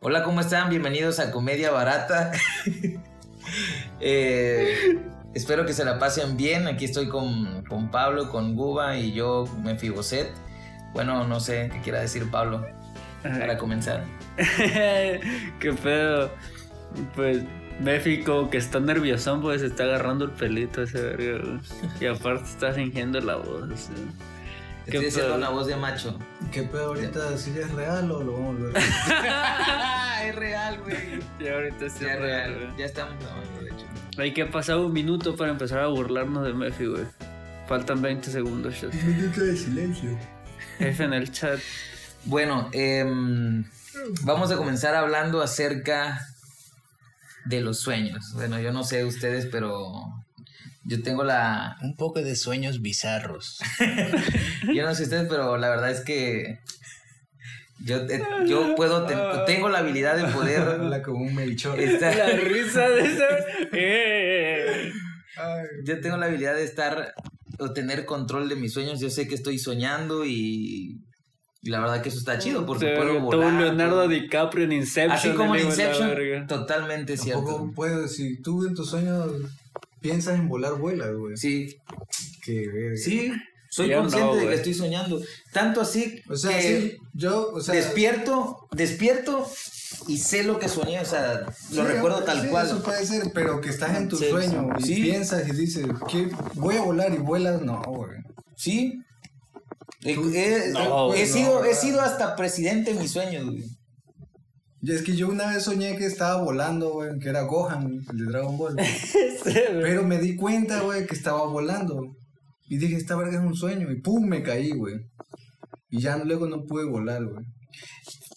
Hola, ¿cómo están? Bienvenidos a Comedia Barata. Eh, espero que se la pasen bien. Aquí estoy con, con Pablo, con Guba y yo, Mefiboset. Bueno, no sé qué quiera decir Pablo para comenzar. qué pedo. Pues México que está nerviosón, pues está agarrando el pelito ese verga. Y aparte está fingiendo la voz. Estoy ¿Qué haciendo pedo? una voz de macho. ¿Qué pedo ahorita? ¿Si es real o lo vamos a volver? es real, güey. Ya ahorita sí Ya es real, real. güey. Ya estamos grabando, de hecho. Hay que pasar un minuto para empezar a burlarnos de Mefi, güey. Faltan 20 segundos. Un minuto de silencio. F en el chat. Bueno, em, vamos a comenzar hablando acerca de los sueños. Bueno, yo no sé ustedes, pero yo tengo la... Un poco de sueños bizarros. Yo no sé ustedes, pero la verdad es que yo, eh, yo puedo, ten- tengo la habilidad de poder Habla como un melchor. estar... La risa de esa. Yo tengo la habilidad de estar o tener control de mis sueños. Yo sé que estoy soñando y, y la verdad que eso está chido porque puedo volar. Leonardo DiCaprio en Inception. Así como en la Inception, totalmente cierto. Puedo, si tú en tus sueños piensas en volar, vuelas, güey. Sí, Qué verga. sí, soy Yo consciente no, de que estoy soñando. Tanto así O sea, que sí, yo, o sea. despierto, despierto y sé lo que soñé, o sea, lo sí, recuerdo tal sí, cual. Eso puede ser, pero que estás en tu Sí, sueño y sí. piensas y dices, ¿qué? voy a volar y vuelas, no, güey. Sí. He, Tú- he- No, he güey, sido, no, he sido hasta presidente en mis sueños, güey. Y es que yo una vez soñé que estaba volando, güey, que era Gohan, el de Dragon Ball. Sí. Pero me di cuenta, güey, que estaba volando. Y dije, esta verga es un sueño. Y pum, me caí, güey. Y ya luego no pude volar, güey.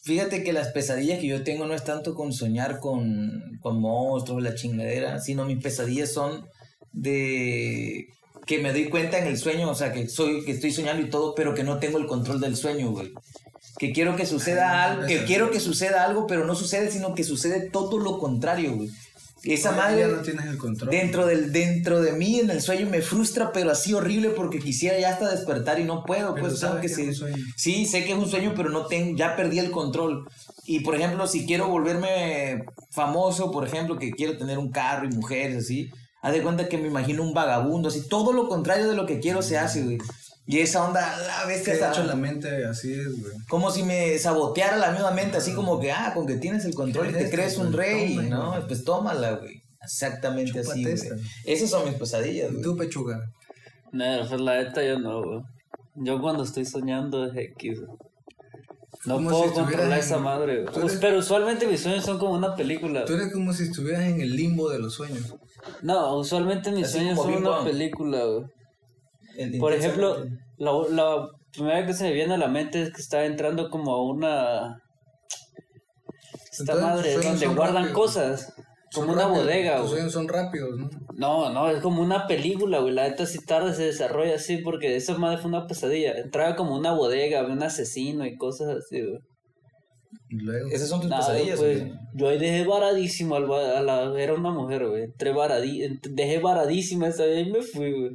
Fíjate que las pesadillas que yo tengo no es tanto con soñar con, con monstruos, la chingadera, sino mis pesadillas son de que me doy cuenta en el sueño, o sea, que soy que estoy soñando y todo, pero que no tengo el control del sueño, güey. Que quiero que suceda algo, que quiero que suceda algo, pero no sucede, sino que sucede todo lo contrario, güey. Esa madre no tienes el control. dentro del dentro de mí en el sueño me frustra, pero así horrible porque quisiera ya hasta despertar y no puedo, Pero pues tengo sabes que que sueño. Sí, sé que es un sueño, pero no tengo, ya perdí el control. Y por ejemplo, si quiero volverme famoso, por ejemplo, que quiero tener un carro y mujeres así, haz de cuenta que me imagino un vagabundo, así, todo lo contrario de lo que quiero se hace, güey. Y esa onda, la vez que De está hecho, la mente así es, güey. como si me saboteara la misma mente, así como que, ah, con que tienes el control y te ¿Quieres crees un rey, toma, ¿no? güey. Pues tómala, güey. Exactamente así, Chúpate güey. esta. Esas son mis pesadillas, ¿Y güey. tú, pechuga? No, pues la neta yo no, güey. Yo cuando estoy soñando es X, güey. No Como puedo si controlar en- esa madre, güey. eres- Pero usualmente mis sueños son como una película. Tú eres como si estuvieras en el limbo de los sueños. No, usualmente mis Así sueños son una película, güey. Por ejemplo, la, la primera que se me viene a la mente es que estaba entrando como a una... Esta Entonces, madre, donde guardan rápidos. cosas. Son Como una rápidos, bodega, Tus güey. sueños son rápidos, ¿no? No, no, es como una película, güey. La neta sí tarde se desarrolla así porque esa madre fue una pesadilla. Entraba como una bodega, un asesino y cosas así, güey. Luego. Esas son tus Nada, pesadillas, pues, güey. yo ahí dejé varadísimo al a la, era una mujer, güey. Entré varadí, dejé varadísima esa vez y me fui, güey.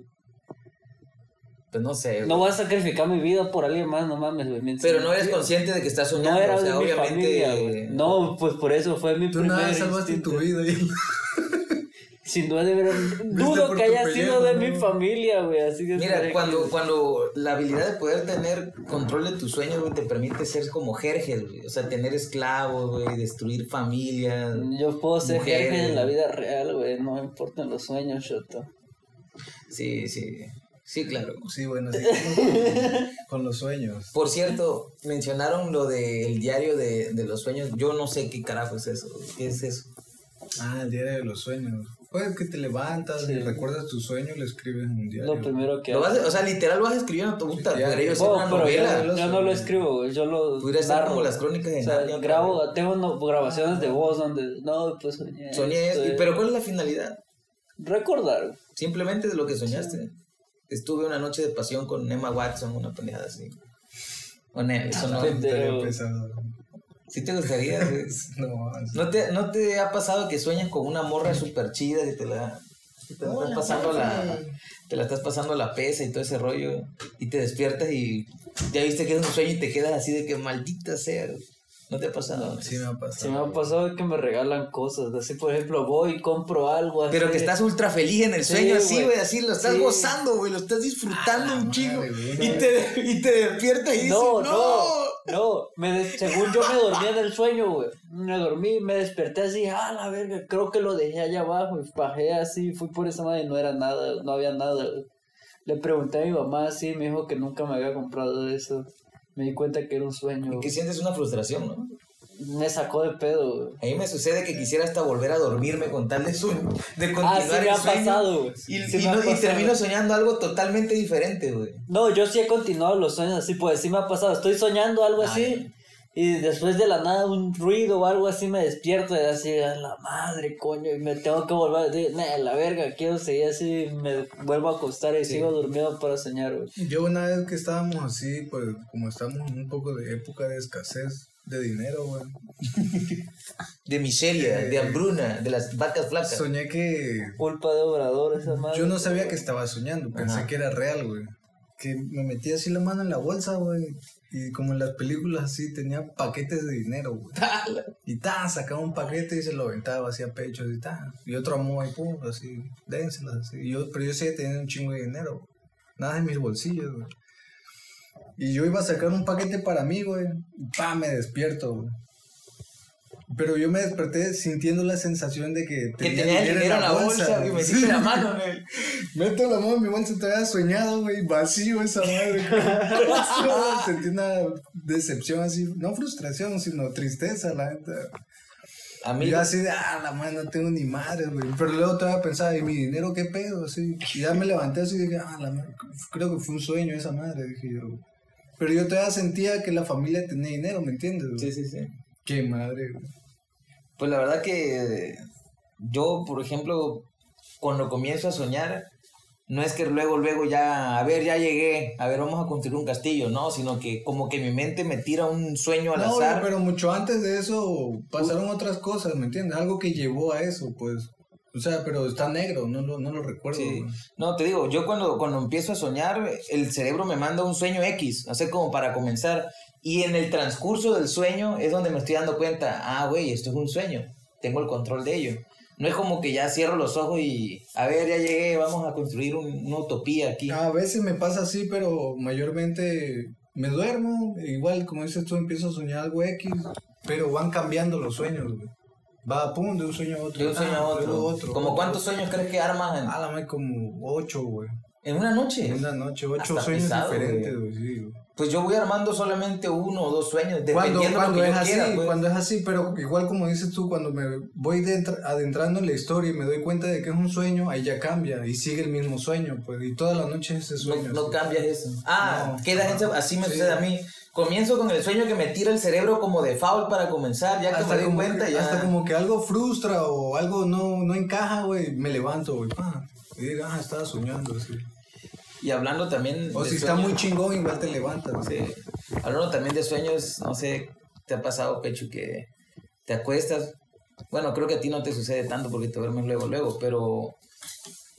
Pues no sé, güey. No voy a sacrificar mi vida por alguien más, no mames, güey. Pero no eres consciente de que estás No soñando, era o sea, de mi obviamente... familia, güey. No, pues por eso fue mi Tú primer nada salvaste instinto. tu vida. Y... Sin duda de ver, dudo que haya pellejo, sido de ¿no? mi familia, güey. Así que Mira, cuando, cuando la habilidad de poder tener control de tus sueños, güey, te permite ser como Jerjes, güey. O sea, tener esclavos, güey, destruir familias. Yo puedo ser jefe en la vida real, güey. No me importan los sueños, Shoto. Sí, sí. Sí, claro. Sí, bueno, como con los sueños. Por cierto, mencionaron lo del diario de, de los sueños. Yo no sé qué carajo es eso. ¿Qué es eso? Ah, el diario de los sueños. Pues que te levantas y recuerdas tu sueño y lo escribes en un diario. Lo primero que Lo vas o sea, literal lo vas escribiendo en tu puta. Sí. Podría yo Oh, pero yo, novela. yo no lo escribo. Yo lo. Pudiera ser como las crónicas de O sea, Narnia, grabo, tengo no- grabaciones de voz donde. No, pues soñé. Soñé esto. Pero ¿cuál es la finalidad? Recordar. Simplemente de lo que soñaste. Estuve una noche de pasión con Emma Watson, una pendejada así. O no, eso no. ¿Sí te gustaría? No. ¿No te, ¿No te ha pasado que sueñas con una morra súper chida que te la, que te la estás pasando la, te la estás pasando la pesa y todo ese rollo y te despiertas y ya viste que es un sueño y te quedas así de que maldita sea. ¿No te ha pasado? Sí me ha pasado. Sí me ha pasado que me regalan cosas. Así, por ejemplo, voy y compro algo así. Pero que estás ultra feliz en el Sí, sueño, así, güey. así lo estás Sí. gozando, güey, lo estás disfrutando Ah, un chingo. Y te, y te despiertas y dices, No, no, no, no. Me según yo me dormí en el sueño, güey. Me dormí, me desperté así, ah, la verga, creo que lo dejé allá abajo. Y bajé así, fui por esa madre y no era nada, no había nada. güey. Le pregunté a mi mamá, sí, me dijo que nunca me había comprado eso. Me di cuenta que era un sueño. Y que sientes una frustración, ¿no? Me sacó de pedo, güey. A mí me sucede que quisiera hasta volver a dormirme con tal de, sueño, de continuar Ah, sí me el ha sueño. pasado, güey. Y, Sí no- y termino soñando algo totalmente diferente, güey. No, yo sí he continuado los sueños así, pues sí me ha pasado. Estoy soñando algo así. Y después de la nada un ruido o algo así me despierto y así, a la madre, coño, y me tengo que volver a decir, "Nah, la verga, quiero seguir así, me vuelvo a acostar y sigo durmiendo para soñar, güey. Yo una vez que estábamos así, pues como estamos en un poco de época de escasez de dinero, güey. De miseria, de hambruna, de las vacas flacas. Soñé que Culpa de obrador esa madre. yo no sabía que estaba soñando, pensé Ajá. que era real, güey. Que me metí así la mano en la bolsa, güey. Y como en las películas así, tenía paquetes de dinero, güey. Y ta, sacaba un paquete y se lo aventaba así a pecho y ta. Y otro amor y pum, así, dénselas así. Y yo, pero yo seguía teniendo un chingo de dinero. güey. Nada en mis bolsillos, güey. Y yo iba a sacar un paquete para mí, güey. Y pa, me despierto, güey. Pero yo me desperté sintiendo la sensación de que Que tenía el dinero en la bolsa, y güey. metiste Sí. la mano el... Meto la mano en mi bolsa, todavía soñado, güey, vacío esa madre. Sentí una decepción así, no frustración, sino tristeza, la neta. A mí, yo así de, ah, la madre, no tengo ni madre, güey. Pero luego todavía pensaba, ¿y mi dinero qué pedo? Así. Y ya me levanté así y dije, ah, la madre, creo que fue un sueño esa madre, dije yo. Pero yo todavía sentía que la familia tenía dinero, ¿me entiendes? güey? Sí, sí, sí. Qué madre, güey. Pues la verdad que yo, por ejemplo, cuando comienzo a soñar, no es que luego, luego ya, a ver, ya llegué, a ver, vamos a construir un castillo, no, sino que como que mi mente me tira un sueño al No, azar. pero mucho antes de eso pasaron otras cosas, ¿me entiendes? Algo que llevó a eso, pues. O sea, pero está negro, no lo, no lo recuerdo. Sí. güey. No, te digo, yo cuando, cuando empiezo a soñar, el cerebro me manda un sueño X, así como para comenzar. Y en el transcurso del sueño es donde me estoy dando cuenta, ah, güey, esto es un sueño, tengo el control de ello. No es como que ya cierro los ojos y, a ver, ya llegué, vamos a construir un- una utopía aquí. A veces me pasa así, pero mayormente me duermo. Igual, como dices tú, empiezo a soñar algo X, pero van cambiando los sueños, güey. Va, pum, de un sueño a otro. De un sueño ah, a otro. luego otro. ¿Como cuántos sueños crees que armas en, Ah, la como ocho, güey. en una noche? En una noche, ocho Hasta sueños pesado, diferentes, güey. sí, güey. Pues yo voy armando solamente uno o dos sueños, Cuando, dependiendo cuando de lo es que yo así, quiera. pues. cuando es así, pero igual como dices tú, cuando me voy adentrando en la historia y me doy cuenta de que es un sueño, ahí ya cambia y sigue el mismo sueño, pues, y toda la noche es ese No, sueño. no así. cambias eso. Ah, No. queda ese- así me Sí. sucede a mí. Comienzo con el sueño que me tira el cerebro como de foul para comenzar, ya que me doy cuenta que, ya. hasta como que algo frustra o algo no, no encaja, güey, me levanto, güey, y digo, ah, estaba soñando, así. Y hablando también O de si está muy chingón, igual te levantas. Sí. Hablando también de sueños, no sé, ¿te ha pasado, Pecho, que te acuestas? Bueno, creo que a ti no te sucede tanto porque te duermes luego, luego, pero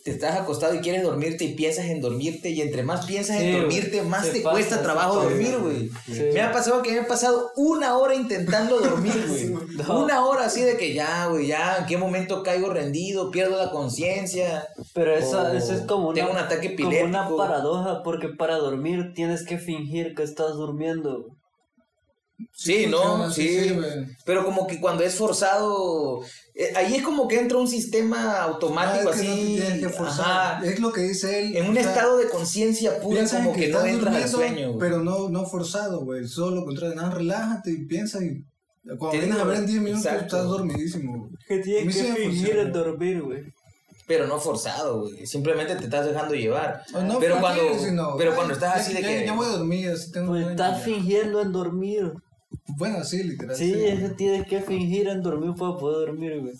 te estás acostado y quieres dormirte y piensas en dormirte y entre más piensas Sí, en dormirte, más te pasa, cuesta trabajo dormir, güey. Sí. Me ha pasado que me he pasado una hora intentando dormir, güey. No. Una hora así de que ya, güey, ya, en qué momento caigo rendido, pierdo la conciencia. Pero eso, es como una, Tengo un ataque como una epiléptico. paradoja, porque para dormir tienes que fingir que estás durmiendo. Sí, no, funciona, sí. sirve. Pero como que cuando es forzado, eh, ahí es como que entra un sistema Ah, automático es que no te así. tienes que forzar. Es lo que dice él. en un sea, estado de conciencia pura, como que, no estás entras al durmiendo, sueño. güey. Pero no, no forzado, güey. Solo lo contrario, nada, relájate y piensa y. Cuando vienes a ver en 10 minutos exacto. estás dormidísimo. Que tienes que sí fingir en dormir, güey. Pero no forzado, güey. Simplemente te estás dejando llevar. O no pero cuando, sino, pero ay, cuando estás ya- así de que. Ya voy a dormir, así tengo Pues estás fingiendo en dormir. Bueno, sí, literal. Sí, es que tienes que fingir en dormir para poder dormir, güey.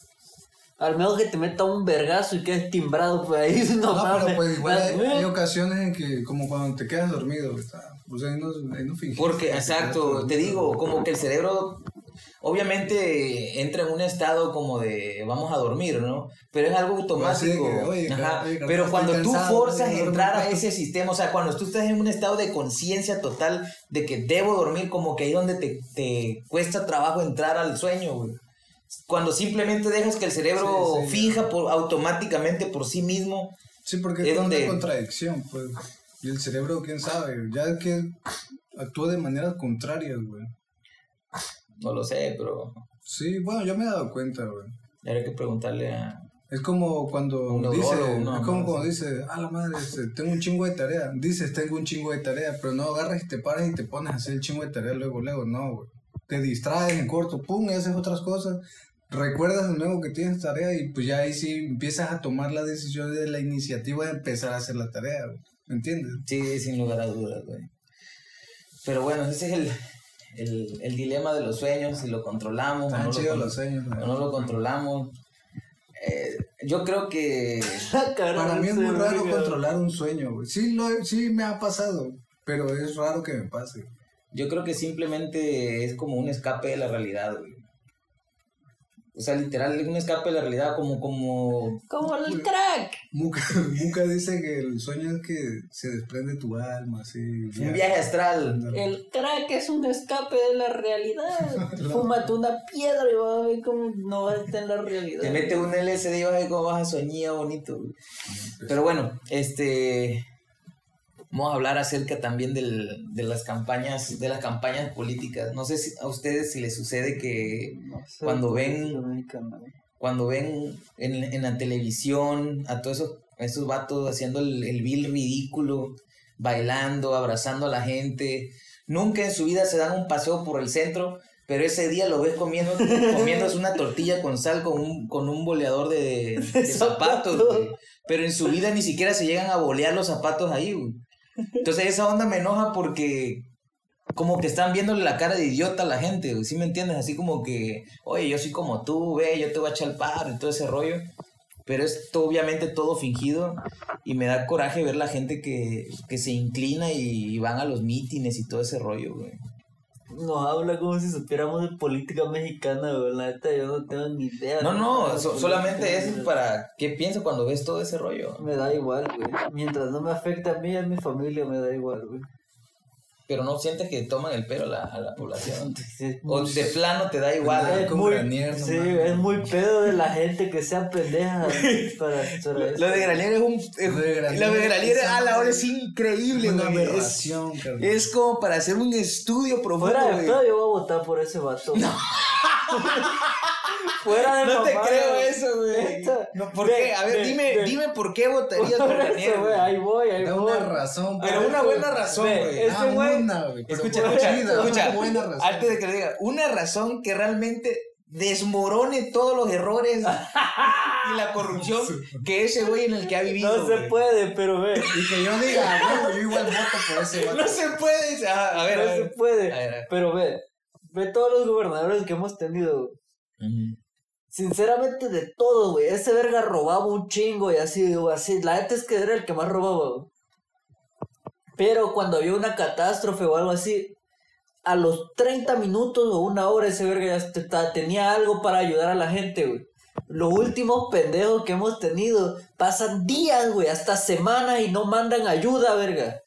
Al menos que te meta un vergazo y quedes timbrado por ahí. No, No, mames. pero pues igual hay, ocasiones en que, como cuando te quedas dormido, o sea, pues ahí no, ahí no fingís. Porque, exacto, te digo, como que el cerebro obviamente entra en un estado como de vamos a dormir, ¿no? Pero es algo automático. Pues sí, que, oye, Ajá. oye, Pero cuando tú cansado, forzas quiero entrar a ese sistema, o sea, cuando tú estás en un estado de conciencia total de que debo dormir, como que ahí donde te, te cuesta trabajo entrar al sueño, güey. Cuando simplemente dejas que el cerebro Sí, sí, finja por, automáticamente por sí mismo. Sí, porque Es es donde- una contradicción, pues. Y el cerebro, quién sabe, ya que actúa de maneras contrarias, güey. No lo sé, pero Sí, bueno, yo me he dado cuenta, güey. habría que preguntarle a... Es como cuando Un dice, no, es como no, cuando sí. dice, ah, la madre, este, tengo un chingo de tarea. Dices, tengo un chingo de tarea, pero no agarras y te paras y te pones a hacer el chingo de tarea luego, luego, no, güey. Te distraes en corto, pum, y haces otras cosas. Recuerdas de nuevo que tienes tarea y pues ya ahí sí empiezas a tomar la decisión de la iniciativa de empezar a hacer la tarea, güey. ¿Me entiendes? Sí, sin lugar a dudas, güey. Pero bueno, ese es el, el, el dilema de los sueños, si lo controlamos o no, lo, chidos los sueños, o no lo controlamos. Eh, yo creo que... Para mí es muy raro controlar un sueño, güey. Sí, lo, he- sí me ha pasado, pero es raro que me pase. Yo creo que simplemente es como un escape de la realidad, güey. O sea, literal, es un escape de la realidad, como, como... Como el crack. Muca, Muca dice que el sueño es que se desprende tu alma, así. Un viaje astral. El crack es un escape de la realidad. Fúmate una piedra y vas a ver cómo no vas a estar en la realidad. Te mete un LSD y vas a ver cómo vas a soñar bonito. güey. Pero bueno, este vamos a hablar acerca también del, de las campañas, de las campañas políticas. No sé si a ustedes si les sucede que No sé, cuando pues, ven- cuando ven en, en la televisión a todos esos, esos vatos haciendo el, el vil ridículo, bailando, abrazando a la gente, nunca en su vida se dan un paseo por el centro, pero ese día lo ves comiendo, comiéndose una tortilla con sal con un, con un boleador de, de zapatos, güey. Pero en su vida ni siquiera se llegan a bolear los zapatos ahí, güey. Entonces esa onda me enoja porque como que están viéndole la cara de idiota a la gente, ¿sí me entiendes? Así como que, oye, yo soy como tú, ve, yo te voy a echar el paro y todo ese rollo. Pero es to- obviamente todo fingido y me da coraje ver la gente que, que se inclina y, van a los mítines y todo ese rollo, güey. Nos habla como si supiéramos de política mexicana, güey. La neta, yo no tengo ni idea. No, no, so- solamente es para qué piensas cuando ves todo ese rollo. Me da igual, güey. Mientras no me afecte a mí y a mi familia, me da igual, güey. Pero no sientes que toman el pelo a la, a la población. Sí, es O de plano te da igual. Es con muy, Granier, no sí, es muy pedo de la gente que sea pendeja para, para eso. Lo de Granier es un. Lo de Granier Lo de Granier es a la hora es increíble, una güey. Es, es como para hacer un estudio profundo, Fuera de güey. pedo, yo voy a votar por ese vato. No. Fuera de No te creo güey. eso, güey. No, ¿Por qué? A ver, ve, dime, dime por qué votarías por eso, güey, ahí voy, ahí Da voy. una razón, Pero una buena razón, güey. Ah, güey- una, güey, Escucha, escucha, chida, escucha. una buena razón. Antes de que lo diga, una razón que realmente desmorone todos los errores y la corrupción que ese güey en el que ha vivido. No se puede, pero ve. Y que yo diga, "Ah, güey, yo igual voto por ese vato. No se puede. Ah, a ver, no a se ver. puede. A ver, a ver. Pero ve, ve todos los gobernadores que hemos tenido. Sinceramente, de todo, güey. Ese verga robaba un chingo y así. Así. La neta es que era el que más robaba, güey. Pero cuando había una catástrofe o algo así, a los 30 minutos o una hora ese verga ya tenía algo para ayudar a la gente, güey. Los últimos pendejos que hemos tenido pasan días, güey, hasta semanas y no mandan ayuda, verga.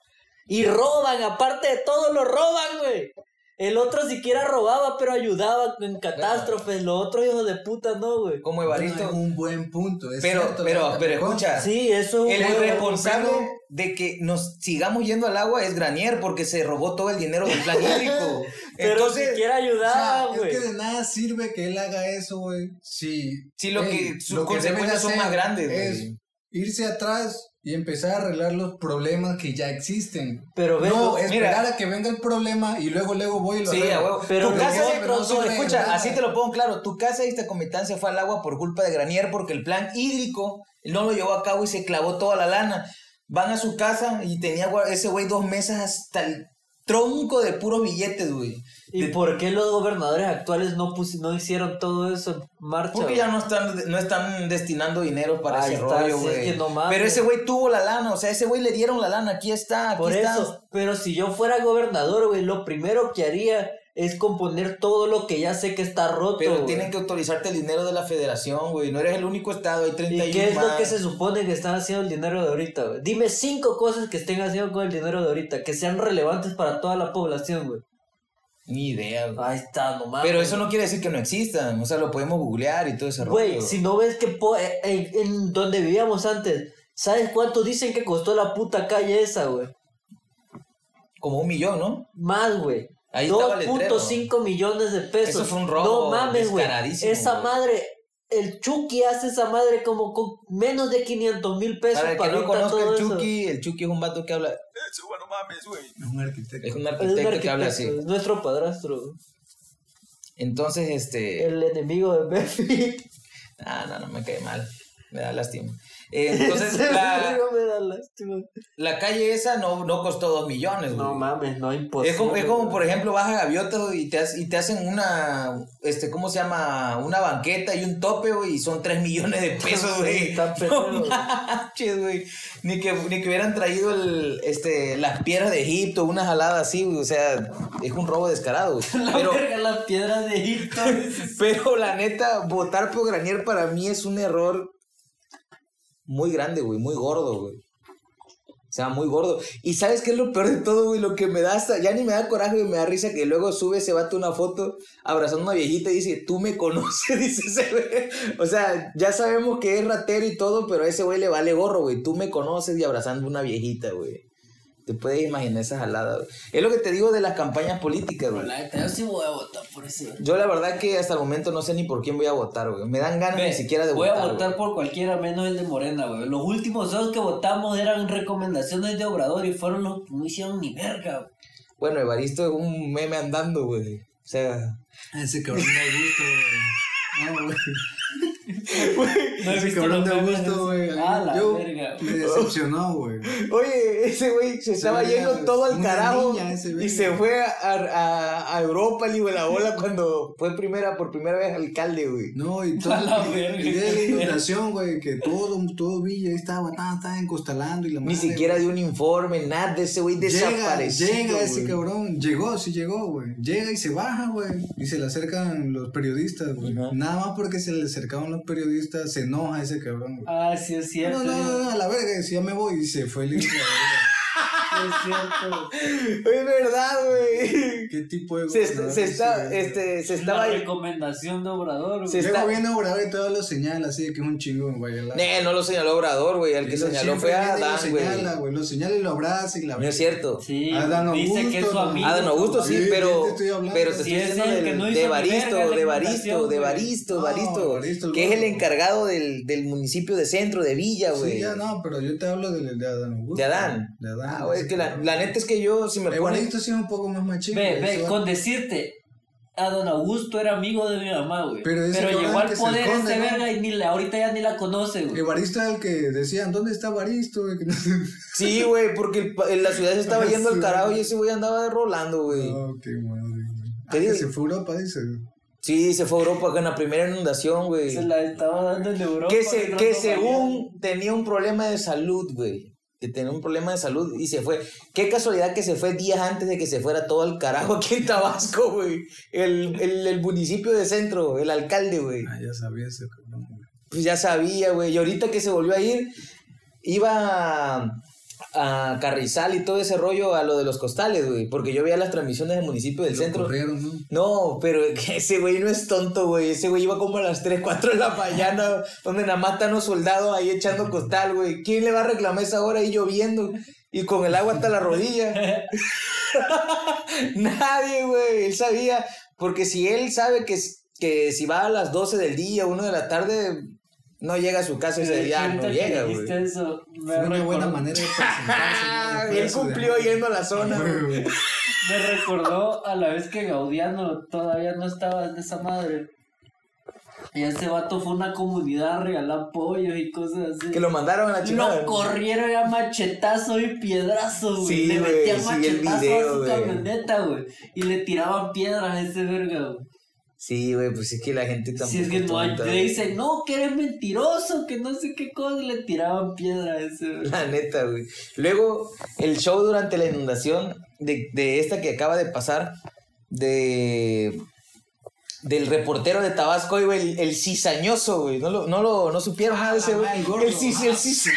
Y roban, aparte de todo, lo roban, güey. El otro siquiera robaba, pero ayudaba en catástrofes. Los otros hijos de puta no, güey. Como Es Evaristo. un buen punto. es Pero, cierto, pero, pero escucha. Sí, eso El güey, responsable de que nos sigamos yendo al agua es Granier porque se robó todo el dinero del plan hídrico. Pero Entonces, siquiera O sea, ayudaba, es güey. que de nada sirve que él haga eso, güey. Si, Sí, lo ey, que- sus lo consecuencias son más grandes, Es güey. irse atrás y empezar a arreglar los problemas que ya existen. Pero no, esperar a que venga el problema y luego, luego voy y lo Sí, huevo. Pero tu casa, pero no, escucha, nada. así te lo pongo claro. Tu casa esta comitancia fue al agua por culpa de Granier porque el plan hídrico no lo llevó a cabo y se clavó toda la lana. Van a su casa y tenía ese güey dos mesas hasta el tronco de puros billetes, güey. ¿Y De- por qué los gobernadores actuales no, no hicieron todo eso en marcha? Porque ya no están, no están destinando dinero para Ahí ese está, rollo, güey. es que no mames. Pero ese güey tuvo la lana, o sea, ese güey le dieron la lana, aquí está, aquí Por está. eso, pero si yo fuera gobernador, güey, lo primero que haría es componer todo lo que ya sé que está roto. Pero güey. tienen que autorizarte el dinero de la federación, güey. No eres el único estado, hay 31 ¿Y qué es lo que se supone que están haciendo el dinero de ahorita, güey? Dime cinco cosas que estén haciendo con el dinero de ahorita, que sean relevantes para toda la población, güey. Ni idea, güey. Ahí está, nomás. Pero eso no quiere decir que no existan. O sea, lo podemos googlear y todo ese rollo. Güey, si no ves que po- eh, en, en donde vivíamos antes, ¿sabes cuánto dicen que costó la puta calle esa, güey? Como un millón, ¿no? Más, güey. Ahí estaba el letrero. 2.5 millones de pesos. Eso fue un robo No mames, güey. Esa güey. madre, el Chucky hace esa madre como con menos de 500 mil pesos Para el que no conozca el eso. Chucky, el Chucky es un vato que habla. Es un arquitecto. Es un Es un arquitecto que habla arquitecto, así. es nuestro padrastro. Entonces, este. El enemigo de Befi. Ah, no, no me cae mal. Me da lástima. Eh, entonces, la, la calle esa no, no costó dos millones, güey. No mames, no imposible. Es como, es como, por ejemplo, vas a Gaviotas y te, hac- y te hacen una, este, ¿cómo se llama? Una banqueta y un tope, güey, y son 3 millones de pesos, güey. No manches, güey. Ni que, ni que hubieran traído el, este, las piedras de Egipto, una jalada así, güey. O sea, es un robo descarado, güey. La Pero, verga, las piedras de Egipto. pero la neta, votar por Granier para mí es un error muy grande, güey, muy gordo, güey. O sea, muy gordo. Y ¿sabes qué es lo peor de todo, güey? Lo que me da hasta, ya ni me da coraje, güey, me da risa que luego sube ese vato una foto abrazando a una viejita y dice, tú me conoces, dice ese güey. O sea, ya sabemos que es ratero y todo, pero a ese güey le vale gorro, güey. Tú me conoces y abrazando a una viejita, güey. Te puedes imaginar esa jalada, güey. Es lo que te digo de las campañas políticas, güey. La yo sí voy a votar por ese. Yo la verdad que hasta el momento no sé ni por quién voy a votar, güey. Me dan ganas Ve, ni siquiera de voy votar. a votar güey. por cualquiera menos el de Morena, güey. Los últimos dos que votamos eran recomendaciones de Obrador y fueron los que no hicieron ni verga, güey. Bueno, Evaristo es un meme andando, güey. O sea, Ese cabrón da gusto, güey. No, güey. No Ese cabrón los da memes gusto, esos. güey. Yo verga. me decepcionó, güey. oye, ese güey se estaba yendo todo al carajo y se fue a, a, a Europa, de la bola, cuando fue primera, por primera vez alcalde, güey. No, y todo. A la de inundación, güey, que todo, todo Villa ahí estaba, estaba, estaba encostalando y la Ni siquiera dio un informe, nada de ese güey Llega, desaparecido. llega ese cabrón, llegó, sí llegó, güey. Llega y se baja, güey. Y se le acercan los periodistas, güey. Nada más porque se le acercaron los periodistas, se enoja ese cabrón, güey. Ah, sí es cierto. No, no, no, no, a la verga, decía me voy y se fue el es cierto. Es verdad, güey. ¿Qué tipo de Se, gobernador se es está, güey? este, se Es estaba la recomendación de Obrador, güey. Se Luego está- viene Obrador y todo lo señala así de que es un chingo en Guayala. Nee, no lo señaló Obrador, güey. El que lo señaló fue lo Adán, güey. señala, güey. Lo señala y lo abraza y la No es cierto. Sí, Adán dice que es su Augusto, amigo. Adán Augusto, sí, pero, te estoy hablando. pero te estoy es diciendo de la de inundación, de güey. Evaristo el que es el encargado del, del municipio de centro, de Villa, güey. Sí, ya no, pero yo te hablo de, de Adán Augusto. De Adán. De Adán. Ah, güey, es que la, neta es que yo, si me ponen... Evaristo sí es un poco más machín. Ve, güey, ve, con decirte, a don Augusto era amigo de mi mamá, güey. Pero Pero, llegó al poder esconde, ese ¿no? verga y ni la, ahorita ya ni la conoce, güey. Evaristo era el que decían, ¿dónde está Evaristo? Sí, güey, porque el la ciudad se estaba Ah, yendo al carajo y ese güey andaba rolando, güey. Oh, qué madre. güey. Ah, se fue a Europa, dice. Sí, se fue a Europa con la primera inundación, güey. Se la estaba dando en Europa. Que, se, según tenía un problema de salud, güey. Que tenía un problema de salud y se fue. Qué casualidad que se fue días antes de que se fuera todo al carajo aquí en Tabasco, güey. El, el, el municipio de centro, el alcalde, güey. Ah, ya sabía ese cabrón, güey. Pues ya sabía, güey. Y ahorita que se volvió a ir, iba a, Carrizal y todo ese rollo a lo de los costales, güey. Porque yo veía las transmisiones del municipio del Lo centro. corrieron, ¿no? No, pero ese güey no es tonto, güey. Ese güey iba como a las 3, 4 de la mañana, donde nada más están los soldados ahí echando costal, güey. ¿Quién le va a reclamar esa hora ahí lloviendo y con el agua hasta la rodilla? Nadie, güey. Él sabía, porque si él sabe que, que si va a las 12 del día, 1 de la tarde, no llega a su casa ese día, no llega, güey. Fue una buena manera de presentarse. Y él cumplió yendo a la zona, güey. Me recordó a la vez que Gaudiano todavía no estaba en esa madre. Y ese vato fue a una comunidad a regalar pollos y cosas así. Que lo mandaron a la chingada. Lo corrieron a machetazo y piedrazo, güey. Sí, le metían sí, el machetazo video, a su camioneta, güey. Y le tiraban piedras a ese verga, güey. Sí, güey, pues es que la gente tampoco. Si es que no le güey. dicen, no, que eres mentiroso, que no sé qué cosa, y le tiraban piedra a ese verga. La neta, güey. Luego, el show durante la inundación de, de esta que acaba de pasar, de del reportero de Tabasco, güey, el, el cizañoso, güey. No lo, no lo, no supieron nada de ese, güey. el gordo. El cis, el cis.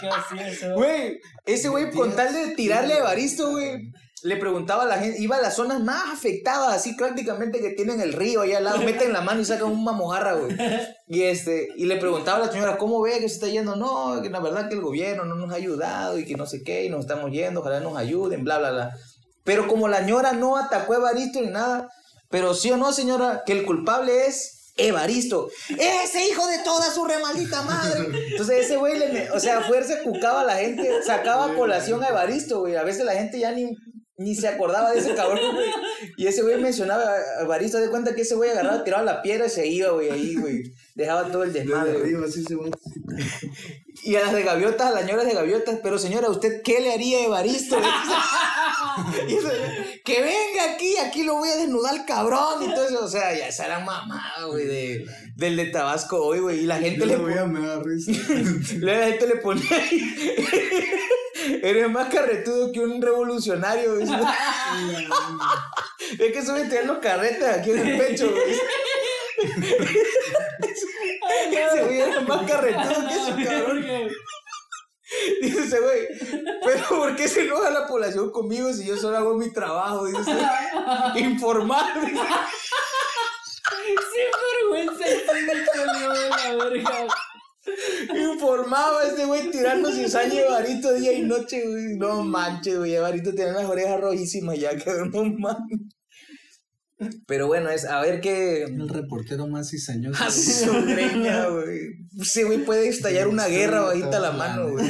¿Qué hacía eso? Güey, ese güey, con tal de tirarle a Evaristo, güey, le preguntaba a la gente, iba a las zonas más afectadas, así prácticamente que tienen el río allá al lado, meten la mano y sacan una mojarra, güey. Y este, y le preguntaba a la señora, ¿cómo ve que se está yendo? No, que la verdad que el gobierno no nos ha ayudado y que no sé qué, y nos estamos yendo, ojalá nos ayuden, bla, bla, bla. Pero como la señora no atacó a Evaristo ni nada, pero sí o no, señora, que el culpable es Evaristo. Ese hijo de toda su remaldita madre. Entonces ese güey, le, o sea, fuerza cucaba a la gente, sacaba a colación a Evaristo, güey. A veces la gente ya ni, ni se acordaba de ese cabrón, güey. Y ese güey mencionaba a Evaristo, de cuenta que ese güey agarraba, tiraba la piedra y se iba, güey, ahí, güey. Dejaba todo el desmadre, arriba, así se. Y a las de gaviotas, a las señoras de gaviotas, pero señora, ¿usted qué le haría a Evaristo? Y eso, que venga aquí, aquí lo voy a desnudar, cabrón. Y todo eso, o sea, ya esa era mamada, güey, de, del de Tabasco hoy, güey. Y la gente Yo le lo veía, me risa. la gente le ponía ahí. Eres más carretudo que un revolucionario. Es que suelen tener los carretes aquí en el pecho, güey. Ese güey era más carretudo que eso, cabrón. Dice ese güey, pero ¿por qué se enoja la población conmigo si yo solo hago mi trabajo? Dice, informar. dice. Sin vergüenza, comió de la verga. Informaba este güey tirando cizaña y Evarito día y noche, güey. No manches, güey. Evarito tiene las orejas rojísimas ya, cabrón. No mames. Pero bueno, es a ver qué. El reportero más cizañoso. Hace su greña, güey. Ese güey puede estallar una guerra bajita la mano, güey.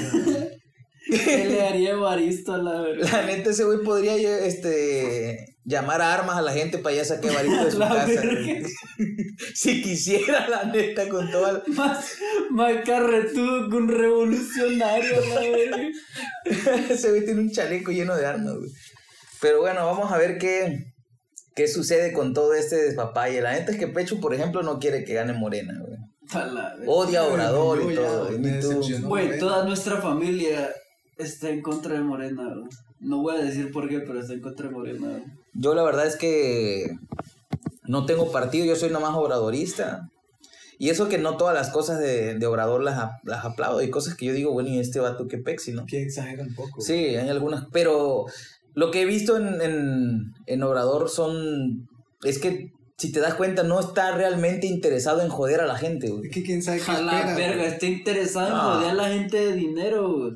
¿Qué le haría Evaristo a la verga? La neta, ese güey podría este, llamar a armas a la gente para ya sacar Evarito de su La casa. Si quisiera, la neta, con toda. Más, más carretudo que un revolucionario, la verga. Ese güey tiene un chaleco lleno de armas, güey. Pero bueno, vamos a ver qué, qué sucede con todo este despapalle. La neta es que Pecho, por ejemplo, no quiere que gane Morena, güey. La. Odia a Obrador y todo. güey, toda nuestra familia está en contra de Morena, güey. No voy a decir por qué, pero está en contra de Morena. Yo la verdad es que no tengo partido, yo soy nomás obradorista. Y eso que no todas las cosas de, de Obrador las, las aplaudo. Hay cosas que yo digo, bueno, y este vato qué pexi, ¿no? Que exagera un poco. Sí, hay algunas, pero lo que he visto en, en, en Obrador son, es que si te das cuenta, no está realmente interesado en joder a la gente, güey. Es que quién sabe qué A la espera. verga, güey. está interesado en Ah. joder a la gente de dinero, güey.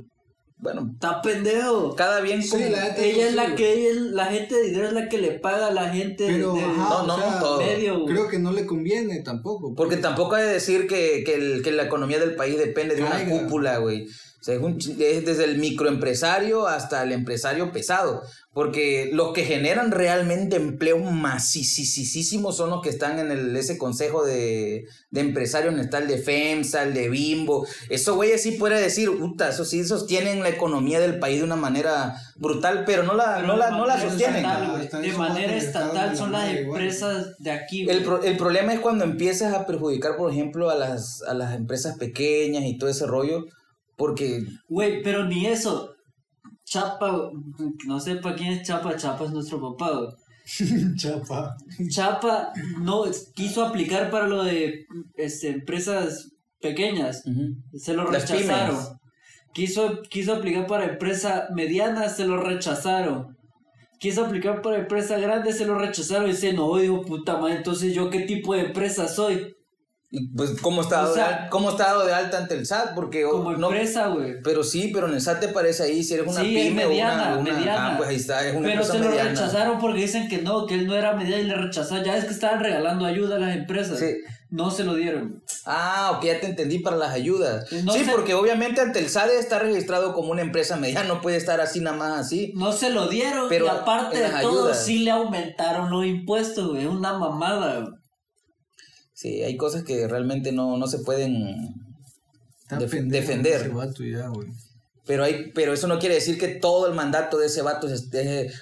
Bueno, Está pendejo. cada bien Sí, como- la neta Ella es la que, ella la gente de dinero es la que le paga a la gente Pero, de, ajá, No, o no, sea, todo. medio, güey. Creo que no le conviene tampoco. Porque tampoco hay de decir que, que, el- que la economía del país depende de una cúpula, güey. O sea, es, un ch- es desde el microempresario hasta el empresario pesado. Porque los que generan realmente empleo masisísimos son los que están en el, ese consejo de, de empresarios, donde está el de FEMSA, el de Bimbo. Eso, güey, sí puede decir, puta, eso sí sostienen la economía del país de una manera brutal, pero no la, no la, no la sostienen. estatal, De manera estatal son la las empresas de aquí, güey. El, pro- el problema es cuando empiezas a perjudicar, por ejemplo, a las, a las empresas pequeñas y todo ese rollo, porque Güey, pero ni eso. Chapa, no sé para quién es Chapa, Chapa es nuestro papá. Chapa. Chapa no quiso aplicar para lo de este, empresas pequeñas, se lo rechazaron. Quiso, quiso aplicar para empresa mediana, se lo rechazaron. Quiso aplicar para empresa grande, se lo rechazaron. Y dice, no, dijo, puta madre, entonces yo qué tipo de empresa soy. Pues, ¿cómo está, dado de sea, al- cómo está dado de alta ante el SAT? Porque Como no, empresa, güey. pero sí, pero en el SAT te parece ahí, si eres una Sí, es pyme mediana, o una, una- mediana. ah, pues ahí está, es una Pero se lo mediana. rechazaron porque dicen que no, que él no era mediana y le rechazaron. Ya es que estaban regalando ayuda a las empresas. Sí. No se lo dieron. Ah, ok, ya te entendí para las ayudas. No sí, porque obviamente ante el SAT está registrado como una empresa mediana, no puede estar así nada más así. No se lo dieron Pero y aparte de todo ayudas. sí le aumentaron los impuestos, güey. Es una mamada. Sí, hay cosas que realmente no, no se pueden Está Def- pendejo defender. ese vato ya, güey. Pero hay, pero eso no quiere decir que todo el mandato de ese vato es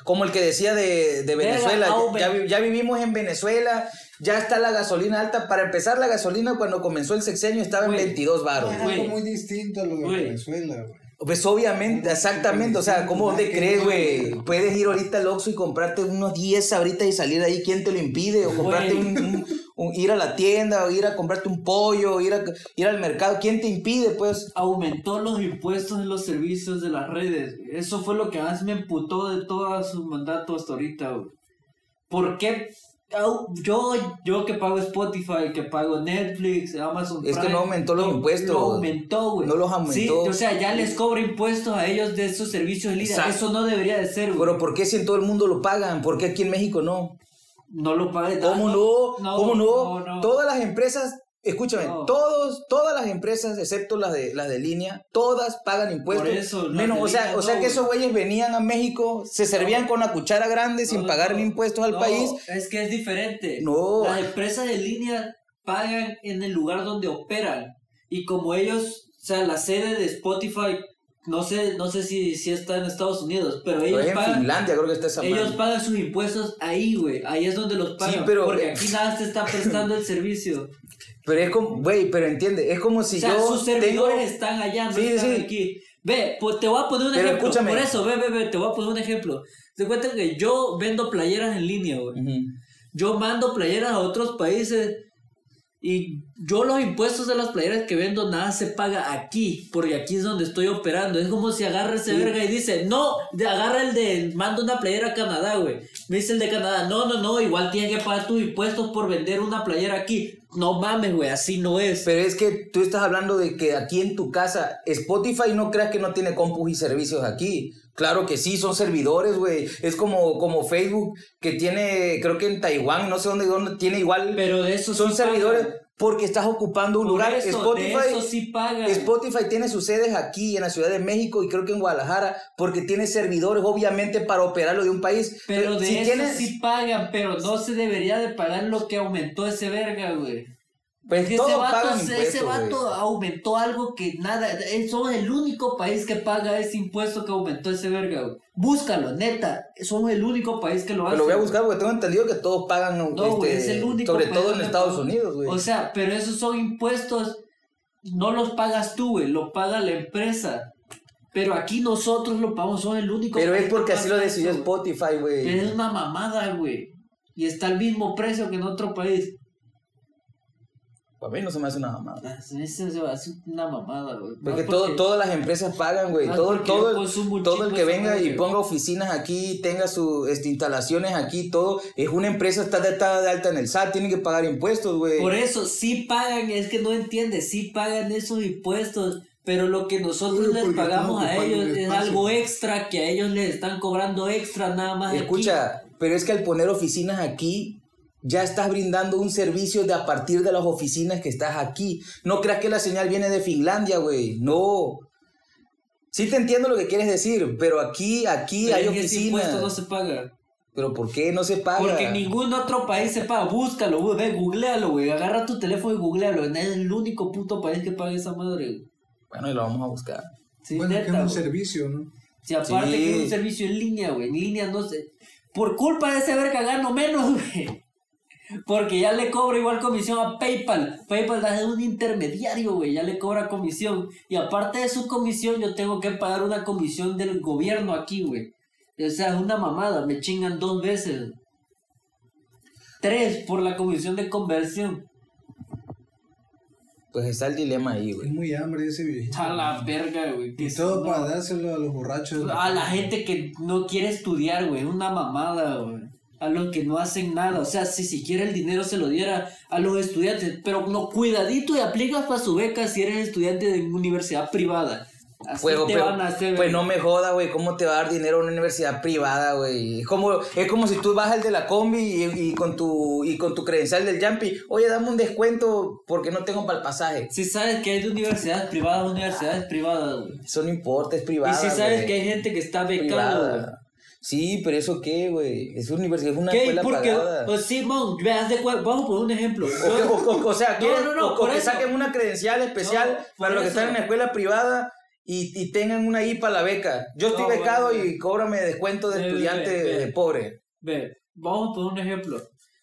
como el que decía de, Venezuela. aumen- ya, vi- ya vivimos en Venezuela, ya está la gasolina alta. Para empezar, la gasolina cuando comenzó el sexenio estaba en Güey. 22 baros. Es algo muy distinto a lo de. Venezuela, güey. Pues obviamente, exactamente, o sea, ¿cómo te crees, güey? Puedes ir ahorita al Oxxo y comprarte unos 10 ahorita y salir de ahí, ¿quién te lo impide? O comprarte un- ir a la tienda, o ir a comprarte un pollo, o ir, a, ir al mercado, ¿quién te impide, pues? aumentó los impuestos en los servicios de las redes. Eso fue lo que más me emputó de todo su mandato hasta ahorita, güey. ¿Por qué? Yo, yo que pago Spotify, que pago Netflix, Amazon Es que no aumentó los no- impuestos. No aumentó, güey. No los aumentó. Sí, o sea, ya les cobra impuestos a ellos de esos servicios. Exacto. Eso no debería de ser, güey. Pero ¿por qué si en todo el mundo lo pagan? ¿Por qué aquí en México no? No lo pague. ¿Cómo no? ¿Cómo no? Todas las empresas, escúchame, todos, todas las empresas, excepto las de las de línea, todas pagan impuestos. Por eso, Menos, o sea, o sea que esos güeyes venían a México, se servían con la cuchara grande sin pagar impuestos al país. Es que es diferente. No. Las empresas de línea pagan en el lugar donde operan. Y como ellos, o sea, la sede de Spotify, no sé, no sé si, si está en Estados Unidos, pero ellos en pagan. Finlandia creo que está esa Ellos madre. pagan sus impuestos ahí, güey. Ahí es donde los pagan. pero- porque aquí nada te está prestando el servicio. Pero es como, güey, pero entiende, es como si o sea, yo sus tengo... servidores están allá, no Sí, están sí. aquí. Ve, pues te voy a poner un Pero ejemplo. escúchame. Por eso, ve, ve, ve, te voy a poner un ejemplo. Se cuenta que yo vendo playeras en línea, güey. Yo mando playeras a otros países y yo los impuestos de las playeras que vendo nada se paga aquí, porque aquí es donde estoy operando. Es como si agarra ese verga y dice, no, agarra el de, mando una playera a Canadá, güey. Me dice el de Canadá, no, no, no, igual tienes que pagar tus impuestos por vender una playera aquí. No mames, güey, así no es. Pero es que tú estás hablando de que aquí en tu casa, Spotify no creas que no tiene compus y servicios aquí. Claro que sí, son servidores, güey. Es como, como Facebook, que tiene, creo que en Taiwán, no sé dónde, dónde tiene igual. Pero de eso son sí servidores pagan. Porque estás ocupando un Por lugar. eso, Spotify, de eso sí pagan. Spotify tiene sus sedes aquí en la Ciudad de México y creo que en Guadalajara porque tiene servidores obviamente para operarlo de un país. Pero de si eso tienes, sí pagan, pero no se debería de pagar lo que aumentó ese verga, güey. Pues todos ese vato, ese vato güey. aumentó algo que nada. Somos el único país que paga ese impuesto que aumentó ese verga, güey. Búscalo, neta. Somos el único país que lo hace. Pero lo voy a güey. buscar porque tengo entendido que todos pagan, No, güey, este, es el único sobre todo en Estados. Unidos, güey. O sea, pero esos son impuestos. No los pagas tú, güey. Lo paga la empresa. Pero aquí nosotros lo pagamos. Somos el único Pero es que porque así lo decidió. Spotify, güey. Pero es una mamada, güey. Y está al mismo precio que en otro país. Para mí no se me hace una mamada. Ah, Eso se va a hacer una mamada, güey. Porque todo, todas las empresas pagan, güey. Todo, todo, un todo el que venga y ponga oficinas aquí, tenga sus este, instalaciones aquí, todo, es una empresa, está de, está de alta en el SAT, tiene que pagar impuestos, güey. Por eso, sí pagan, es que no entiendes, sí pagan esos impuestos, pero lo que nosotros Uy, les pagamos a ellos el es algo extra que a ellos les están cobrando extra nada más. aquí. Escucha, pero es que al poner oficinas aquí, ya estás brindando un servicio de a partir de las oficinas que estás aquí. No creas que la señal viene de Finlandia, güey. No. Sí te entiendo lo que quieres decir, pero aquí, aquí Pero hay ese oficinas. impuesto no se paga. Pero ¿por qué no se paga? Porque en ningún otro país se paga. Búscalo, güey, ve, googlealo, güey. Agarra tu teléfono y googlealo. Es el único puto país que paga esa madre, güey. Bueno, y lo vamos a buscar. Sí, bueno, que es neta, un güey. servicio, ¿no? Si aparte Sí. que es un servicio en línea, güey. En línea no sé. Por culpa de ese verga gano menos, güey. Porque ya le cobra igual comisión a PayPal. PayPal es un intermediario, güey. Ya le cobra comisión. Y aparte de su comisión, yo tengo que pagar una comisión del gobierno aquí, güey. O sea, es una mamada. Me chingan dos veces. Tres por la comisión de conversión. Pues está el dilema ahí, güey. Es muy hambre ese viejito. A la verga, güey. que Y es todo una- para dárselo a los borrachos. A la gente que no quiere estudiar, güey. Una mamada, güey. A los que no hacen nada. O sea, si siquiera el dinero se lo diera a los estudiantes. Pero no, cuidadito y aplicas para su beca si eres estudiante de universidad privada. Así Pues, te pero- van a hacer. pues no me joda, güey, ¿cómo te va a dar dinero a una universidad privada, güey? Es como, es como si tú vas al de la combi y, y con tu y con tu credencial del Jumpy, oye, dame un descuento porque no tengo para el pasaje. Si sabes que hay de universidades privadas, universidades privadas, güey. Eso no importa, es Y privada. si sabes que hay gente que está becada. Sí, pero eso qué, güey. Es universidad, es una ¿Qué? escuela Porque, pagada. pues Simón, veas de cuál. Vamos a poner un ejemplo. O, que- o- o- o sea, No, quieren- no, no, o- o que saquen una credencial especial No, para los que están en la escuela privada y, y tengan una ahí para la beca. Yo estoy No, becado bueno, y cóbrame descuento de Ve, estudiante ve, pobre. Ve, vamos a poner un ejemplo.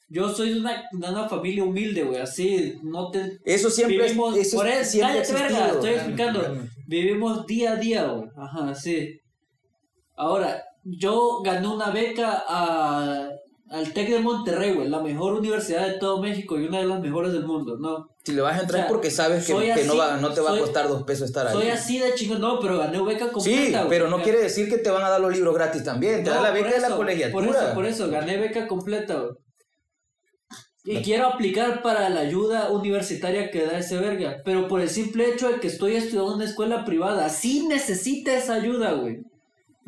Yo soy de una, de una familia humilde, güey, así, no te... Eso siempre es- vivimos, eso por es- eso, siempre cállate, verga, estoy explicando. Vivimos día a día, güey, ajá, sí. Ahora, yo gané una beca a, al TEC de Monterrey, güey, la mejor universidad de todo México y una de las mejores del mundo, ¿no? Si le vas a entrar O sea, porque sabes que, no, va, no te va a costar dos pesos estar ahí. Soy así de chingón, no, pero gané beca completa, Sí, güey. pero no quiere decir que te van a dar los libros gratis también. Te No, dan la beca de la colegiatura. Por eso, por eso, gané beca completa, güey. Y quiero aplicar para la ayuda universitaria que da ese verga. Pero por el simple hecho de que estoy estudiando en una escuela privada, sí necesita esa ayuda, güey.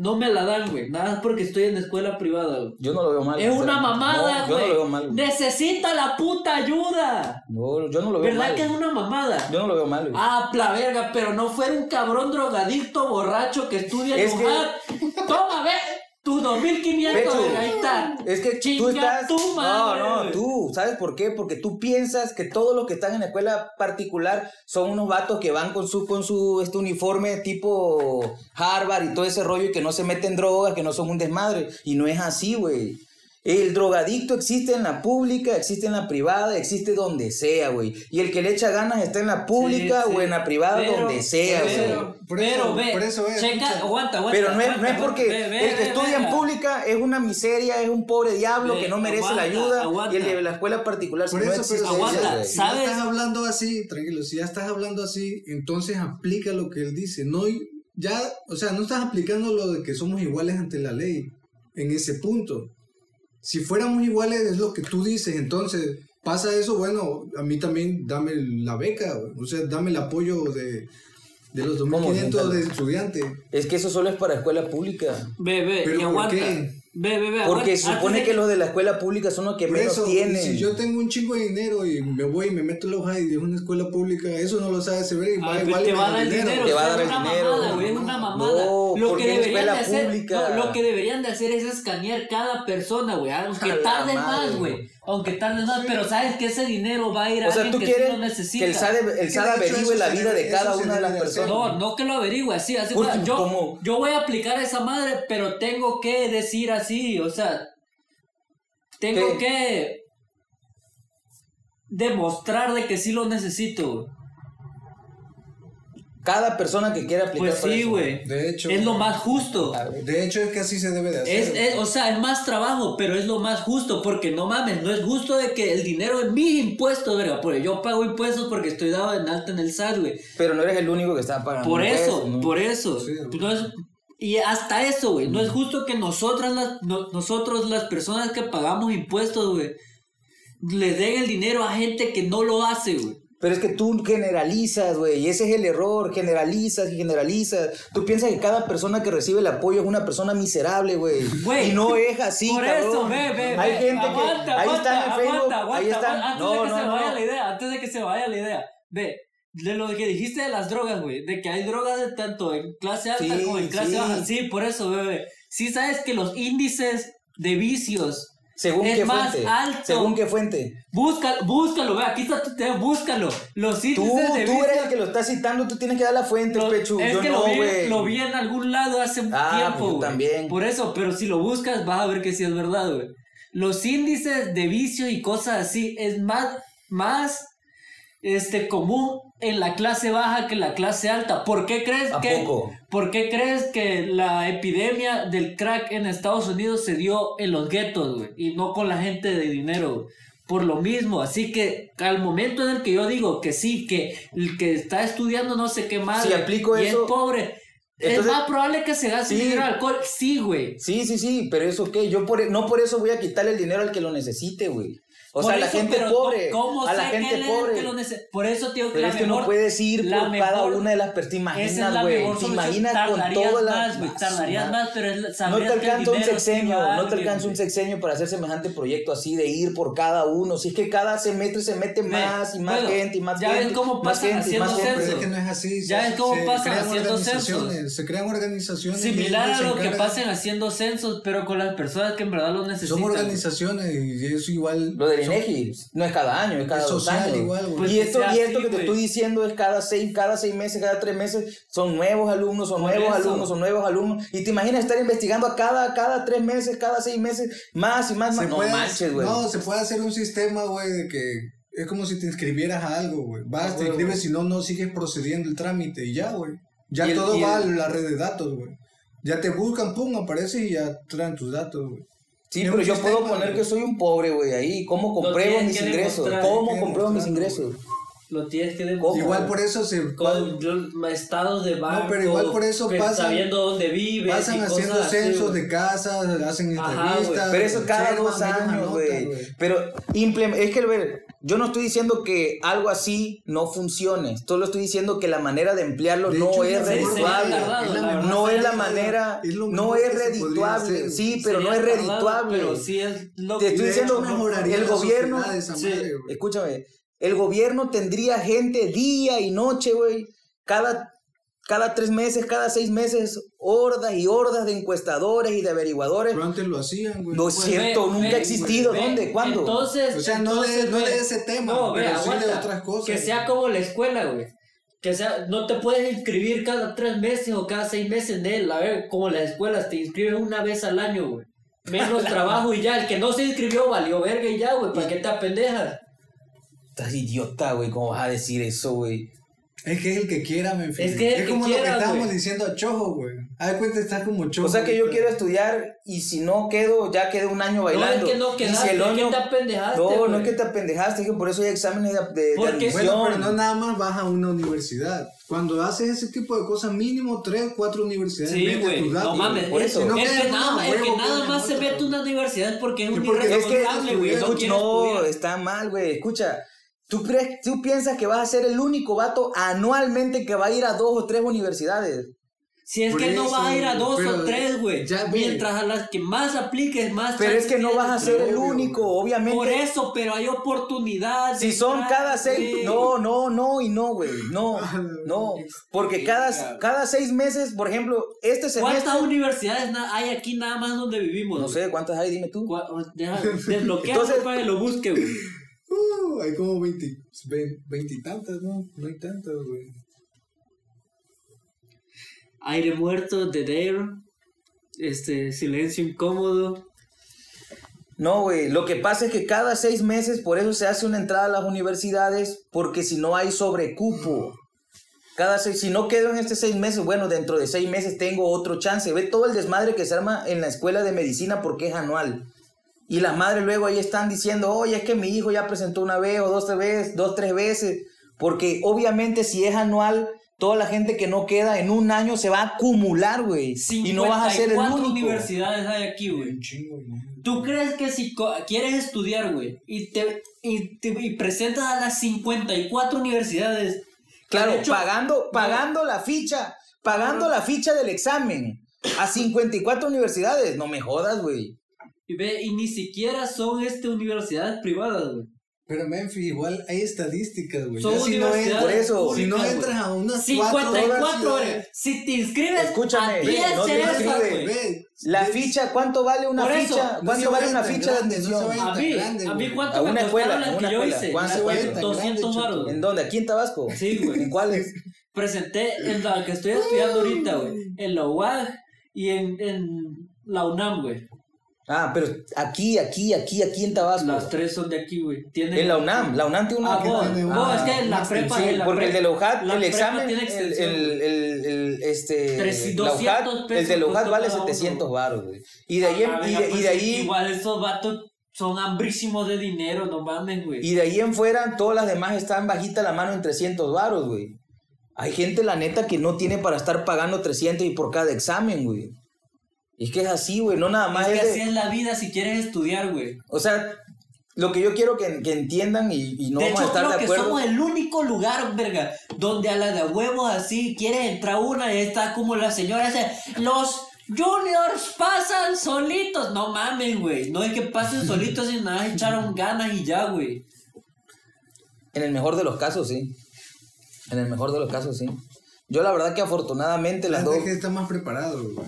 No me la dan, güey. Nada más porque estoy en escuela privada, güey. Yo no lo veo mal. Es una mamada, No, yo güey. no lo veo mal. güey. Necesita la puta ayuda. No, yo no lo veo ¿Verdad mal. que es una mamada? Yo no lo veo mal. güey. Ah, la verga, pero no fuera un cabrón drogadicto borracho que estudia en Es que-. Toma, ve, tu 2500, Pecho, verga, ahí está. Es que tú Chinga estás. tu no, madre, no, güey. tú. ¿Sabes por qué? Porque tú piensas que todos los que están en la escuela particular son unos vatos que van con su, con su este uniforme tipo Harvard y todo ese rollo y que no se meten drogas, que no son un desmadre. Y no es así, güey. El drogadicto existe en la pública, existe en la privada, existe donde sea, güey. Y el que le echa ganas está en la pública Sí, o en la privada, Pero- donde sea, güey. Pero, Por pero, ve, por eso es, checa, aguanta, aguanta. Pero no es, no es porque ve, el que ve, estudia en pública es una miseria, es un pobre diablo Ve, que no merece aguanta, la ayuda aguanta. y el de la escuela particular Por si no eso, existe pero aguanta, si ya ¿sabes? estás hablando así, tranquilo, si ya estás hablando así, entonces aplica lo que él dice. No, ya, o sea, no estás aplicando lo de que somos iguales ante la ley en ese punto. Si fuéramos iguales es lo que tú dices, entonces pasa eso, bueno, a mí también dame la beca, o sea, dame el apoyo de, de los 2.500 de estudiantes. Es que eso solo es para escuela pública. Ve, ve, ¿Pero y por qué? Ve, ve, ve. Porque se supone que los de la escuela pública son los que Por menos eso, tienen. si yo tengo un chingo de dinero y me voy y me meto en la hoja y de una escuela pública, eso no lo sabe ese ver y Ah, va pues igual te va a da dar el dinero, Te va a dar es el una dinero. mamada, güey, es una mamada. No, lo que deberían de hacer, no, lo que deberían de hacer es escanear cada persona, güey, aunque A la tarde madre. más, güey, aunque tarde más, pero sabes que ese dinero va a ir a o sea, alguien tú que sí quieres lo necesita. que el SAD, el que SAD averigüe la vida de cada una de las personas. No, no que lo averigüe así, así bueno, yo, como- yo voy a aplicar a esa madre, pero tengo que decir así, o sea, tengo ¿Qué? que demostrar de que sí lo necesito. Cada persona que quiera aplicar Pues para sí, eso. güey. De hecho, Es lo más justo. de hecho es que así se debe de hacer. Es, es- o sea, es más trabajo, pero es lo más justo, porque no mames, no es justo de que el dinero de mis impuestos, verga, porque yo pago impuestos porque estoy dado en alta en el SAT, güey. Pero no eres el único que está pagando. Por eso, por eso. Sí. No es- y hasta eso, güey, no es justo que nosotras, las, no- nosotros, las personas que pagamos impuestos, güey, le den el dinero a gente que no lo hace, güey. Pero es que tú generalizas, güey, y ese es el error, generalizas y generalizas. Tú piensas que cada persona que recibe el apoyo es una persona miserable, güey. Y no es así, Por cabrón. eso, ve, ve, Hay ve. gente aguanta, que ahí aguanta, están en Facebook, aguanta, aguanta, ahí están. Antes no, de que no, se no. vaya la idea, antes de que se vaya la idea. Ve, de lo que dijiste de las drogas, güey, de que hay drogas de tanto en clase alta Sí, como en clase sí. baja. Sí, por eso, bebé. Sí sabes que los índices de vicios Según es qué más fuente. alto. Según qué fuente. Busca, búscalo, ve, aquí está tu tema, búscalo. Los Tú, de tú eres el que lo está citando, tú tienes que dar la fuente, lo- Pechu. es Yo que no, lo, vi, lo vi en algún lado hace un Ah, tiempo, pues yo también. Por eso, pero si lo buscas vas a ver que sí es verdad, güey. Los índices de vicio y cosas así es más, más este, común en la clase baja que en la clase alta. ¿Por qué crees ¿A que poco? ¿Por qué crees que la epidemia del crack en Estados Unidos se dio en los guetos, güey? Y no con la gente de dinero? Por lo mismo, así que al momento en el que yo digo que sí, que el que está estudiando no sé qué más Si aplico y eso, es pobre, entonces- es más probable que se gaste Sí. dinero alcohol. Sí, güey. Sí, sí, sí, pero eso qué, yo por, no por eso voy a quitarle el dinero al que lo necesite, güey. O sea, a la eso, gente pero pobre, ¿cómo a la sé que gente es el pobre. que lo Por eso, tío, Pero la es que no puedes ir por cada una de las personas. Es imaginas, güey. mejor Te imaginas con todas más, las. tardarías más, pero es, No te que alcanza un sexenio, no te alcanza un sexenio para hacer semejante proyecto así de ir por cada uno. Si es que cada semestre se mete más y más bueno, gente y más ya gente. ven cómo más pasan más haciendo censos. es que no es así. Ya ves cómo pasan haciendo organizaciones, censos. Se crean organizaciones. Similar a lo que pasen haciendo censos, pero con las personas que en verdad lo necesitan. Son organizaciones y eso igual. Lo del son- INEGI no es cada año, es cada Eso dos años. igual. Pues y esto, y esto así, que te estoy diciendo es cada seis, cada seis meses, cada tres meses, son nuevos alumnos, son nuevos eso. alumnos, son nuevos alumnos. Y te imaginas estar investigando a cada, cada tres meses, cada seis meses, más y más, más. No puede- manches, güey. No, se puede hacer un sistema, güey, de que es como si te inscribieras a algo, güey. Vas, te inscribes, si no, no sigues procediendo el trámite y ya, güey. Ya el- todo va el- a la red de datos, güey. Ya te buscan, pum, aparece y ya traen tus datos, güey. Sí, pero yo puedo poner que soy un pobre, güey, ahí. ¿Cómo compruebo mis ingresos? ¿Cómo compruebo mis ingresos? Lo tienes que demostrar. Igual por eso se Con estados de banco. pero igual por eso pasan- Sabiendo dónde vives. pasan y haciendo censos de casas, hacen Ajá, entrevistas. Pero eso cada dos años, güey. Pero es que, ver, yo no estoy diciendo que algo así no funcione. Solo estoy diciendo que la manera de emplearlo De no hecho, es redituable. No es la manera, manera, es lo no es redituable. Sí, pero no es redituable. Pero sí es lo Te que- estoy diciendo, el gobierno-. Escúchame, el gobierno tendría gente día y noche, güey. Cada, cada tres meses, cada seis meses, hordas y hordas de encuestadores y de averiguadores. Pero antes lo hacían, güey. No es Pues cierto, ve, nunca ve, ha existido. ve, ¿Dónde? ¿Cuándo? Entonces, O sea, no de- no de ese tema, no, ve, pero sí de otras cosas, Que sea como la escuela, güey. Que sea, no te puedes inscribir cada tres meses o cada seis meses en él. A ver, como las escuelas, te inscribes una vez al año, güey. Menos trabajo y ya. El que no se inscribió valió verga y ya, güey. ¿Para qué te apendejas? Estás idiota, güey. ¿Cómo vas a decir eso, güey? Es que es el que quiera, me Es que es el que como lo que estábamos güey. diciendo a Chojo, güey. Haz de cuenta, estás como Chojo. O sea que yo quiero estudiar y si no quedo, ya quedé un año bailando. No es que no quedaste, si el es año- que te apendejaste, No, no güey. es que te apendejaste, es que por eso hay exámenes de, de, de. Bueno, pero no nada más vas a una universidad. Cuando haces ese tipo de cosas, mínimo tres, cuatro universidades. Sí, güey. No mames. por eso. No el que nada, una, el que nada más se mete a una universidad es porque es un porque- Es que, irresponsable, güey. No no, está mal, güey. Escucha, ¿tú, crees, tú piensas que vas a ser el único vato anualmente que va a ir a dos o tres universidades. Si es Por que no vas a ir a dos pero o tres, güey. Mientras a las que más apliques, más Pero es que no vas a ser el único, obviamente. Por eso, pero hay oportunidad. Si son cada seis, no, no, no y no, güey, no, no, porque cada, cada seis meses, por ejemplo, este semestre, ¿Cuántas universidades hay aquí nada más donde vivimos? no sé cuántas hay, dime tú. Cua- Deja, desbloquea Entonces- para que lo busque, güey. Uh, hay como veinte, ve- veintitantas, ¿no? No hay tantas, güey. Aire muerto, Dead Air, este, silencio incómodo. No, güey, lo que pasa es que cada seis meses, por eso se hace una entrada a las universidades, porque si no hay sobrecupo. Cada seis, si no quedo en este seis meses, bueno, dentro de seis meses tengo otro chance. Ve todo el desmadre que se arma en la escuela de medicina porque es anual. Y las madres luego ahí están diciendo, oye, es que mi hijo ya presentó una vez o dos, tres veces, dos, tres veces. Porque obviamente si es anual, toda la gente que no queda en un año se va a acumular, güey. Y no vas a ser el 54 único. universidades hay aquí, güey. Un chingo, güey. ¿Tú crees que si quieres estudiar, güey, y te, y te y presentas a las 54 universidades, Claro, hecho- pagando, pagando la ficha, pagando la ficha del examen a 54 universidades. No me jodas, güey. Y ve, y ni siquiera son este universidades privadas, güey. Pero Memphis, igual hay estadísticas, güey. Son Ya si no entras- Por eso, Si no entras a unas 54 cuatro horas. Si te inscribes Escúchame, a ve, 10 no te inscribes. La ve, ficha, ¿cuánto vale una Por eso, ficha? ¿Cuánto vale una ficha de no vayan A mí, grande, a mí cuánto A me una escuela, costaron a las una que yo escuela. hice. ¿Cuánto, Las cuánto? 200 Grande, baros. ¿En dónde? ¿Aquí en Tabasco? Sí, güey. ¿En cuáles? Presenté en la que estoy estudiando ahorita, güey. En la UAG y en, en la UNAM, güey. Ah, pero aquí, aquí, aquí, aquí en Tabasco. Las tres son de aquí, güey. En la UNAM, la UNAM tiene una... Ah, vos, tiene vos, una- es que en la prepa. en la porque el de la UJAT, el examen, tiene el, extensión, el, el, el, este, Tres- la 200 UJAT, el pesos de la UJAT vale cada uno. 700 baros, güey. Y de ahí, en- Ah, y venga, de, y pues, de ahí, Igual esos vatos son hambrísimos de dinero, no mames, güey. y de ahí en fuera, todas las demás están bajita la mano en 300 baros, güey. Hay gente, la neta, que no tiene para estar pagando 300 y por cada examen, güey. Es que es así, güey, no nada más Es es, que de- así es la vida si quieres estudiar, güey. O sea, lo que yo quiero que, que entiendan y, y no de vamos hecho, a estar creo de que acuerdo. somos el único lugar, verga, donde a la de huevos así quiere entrar una y está como la señora los juniors pasan solitos. No mames, güey. No es que pasen solitos y nada, echaron ganas y ya, güey. En el mejor de los casos, sí. En el mejor de los casos, sí. Yo la verdad que afortunadamente las dos... Antes que está más preparado, güey.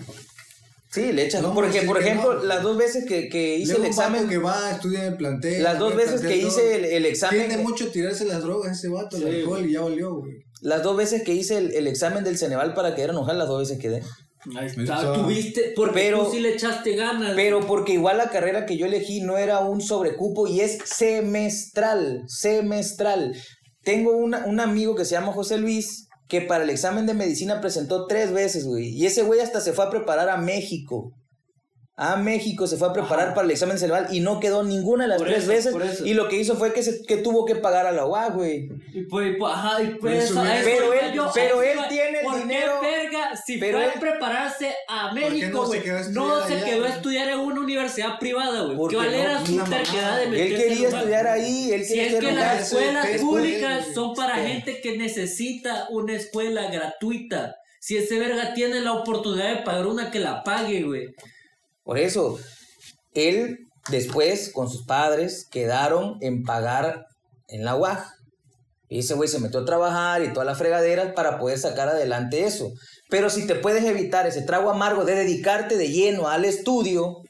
Sí, le echas. No, porque, por ejemplo, no. las dos veces que, que hice Luego el examen, que va, estudia en el plantel. las dos en el veces que hice el, el examen, Tiene mucho tirarse las drogas ese vato, el Sí, alcohol, y ya valió, güey. las dos veces que hice el, el examen del Ceneval para quedar enojado, las dos veces quedé. Ahí está, tuviste, porque Pero- tú sí le echaste ganas. Pero porque igual la carrera que yo elegí no era un sobrecupo y es semestral, semestral. Tengo una- un amigo que se llama José Luis que para el examen de medicina presentó tres veces, güey. Y ese güey hasta se fue a preparar a México. A México se fue a preparar Ajá. para el examen cerebral y no quedó ninguna de las Por tres eso, veces. Y lo que hizo fue que, se, que tuvo que pagar a la UAC, güey. Y pues, pues, ajá, y pues, Pero a eso él- pero él- pero a eso él iba. tiene el ¿Por qué, dinero? verga, si Pero fue él- a prepararse a México, no se güey, quedó a no estudiar se allá, quedó a güey? estudiar en una universidad privada, güey. Porque ¿Qué vale no, era su terquedad de Él meterse quería en lugar? estudiar ahí, él Si quería es que las escuelas públicas ese- son para gente que necesita una escuela gratuita. Si ese verga tiene la oportunidad de pagar una, que la pague, güey. Por eso, él después con sus padres quedaron en pagar en la UAG. Y ese güey se metió a trabajar y todas las fregaderas para poder sacar adelante eso. Pero si te puedes evitar ese trago amargo de dedicarte de lleno al estudio,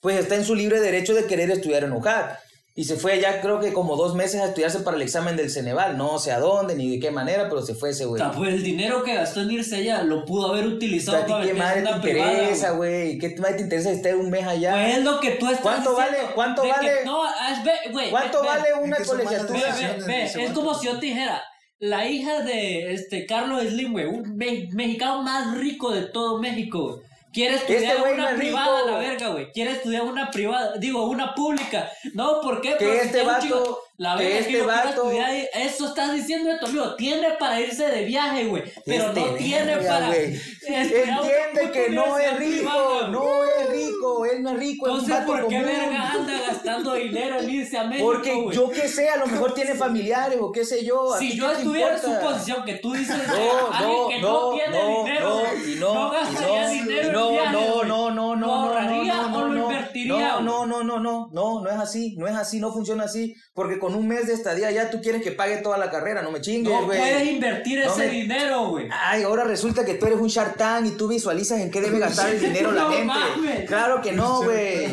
pues está en su libre derecho de querer estudiar en UJAC. Y se fue allá creo que como dos meses a estudiarse para el examen del Ceneval. No sé a dónde ni de qué manera, pero se fue ese O güey. sea, pues el dinero que gastó en irse allá lo pudo haber O utilizado sea, ¿a ti para qué madre te privada, interesa, güey. ¿Qué madre te interesa estar un mes allá? Pues es lo que tú estás ¿Cuánto vale- cuánto de que- vale- no, es, güey, ¿Cuánto ve, ve, vale una Es que colegiatura? Ve, ve, es como si yo te dijera, la hija de este Carlos Slim, güey, un me- mexicano más rico de todo México. Quiere estudiar Este güey una privada, la verga, güey. Quiere estudiar una privada, digo, una pública. No, ¿por qué? Que Porque este vato- la que verga este quiero vato- estudiar ahí. Eso estás diciendo esto, amigo. Tiene para irse de viaje, güey. Pero Este no tiene verga, para. Entiende que no es rico, no es rico, él no es rico, es un Entonces, ¿por qué común. verga anda gastando dinero en irse a México, Porque yo qué sé, a lo mejor tiene familiares o qué sé yo. ¿a ti Si yo estuviera en su posición que tú dices No, alguien no, que no, no, tiene no, dinero, no, y no, no y gastaría no, dinero y en no, viajes, no, no, no, no, ¿Lo no, ahorraría no, o no, lo no, invertiría, no, güey? no, no, no, no, no, no es así, no es así, no funciona así, porque con un mes de estadía ya tú quieres que pague toda la carrera, no me chingues, No güey. puedes invertir No ese me- dinero, güey. Ay, ahora resulta que tú eres un Shark Tank y tú visualizas en qué debe gastar el dinero la No gente. mames. Claro que no, güey.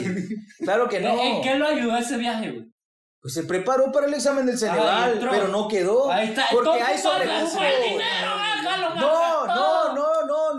Claro que no. ¿En qué lo ayudó ese viaje, güey? Pues se preparó para el examen del Ceneval, pero no quedó. Ahí está. Porque Entonces, hay sobrecupo. No, no,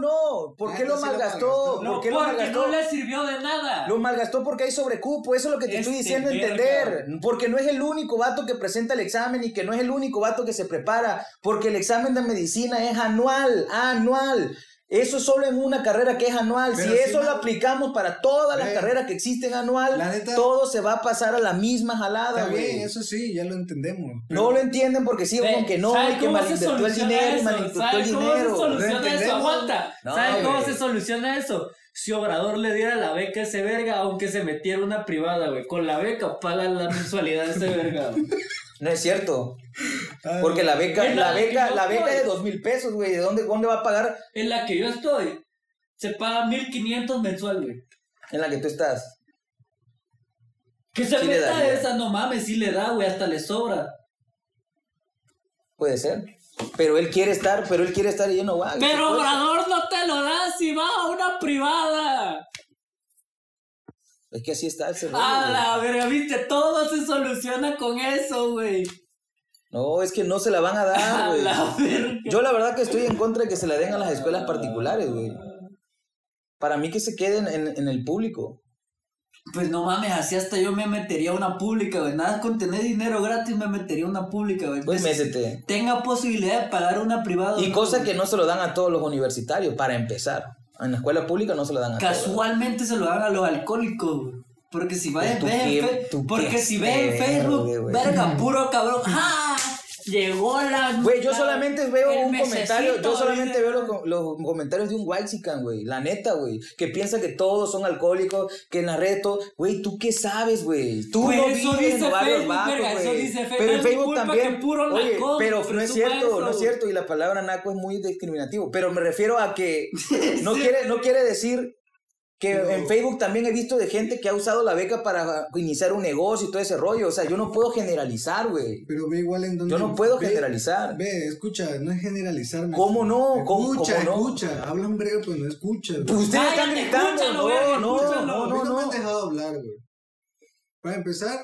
no, no, no. ¿Por qué lo malgastó? malgastó. No, ¿Por qué lo porque malgastó? no le sirvió de nada. Lo malgastó porque hay sobrecupo, eso es lo que te estoy Este diciendo verga. entender. Porque no es el único vato que presenta el examen y que no es el único vato que se prepara. Porque el examen de medicina es anual, anual. Eso es solo en una carrera que es anual. Pero si sí, eso lo no. aplicamos para todas las carreras que existen anual, la neta- todo se va a pasar a la misma jalada, Está bien, güey. eso sí, ya lo entendemos. No lo entienden porque siguen Ve, con que no, ¿sabe y que cómo se malinterpretó el soluciona dinero eso? malinterpretó el ¿Sabe cómo se dinero. soluciona ¿Lo eso? entendemos? Aguanta. No, ¿Sabe cómo se soluciona eso? Si Obrador le diera la beca a ese verga, aunque se metiera una privada, güey. Con la beca paga la mensualidad de ese verga. No es cierto. Ay, Porque la beca, la beca, yo la beca de dos mil pesos, güey. ¿De dónde, dónde va a pagar En la que yo estoy, se paga 1500 mensual, güey. en la que tú estás? Que se Sí le meta daría. esa, no mames, sí le da, güey, hasta le sobra. Puede ser. Pero él quiere estar, pero él quiere estar lleno, guau. y se Pero. Obrador no te lo da si va a una privada. Es que así está ese rollo, A güey. la verga, viste, todo se soluciona con eso, güey. No, es que no se la van a dar, güey. la verga. Yo la verdad que estoy en contra de que se la den a las escuelas particulares, güey. Para mí que se queden en, en el público. Pues no mames, así hasta yo me metería a una pública, güey. Nada con tener dinero gratis me metería a una pública, güey. Pues métete. tenga posibilidad de pagar una privada. Y ¿no? cosa que no se lo dan a todos los universitarios, para empezar. En la escuela pública no se lo dan a todos. Casualmente se lo dan a los alcohólicos. Porque si va ¿Tú ves Fe- tú porque si ves en Facebook, verga, puro cabrón. ¡Ja! Llegó la. Güey, yo la- solamente veo un comentario, yo solamente veo los, los comentarios de un Waxican, güey, la neta, güey, que piensa que todos son alcohólicos, que en la red todo, güey, ¿tú qué sabes, güey? Tú Güey, no vives en barrios bajos, güey. Pero en Facebook también, puro oye, pero no es cierto, eso, no es cierto, y la palabra naco es muy discriminativo, pero me refiero a que no quiere, no quiere decir Que Pero- en Facebook también he visto de gente que ha usado la beca para iniciar un negocio y todo ese rollo. O sea, yo no puedo generalizar, güey. Pero ve igual en donde. Yo no puedo ve- generalizar. Ve, escucha, no es generalizar. ¿Cómo no? ¿Cómo- Escucha, cómo no? escucha. Hablan brega, pero no escucha. Pues ustedes están Cállate, gritando. escúchalo, No, no, no, A mí no, no me han no. dejado hablar, güey. Para empezar,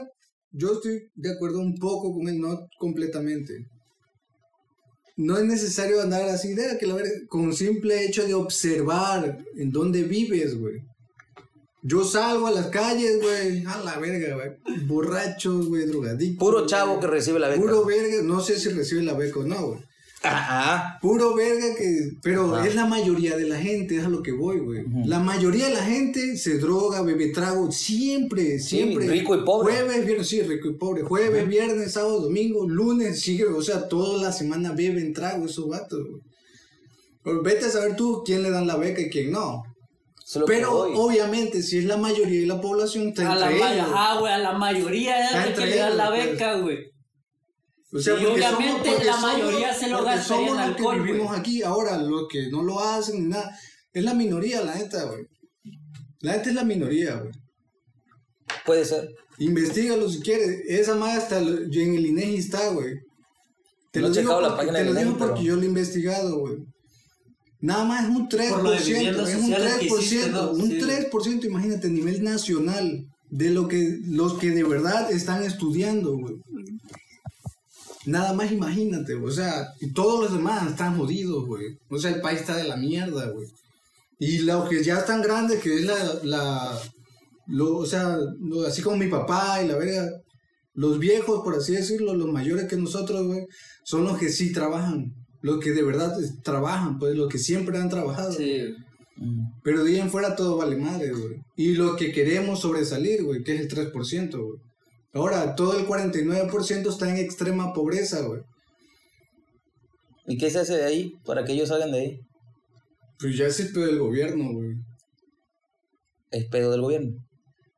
yo estoy de acuerdo un poco con él, no completamente. No es necesario andar así, de que la verga, con simple hecho de observar en dónde vives, güey. Yo salgo a las calles, güey, a la verga, güey. Borrachos, güey, drogadictos. Puro chavo güey. que recibe la beca. Puro verga, no sé si recibe la beca o no, güey. Ajá. Puro verga que... Pero es la mayoría de la gente, es a lo que voy, güey. La mayoría de la gente se droga, bebe trago, siempre, siempre. rico y pobre. Jueves, viernes, sí, rico y pobre. Jueves, viernes, sábado, domingo, lunes, sigue, o sea, toda la semana beben trago esos vatos, güey. Vete a saber tú quién le dan la beca y quién no. Pero obviamente, si es la mayoría de la población, está A la, entre ma- ellos. ajá, güey, a la mayoría es la que le dan la pues. beca, güey. O sea, obviamente porque la mayoría se lo gastaría somos en los que alcohol, vivimos aquí. Ahora, los que no lo hacen ni nada, es la minoría, la neta, güey. La neta es la minoría, güey. Puede ser. Investígalo si quieres. Esa madre hasta en el INEGI está, güey. Te No lo he digo checado la porque, página te del lo digo porque yo lo he investigado, güey. Nada más es un 3%, Por lo de viviendas es un sociales que 3%, hiciste, ¿no? un Sí. 3%, imagínate, a nivel nacional, de lo que los que de verdad están estudiando, güey. Nada más imagínate, güey. o sea, y todos los demás están jodidos, güey. O sea, el país está de la mierda, güey. Y los que ya están grandes, que es la, la lo, o sea, lo- así como mi papá y la verga, los viejos, por así decirlo, los mayores que nosotros, güey, son los que sí trabajan, los que de verdad trabajan, pues los que siempre han trabajado. Sí. Pero de ahí en fuera todo vale madre, güey. Y lo que queremos sobresalir, güey, que es el 3%, güey. Ahora, todo el 49% está en extrema pobreza, güey. ¿Y qué se hace de ahí para que ellos salgan de ahí? Pues ya es el pedo del gobierno, güey. Es pedo del gobierno.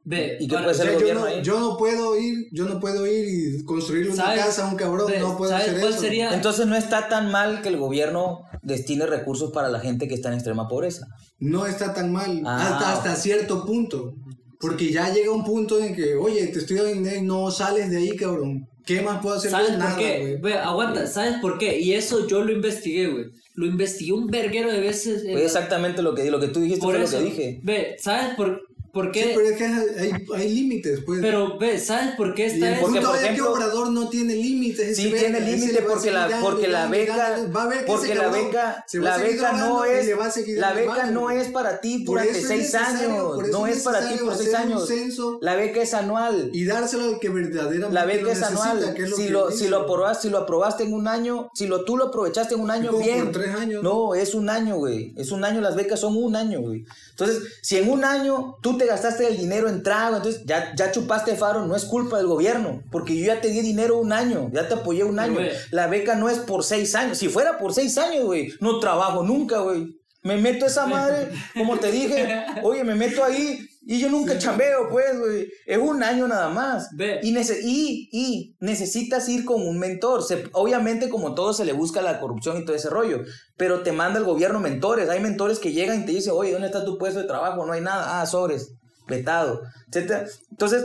Ve, ¿Y qué puede O sea, el yo gobierno no, ahí? yo no puedo ir, yo no puedo ir y construirle una casa a un cabrón, Ve, no puedo ¿sabes hacer cuál eso. sería? Entonces no está tan mal que el gobierno destine recursos para la gente que está en extrema pobreza. No está tan mal, Ah. hasta, hasta cierto punto. Porque ya llega un punto en que, oye, te estoy dando no sales de ahí, cabrón. ¿Qué más puedo hacer? ¿Sabes por qué? Ve, aguanta, ¿sabes por qué? Y eso yo lo investigué, güey. Lo investigué un verguero de veces. en Fue exactamente lo que, lo que tú dijiste, por fue eso. lo que dije. Ve, ¿sabes por, por qué? Sí, pero es que hay, hay límites, pues. Pero, ve, ¿sabes por qué está eso? Porque, por es ejemplo- que Obrador no tiene límites. Sí tiene ese límite le va a porque la, porque la beca. Va a ver que porque la beca, se va a la beca no es, le va a seguir la beca no es para ti durante seis años, no es para ti por seis años. censo La beca es anual. y dárselo al que verdaderamente La beca lo es anual. si lo, si lo aprobaste, si lo aprobaste en un año, si lo tú lo aprovechaste en un año, bien. por tres años. No, es un año, güey. Es un año, las becas son un año, güey. Entonces, si en un año tú te gastaste el dinero en trago, entonces ya, ya chupaste faro, no es culpa del gobierno, porque yo ya te di dinero un año, ya te apoyé un año. La beca no es por seis años. Si fuera por seis años, güey, no trabajo nunca, güey. Me meto esa madre, como te dije, oye, me meto ahí y yo nunca chambeo, pues, güey. Es un año nada más. Y, nece- y, y necesitas ir con un mentor. Se- obviamente, como todo, se le busca la corrupción y todo ese rollo. Pero te manda el gobierno mentores. Hay mentores que llegan y te dicen, oye, ¿dónde está tu puesto de trabajo? No hay nada. Ah, sobres, vetado, etcétera. Entonces,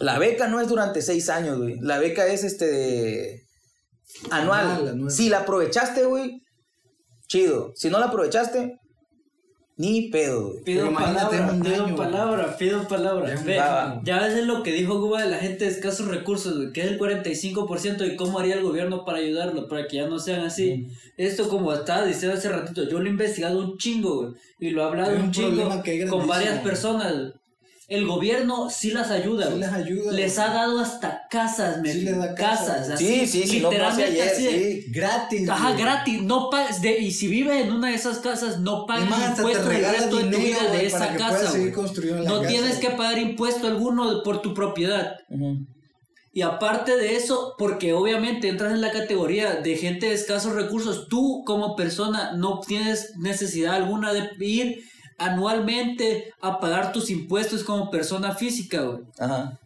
la beca no es durante seis años, güey. La beca es este de- anual. Anual, anual. Si la aprovechaste, güey, chido. Si no la aprovechaste, ni pedo, güey. Pido Pero palabra, un pido año, palabra, pido palabra. Ya Ve, va. ya ves es lo que dijo Cuba de la gente de escasos recursos, güey, que es el 45% y cómo haría el gobierno para ayudarlo, para que ya no sean así. Esto como estaba diciendo hace ratito, yo lo he investigado un chingo, güey, y lo he hablado un un chingo con varias personas. El gobierno sí las ayuda, Sí les ayuda, Les güey. ha dado hasta casas, me Sí les da casas. casas, así, Sí, sí, sí, literalmente ayer, así de- sí. Gratis. Ajá, güey. gratis, no pagas, de, y si vives en una de esas casas, no pagas Es más, hasta te impuesto el resto de tu vida de güey, esa casa, seguir güey. construyendo la No casa, tienes güey. que pagar impuesto alguno por tu propiedad. Y aparte de eso, porque obviamente entras en la categoría de gente de escasos recursos, tú como persona no tienes necesidad alguna de ir anualmente a pagar tus impuestos como persona física, güey. Ajá.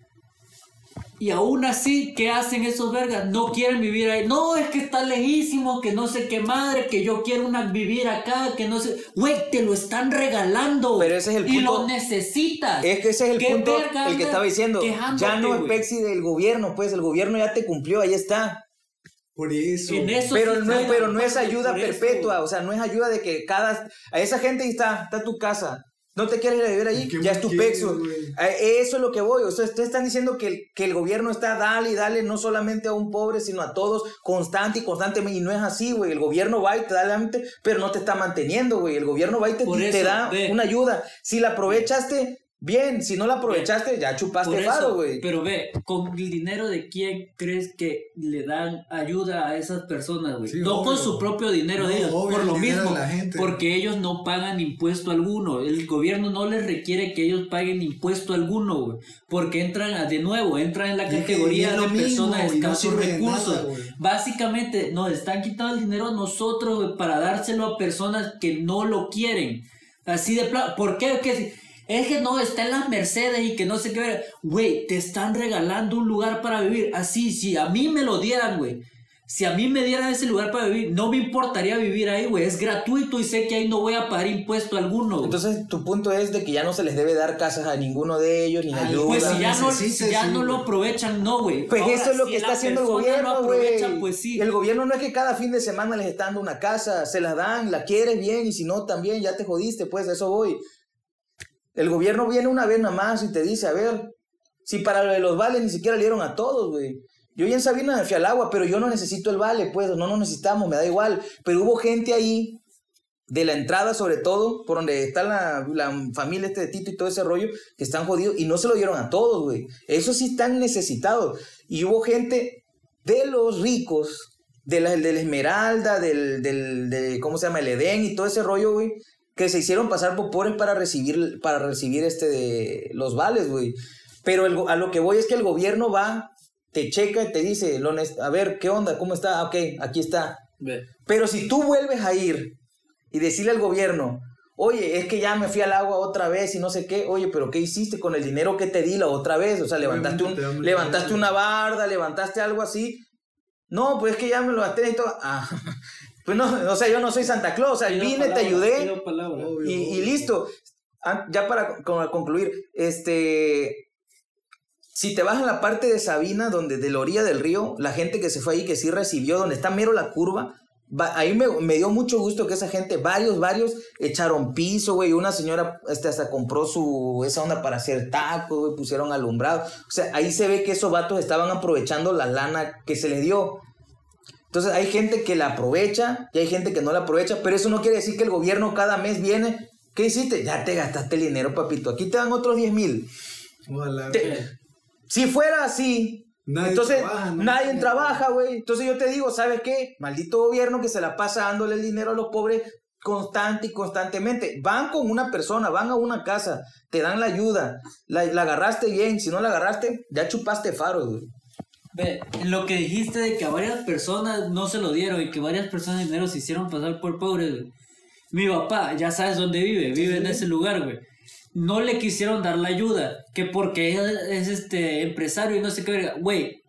Y aún así, ¿qué hacen esos vergas? No quieren vivir ahí. No, es que está lejísimo, que no sé qué madre, que yo quiero una vivir acá, que no sé. Güey, te lo están regalando. Pero ese es el Y punto. lo necesitas. Es que ese es el ¿Qué punto el que estaba diciendo. Ya no es? Pepsi del gobierno, pues el gobierno ya te cumplió, ahí está. Por eso. En eso Pero sí no, pero no es ayuda perpetua, o sea, no es ayuda de que cada... A esa gente ahí está, está tu casa. No te quieres ir a vivir ahí, ¿Y qué ya es tu pexo. Eso es lo que voy. O sea, ustedes están diciendo que el, que el gobierno está dale y dale no solamente a un pobre, sino a todos, constante y constantemente. Y no es así, güey. El gobierno va y te da la mente, pero no te está manteniendo, güey. El gobierno va y te, te da ve. una ayuda. Si la aprovechaste, bien. Si no la aprovechaste, ya chupaste faro, güey. Pero ve, con el dinero de quién crees que le dan ayuda a esas personas, güey. Sí, no con su propio dinero No, de ellos, obvio, por lo mismo, de la gente. porque ellos no pagan impuesto alguno. El gobierno no les requiere que ellos paguen impuesto alguno, güey, porque entran a- de nuevo, entran en la Y categoría de mismo, personas no escasos recursos. nada. Básicamente nos están quitando el dinero a nosotros, güey, para dárselo a personas que no lo quieren. Así de plano. ¿Por qué? Si- es que no, está en las Mercedes y que no sé qué. Güey, te están regalando un lugar para vivir. Así, si a mí me lo dieran, güey. Si a mí me dieran ese lugar para vivir, no me importaría vivir ahí, güey. Es gratuito y sé que ahí no voy a pagar impuesto alguno. Entonces, tu punto es de que ya no se les debe dar casas a ninguno de ellos, ni Ay, ayuda. pues si ya, no, necesites, si ya sí, no lo aprovechan, no, güey. Pues Ahora, eso es lo si que está haciendo el gobierno, güey. Pues sí. El gobierno no es que cada fin de semana les está dando una casa, se la dan, la quieres bien y si no también ya te jodiste, pues de eso voy. El gobierno viene una vez nada más y te dice, a ver, si para lo de los vales ni siquiera le dieron a todos, güey. Yo ya en Sabina me fui al agua, pero yo no necesito el vale, pues, no nos necesitamos, me da igual. Pero hubo gente ahí, de la entrada sobre todo, por donde está la, la familia este de Tito y todo ese rollo, que están jodidos y no se lo dieron a todos, güey. Esos sí están necesitados. Y hubo gente de los ricos, de la Esmeralda, del, del, de, ¿cómo se llama? El Edén y todo ese rollo, güey, que se hicieron pasar por pobres para recibir, para recibir este de los vales, güey. Pero el a lo que voy es que el gobierno va, te checa y te dice, lo nes- a ver, ¿qué onda? ¿Cómo está? Ah, Ok, aquí está. Pero si tú vuelves a ir y decirle al gobierno, oye, es que ya me fui al agua otra vez y no sé qué, oye, pero ¿qué hiciste con el dinero que te di la otra vez? O sea, levantaste, un, levantaste una barda, levantaste algo así. No, pues es que ya me lo gasté y todo. Ah, pues no, o sea, yo no soy Santa Claus, o sea, Pido vine, te ayudé. Obvio, y, obvio. listo. Ah, Ya para con- concluir, este, si te vas a la parte de Sabina, donde de la orilla del río, la gente que se fue ahí, que sí recibió, donde está mero la curva, va- ahí me, me dio mucho gusto que esa gente, varios, varios, echaron piso, güey. Una señora este, hasta compró su, esa onda para hacer tacos, güey, pusieron alumbrado. O sea, ahí se ve que esos vatos estaban aprovechando la lana que se les dio. Entonces hay gente que la aprovecha y hay gente que no la aprovecha, pero eso no quiere decir que el gobierno cada mes viene. ¿Qué hiciste? Ya te gastaste el dinero, papito. Aquí te dan otros 10 mil. Si fuera así, Nadie entonces trabaja, ¿no? nadie trabaja, güey. Entonces yo te digo, ¿sabes qué? Maldito gobierno que se la pasa dándole el dinero a los pobres constante y constantemente. Van con una persona, van a una casa, te dan la ayuda, la, la agarraste bien, si no la agarraste, ya chupaste faro, güey. Lo que dijiste de que a varias personas no se lo dieron y que varias personas de dinero se hicieron pasar por pobres, güey. Mi papá, ya sabes dónde vive, vive en ese lugar, güey. No le quisieron dar la ayuda, que porque es, es, este empresario y no sé qué verga. Güey,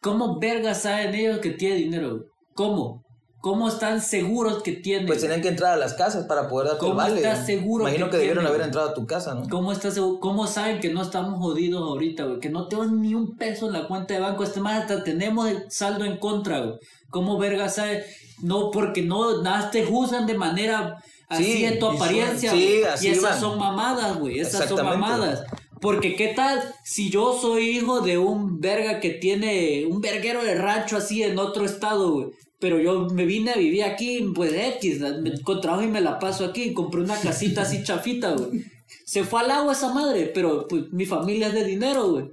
¿cómo verga saben ellos que tiene dinero? güey? ¿Cómo? ¿Cómo están seguros que tiene? Pues tenían que entrar a las casas para poder el ¿Cómo vale. estás seguro Imagino que que, debieron haber entrado a tu casa, ¿no? ¿Cómo, estás seguro- ¿Cómo saben que no estamos jodidos ahorita, güey? Que no tenemos ni un peso en la cuenta de banco. Este más hasta tenemos el saldo en contra, güey. ¿Cómo verga sabe? No, porque no, nada te juzgan de manera así Sí, de tu apariencia. Sí, güey. así y esas van. son mamadas, güey. Esas son mamadas. Porque qué tal si yo soy hijo de un verga que tiene un verguero de rancho así en otro estado, güey. Pero yo me vine a vivir aquí, pues X, me con trabajo y me la paso aquí. Compré una casita así chafita, güey. Se fue al agua esa madre, pero pues mi familia es de dinero, güey.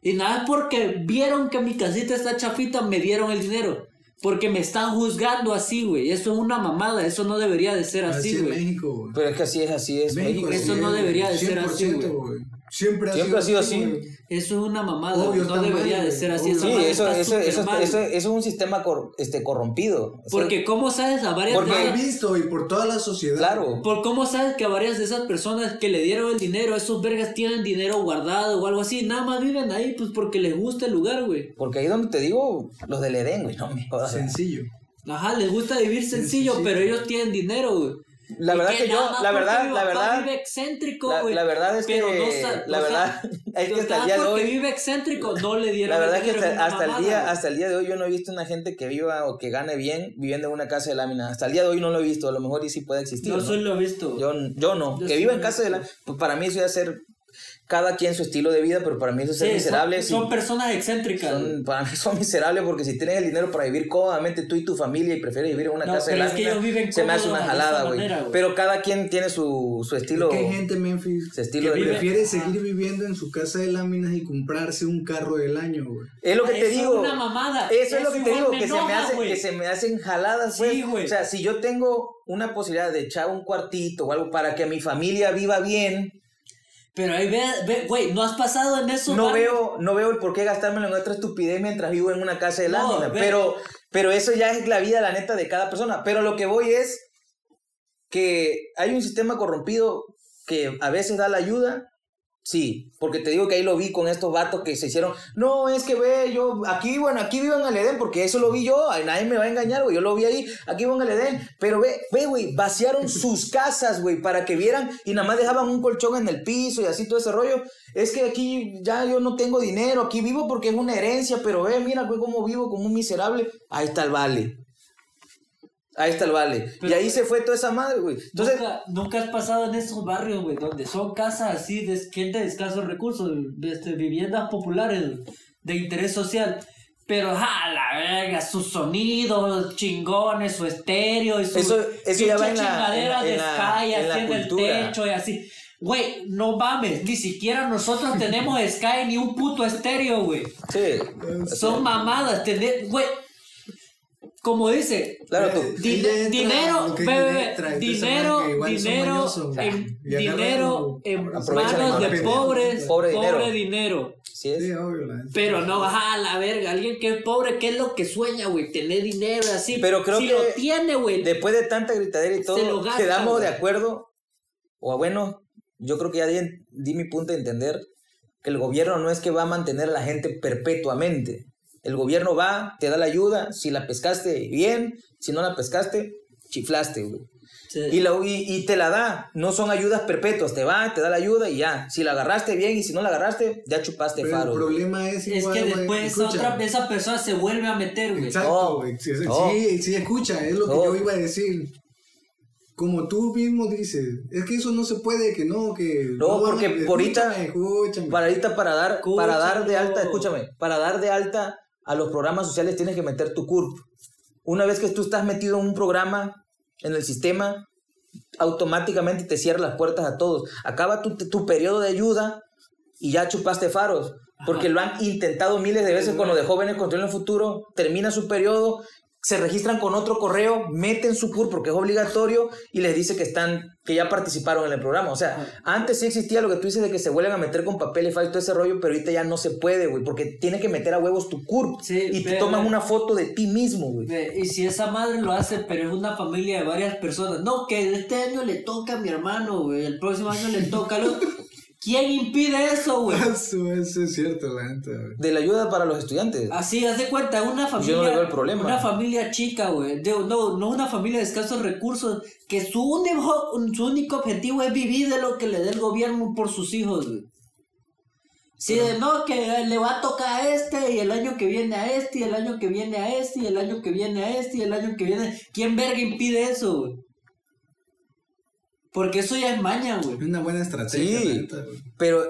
Y nada porque vieron que mi casita está chafita, me dieron el dinero. Porque me están juzgando así, güey. Eso es una mamada, eso no debería de ser Así güey. México, güey. Pero es que así es, así es México. así eso no es, debería de ser así, 100%, güey. Siempre ha Siempre ha sido sido así. Eso es una mamada, Obvio, no debería mal, de ser así. Esa Sí, eso, está eso, súper eso, mal. eso, eso es un sistema cor- este, corrompido. Porque cómo sabes a varias Porque- de He esas- visto y por toda la sociedad. Claro. por cómo sabes que a varias de esas personas que le dieron el dinero, esos vergas tienen dinero guardado o algo así, nada más viven ahí pues porque les gusta el lugar, güey. Porque ahí donde te digo, los del Edén, güey, no me jodas. Sencillo. Ajá, les gusta vivir sencillo, sí. pero ellos tienen dinero, güey. La verdad que que yo, la verdad, la verdad, vive excéntrico, la, verdad es que, no la o sea, verdad, es que hasta el día de hoy, vive excéntrico, no le dieron la verdad es que hasta, el día, hasta el día de hoy yo no he visto una gente que viva o que gane bien viviendo en una casa de lámina. Hasta el día de hoy no lo he visto, a lo mejor y sí puede existir. Yo ¿no? solo lo he visto. Yo, yo no, Yo que viva en casa de la, pues para mí eso ya ser cada quien su estilo de vida, pero para mí eso es ser Sí, miserable. son, son personas excéntricas. Son, para mí son miserables porque si tienes el dinero para vivir cómodamente tú y tu familia y prefieres vivir en una No, casa de pero es que lámina, ellos viven se me hace una jalada, güey. Pero cada quien tiene su, su estilo, hay gente, Memphis, su estilo que de vida. prefiere seguir viviendo en su casa de láminas y comprarse un carro del año, güey. Es lo que te Eso digo. es una mamada. Eso es lo que te digo, que, se me hacen, que se me hacen jaladas, pues. Sí, güey. O sea, si yo tengo una posibilidad de echar un cuartito o algo para que mi familia viva bien, Pero ahí ve, ve, güey, no has pasado en eso. no veo, no veo el por qué gastármelo en otra estupidez mientras vivo en una casa de lámina. Pero, pero eso ya es la vida, la neta, de cada persona. Pero lo que voy es que hay un sistema corrompido que a veces da la ayuda. Sí, porque te digo que ahí lo vi con estos vatos que se hicieron. No, es que ve, yo aquí, bueno, aquí vivo en el Edén, porque eso lo vi yo, nadie me va a engañar, güey, yo lo vi ahí, aquí vivo en el Edén. Pero ve, ve, güey, vaciaron sus casas, güey, para que vieran y nada más dejaban un colchón en el piso y así todo ese rollo. Es que aquí ya yo no tengo dinero, aquí vivo porque es una herencia, pero ve, mira, güey, cómo vivo como un miserable. Ahí está el vale. Ahí está el vale. y Pero- ahí se fue toda esa madre, güey. Entonces, nunca, nunca has pasado en esos barrios, güey, donde son casas así de gente de escasos recursos, de, este, viviendas populares de interés social. Pero, ja, la verga, sus sonidos chingones, su estéreo y su Eso- eso ya va en la- chingadera en de en la- Sky en en el techo y así. Güey, no mames, ni siquiera nosotros tenemos Sky ni un puto estéreo, güey. sí. Son mamadas, güey. Como dice, Claro, tú. Di- Ella entra dinero, tú dinero, dinero, en, dinero en aprovechan manos la de pobres, Pobre pobre, dinero. dinero. Sí es. Sí, obvio, la neta. Pero no, a la verga, alguien que es pobre, ¿qué es lo que sueña, güey? Tener dinero así. Pero creo si que lo tiene, güey. Después de tanta gritadera y todo, lo gasta, quedamos de acuerdo. O bueno, yo creo que ya di, di mi punto de entender que el gobierno no es que va a mantener a la gente perpetuamente. El gobierno va, te da la ayuda, si la pescaste bien, si no la pescaste, chiflaste, güey. Sí. Y, la- y, y te la da, no son ayudas perpetuas, te va, te da la ayuda y ya. Si la agarraste bien y si no la agarraste, ya chupaste Pero faro. el problema es es igual, que güey, después otra, esa persona se vuelve a meter, güey. Exacto, Oh. güey. Sí, sí, Oh. sí, sí, escucha, es lo que Oh. yo iba a decir. Como tú mismo dices, es que eso no se puede, que no, que... No, porque por ahorita- Escúchame, escúchame. Para ahorita, para dar, para dar de alta, escúchame, para dar de alta a los programas sociales tienes que meter tu CURP. Una vez que tú estás metido en un programa, en el sistema, automáticamente te cierra las puertas a todos. Acaba tu, tu periodo de ayuda y ya chupaste faros. Porque lo han intentado miles de veces con lo de jóvenes construyendo el futuro. Termina su periodo, se registran con otro correo, meten su CURP porque es obligatorio y les dice que están, que ya participaron en el programa. O sea, antes sí existía lo que tú dices de que se vuelven a meter con papel y falta ese rollo, pero ahorita ya no se puede, güey, porque tienes que meter a huevos tu CURP Sí, y te toman una foto de ti mismo, güey. Y si esa madre lo hace, pero es una familia de varias personas. No, que este año le toca a mi hermano, güey. El próximo año le toca al otro. ¿Quién impide eso, güey? Eso, eso es cierto, la güey. De la ayuda para los estudiantes. Así, haz de cuenta, una familia. Yo no le veo el problema. Una familia chica, güey. No, no una familia de escasos recursos. Que su único, su único objetivo es vivir de lo que le dé el gobierno por sus hijos, güey. Si de no, que le va a tocar a este, y el año que viene a este, y el año que viene a este, y el año que viene a este, y el año que viene. ¿Quién verga impide eso, güey? Porque eso ya es maña, güey. Es una buena estrategia, Sí. la neta, güey. Pero,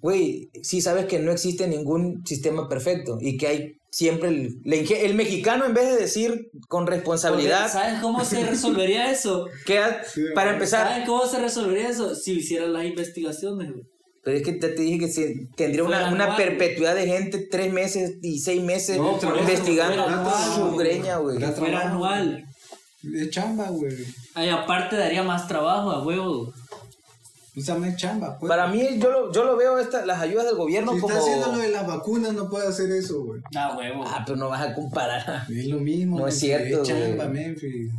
güey, sí sabes que no existe ningún sistema perfecto y que hay siempre el, el mexicano en vez de decir con responsabilidad, ¿Sabes cómo se resolvería eso? queda, Sí, para güey. empezar, ¿Saben cómo se resolvería eso? Si hicieran las investigaciones, güey. pero es que te, te dije que se- tendría una, una perpetuidad de gente tres meses y seis meses No, investigando anual, su güey. greña, güey. Fuera anual. Es chamba, güey. Ay, aparte daría más trabajo a huevo. Esa no es chamba, pues. Para mí, yo lo, yo lo veo esta, las ayudas del gobierno si como. está haciendo lo de las vacunas, no puede hacer eso, güey. Ah, huevo. Ah, pero no vas a comparar. Es lo mismo. No es cierto, Es chamba. Memphis.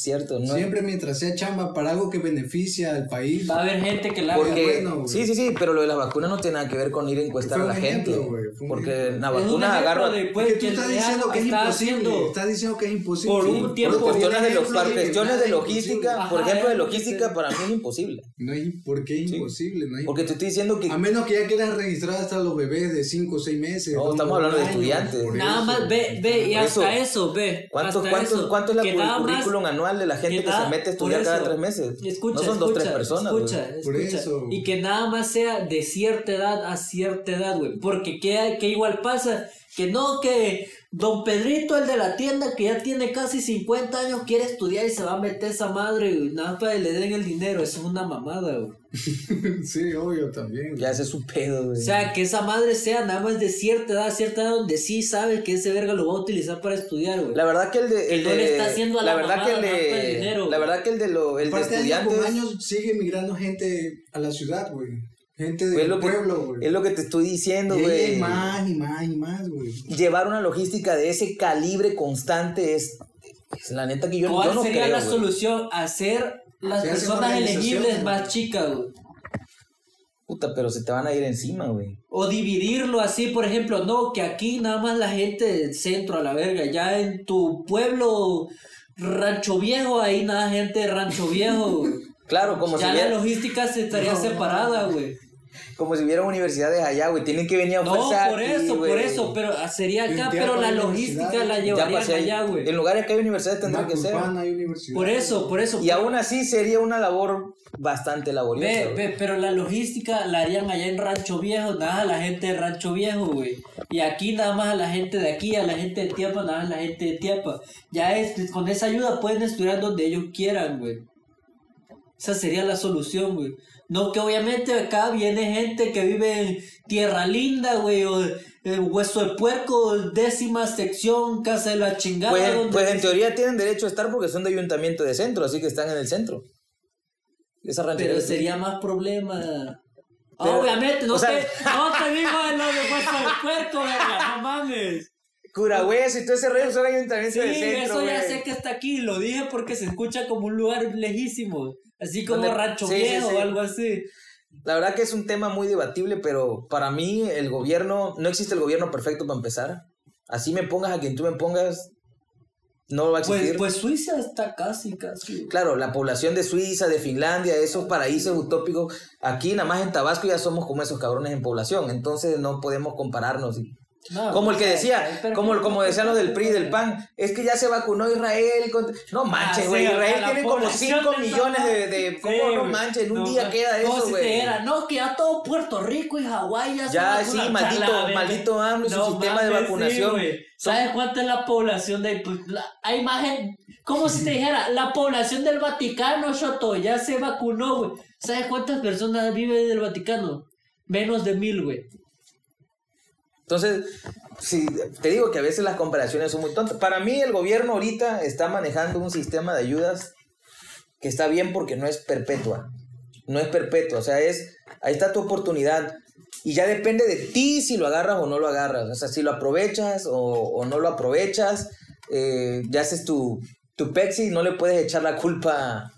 Cierto, ¿no? Siempre mientras sea chamba para algo que beneficia al país. Va a haber gente que la haga. Porque, bueno, güey. sí, sí, sí, pero lo de las vacunas no tiene nada que ver con ir a encuestar a la gente. porque ejemplo. la vacuna agarra. de, pues, Porque tú que estás diciendo que es imposible. haciendo- Estás diciendo que es imposible. Por un tiempo. Por cuestiones de, los, que cuestiones de logística, por ejemplo, de que logística para mí es imposible. No es, ¿Por qué es Sí. imposible? No Porque te estoy diciendo que A menos que ya quieras registrar hasta los bebés de 5 o 6 meses. No, estamos hablando de estudiantes. Nada más, ve, ve, y hasta eso, ve. ¿Cuánto, hasta cuánto, eso, cuánto es la, que currículum anual de la gente que que, se mete a estudiar cada tres meses? Escucha, no son escucha, dos, tres personas. Escucha, Por eso. Y que nada más sea de cierta edad a cierta edad, güey. Porque que, que igual pasa, que no, que don Pedrito, el de la tienda, que ya tiene casi 50 años, quiere estudiar y se va a meter esa madre, güey. Nada más para que le den el dinero. Eso es una mamada, güey. sí, obvio también. Ya ese es su pedo, güey. O sea, que esa madre sea nada más de cierta edad, cierta edad donde sí sabe que ese verga lo va a utilizar para estudiar, güey. La verdad que el de. El no de le está haciendo a la verdad que el para el de. dinero, la verdad que el de, lo, el de Aparte, estudiantes. años sigue migrando gente a la ciudad, güey. Gente pues, del es, lo que, pueblo, güey. es lo que te estoy diciendo, Y güey. hay más y más y más, güey. Llevar una logística de ese calibre constante es. es la neta que yo, ¿Cuál yo no sería creo, la solución? Hacer las personas elegibles más güey. chicas, güey. Puta, pero se te van a ir encima, güey. O dividirlo así, por ejemplo, no, que aquí nada más la gente del centro a la verga, ya en tu pueblo Rancho Viejo, ahí nada gente de Rancho Viejo, güey. Claro, como ya si la logística se estaría separada, güey. Como si hubiera universidades allá, güey. Tienen que venir a No, fuerza por aquí, eso, por eso, pero sería acá, pero la logística la llevarían pasé allá, güey. En lugares que hay universidades tendrán que ser. Por eso, por eso. Y aún así sería una labor bastante laboriosa. Ve, güey. ve, pero la logística la harían allá en Rancho Viejo, nada más a la gente de Rancho Viejo, güey. Y aquí nada más a la gente de aquí, a la gente de Tiapa, nada más a la gente de Tiapa. Ya es, con esa ayuda pueden estudiar donde ellos quieran, güey. Esa sería la solución, güey. No que obviamente acá viene gente que vive en Tierra Linda, güey, o en Hueso de Puerco, décima sección, Casa de la Chingada. Pues, donde- pues en teoría tienen derecho a estar porque son de ayuntamiento de centro, así que están en el centro. Esa. Pero sí. sería más problema. Pero, Obviamente, no o sea- te, no te digo lo de Hueso de Puerco, verga, no mames. Curahueso y todo ese rollo son ayuntamientos Sí, de centro. eso ya sé que está aquí, lo dije porque se escucha como un lugar lejísimo, así como Donde- Rancho sí, sí, Viejo sí. o algo así. La verdad que es un tema muy debatible, pero para mí el gobierno, no existe el gobierno perfecto para empezar. Así me pongas a quien tú me pongas, no va a Pues, existir. pues Suiza está casi, casi. Claro, la población de Suiza, de Finlandia, esos paraísos utópicos, aquí nada más en Tabasco ya somos como esos cabrones en población, entonces no podemos compararnos. No, Como el que pues, decía, pero- como, como decían los del PRI del PAN, es que ya se vacunó Israel. con- No manches, Ah, güey. sí, Israel tiene como población 5 de millones de. de Sí, ¿Cómo no manches? En un No, día queda como eso, güey. no, que ya todo Puerto Rico y Hawái ya se Ya, sí, maldito- Chala, maldito AMLO y su sistema de vacunación. güey. ¿Sabes cuánta es la población de pues, la- hay más gente? Como si te dijera, la población del Vaticano, Shoto, ya se vacunó, güey. ¿Sabes cuántas personas viven en el Vaticano? Menos de mil, güey. Entonces, sí, te digo que a veces las comparaciones son muy tontas. Para mí, el gobierno ahorita está manejando un sistema de ayudas que está bien porque no es perpetua. No es perpetua. O sea, es. Ahí está tu oportunidad. Y ya depende de ti si lo agarras o no lo agarras. O sea, si lo aprovechas o, no lo aprovechas. eh, ya haces tu, tu pexi, no le puedes echar la culpa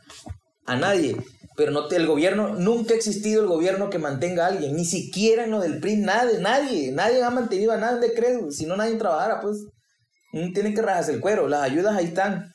a nadie. Pero no te- el gobierno, nunca ha existido el gobierno que mantenga a alguien, ni siquiera en lo del PRI, nadie, nadie, nadie ha mantenido a nadie, crees? Si no nadie trabajara, pues tienen que rajarse el cuero, las ayudas ahí están.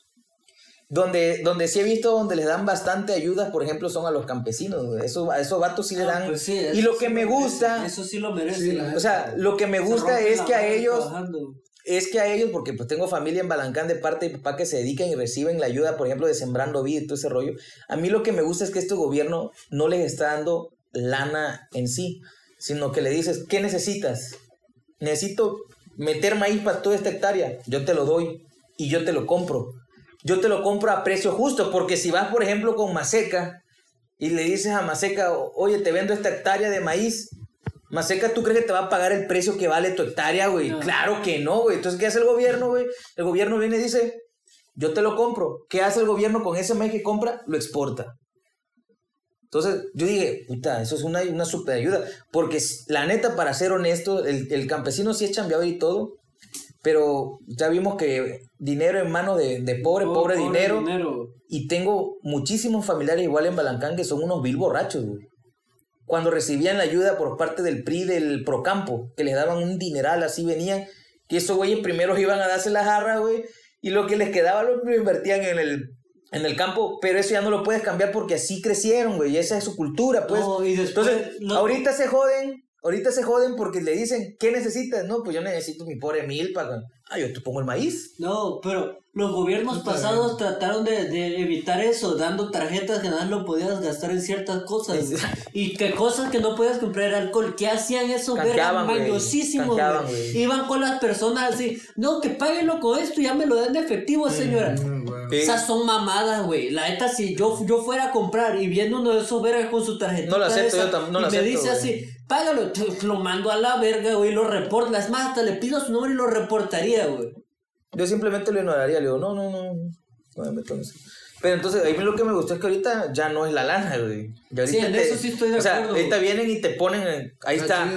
Donde, donde sí he visto donde les dan bastante ayudas, por ejemplo, son a los campesinos. Eso, a esos vatos sí les dan. Ah, pues sí, y lo sí que me merece, gusta, Eso sí lo merece. Sí, o sea, lo que me gusta es que a ellos, trabajando. Es que a ellos, porque pues tengo familia en Balancán de parte de papá que se dedican y reciben la ayuda, por ejemplo, de Sembrando Vida y todo ese rollo. A mí lo que me gusta es que este gobierno no les está dando lana en sí, sino que le dices, ¿qué necesitas? Necesito meter maíz para toda esta hectárea, yo te lo doy y yo te lo compro. Yo te lo compro a precio justo, porque si vas, por ejemplo, con Maseca y le dices a Maseca, oye, te vendo esta hectárea de maíz, Maseca, ¿tú crees que te va a pagar el precio que vale tu hectárea, güey? No. Claro que no, güey. Entonces, ¿qué hace el gobierno, güey? El gobierno viene y dice, yo te lo compro. ¿Qué hace el gobierno con ese maíz que compra? Lo exporta. Entonces yo dije, puta, eso es una, una super ayuda. Porque la neta, para ser honesto, el, el campesino sí es chambeado y todo, pero ya vimos que dinero en manos de, de pobre, pobre, dinero, Y tengo muchísimos familiares igual en Balancán que son unos vil borrachos, güey. Cuando recibían la ayuda por parte del PRI del Procampo, que les daban un dineral, así venían, que esos güeyes primero iban a darse la jarra, güey, y lo que les quedaba lo invertían en el en el campo, pero eso ya no lo puedes cambiar porque así crecieron, güey, y esa es su cultura, pues. Entonces, ahorita se joden, ahorita se joden porque le dicen, ¿qué necesitas? No, pues yo necesito mi pobre milpa, ah, yo te pongo el maíz. No, pero los gobiernos pasados trataron de, de, evitar eso, dando tarjetas que nada lo podías gastar en ciertas cosas. y que cosas que no podías comprar alcohol. ¿Qué hacían eso? Eran mañosísimos, Iban con las personas así, no, que páguenlo con esto, ya me lo dan de efectivo, señora. Esas son mamadas, güey. La neta, si yo, yo fuera a comprar y viendo uno de esos vergas con su tarjeta. No lo acepto, yo también. No y me dice así, págalo, lo mando a la verga, güey, lo reporta. Es más, hasta le pido su nombre y lo reportaría, güey. Yo simplemente lo ignoraría, le digo, no, no, no, no me meto en eso. Pero entonces, a mí lo que me gustó es que ahorita ya no es la lana, güey. sí, en eso sí estoy de acuerdo. O sea, ahorita vienen y te ponen, ahí está,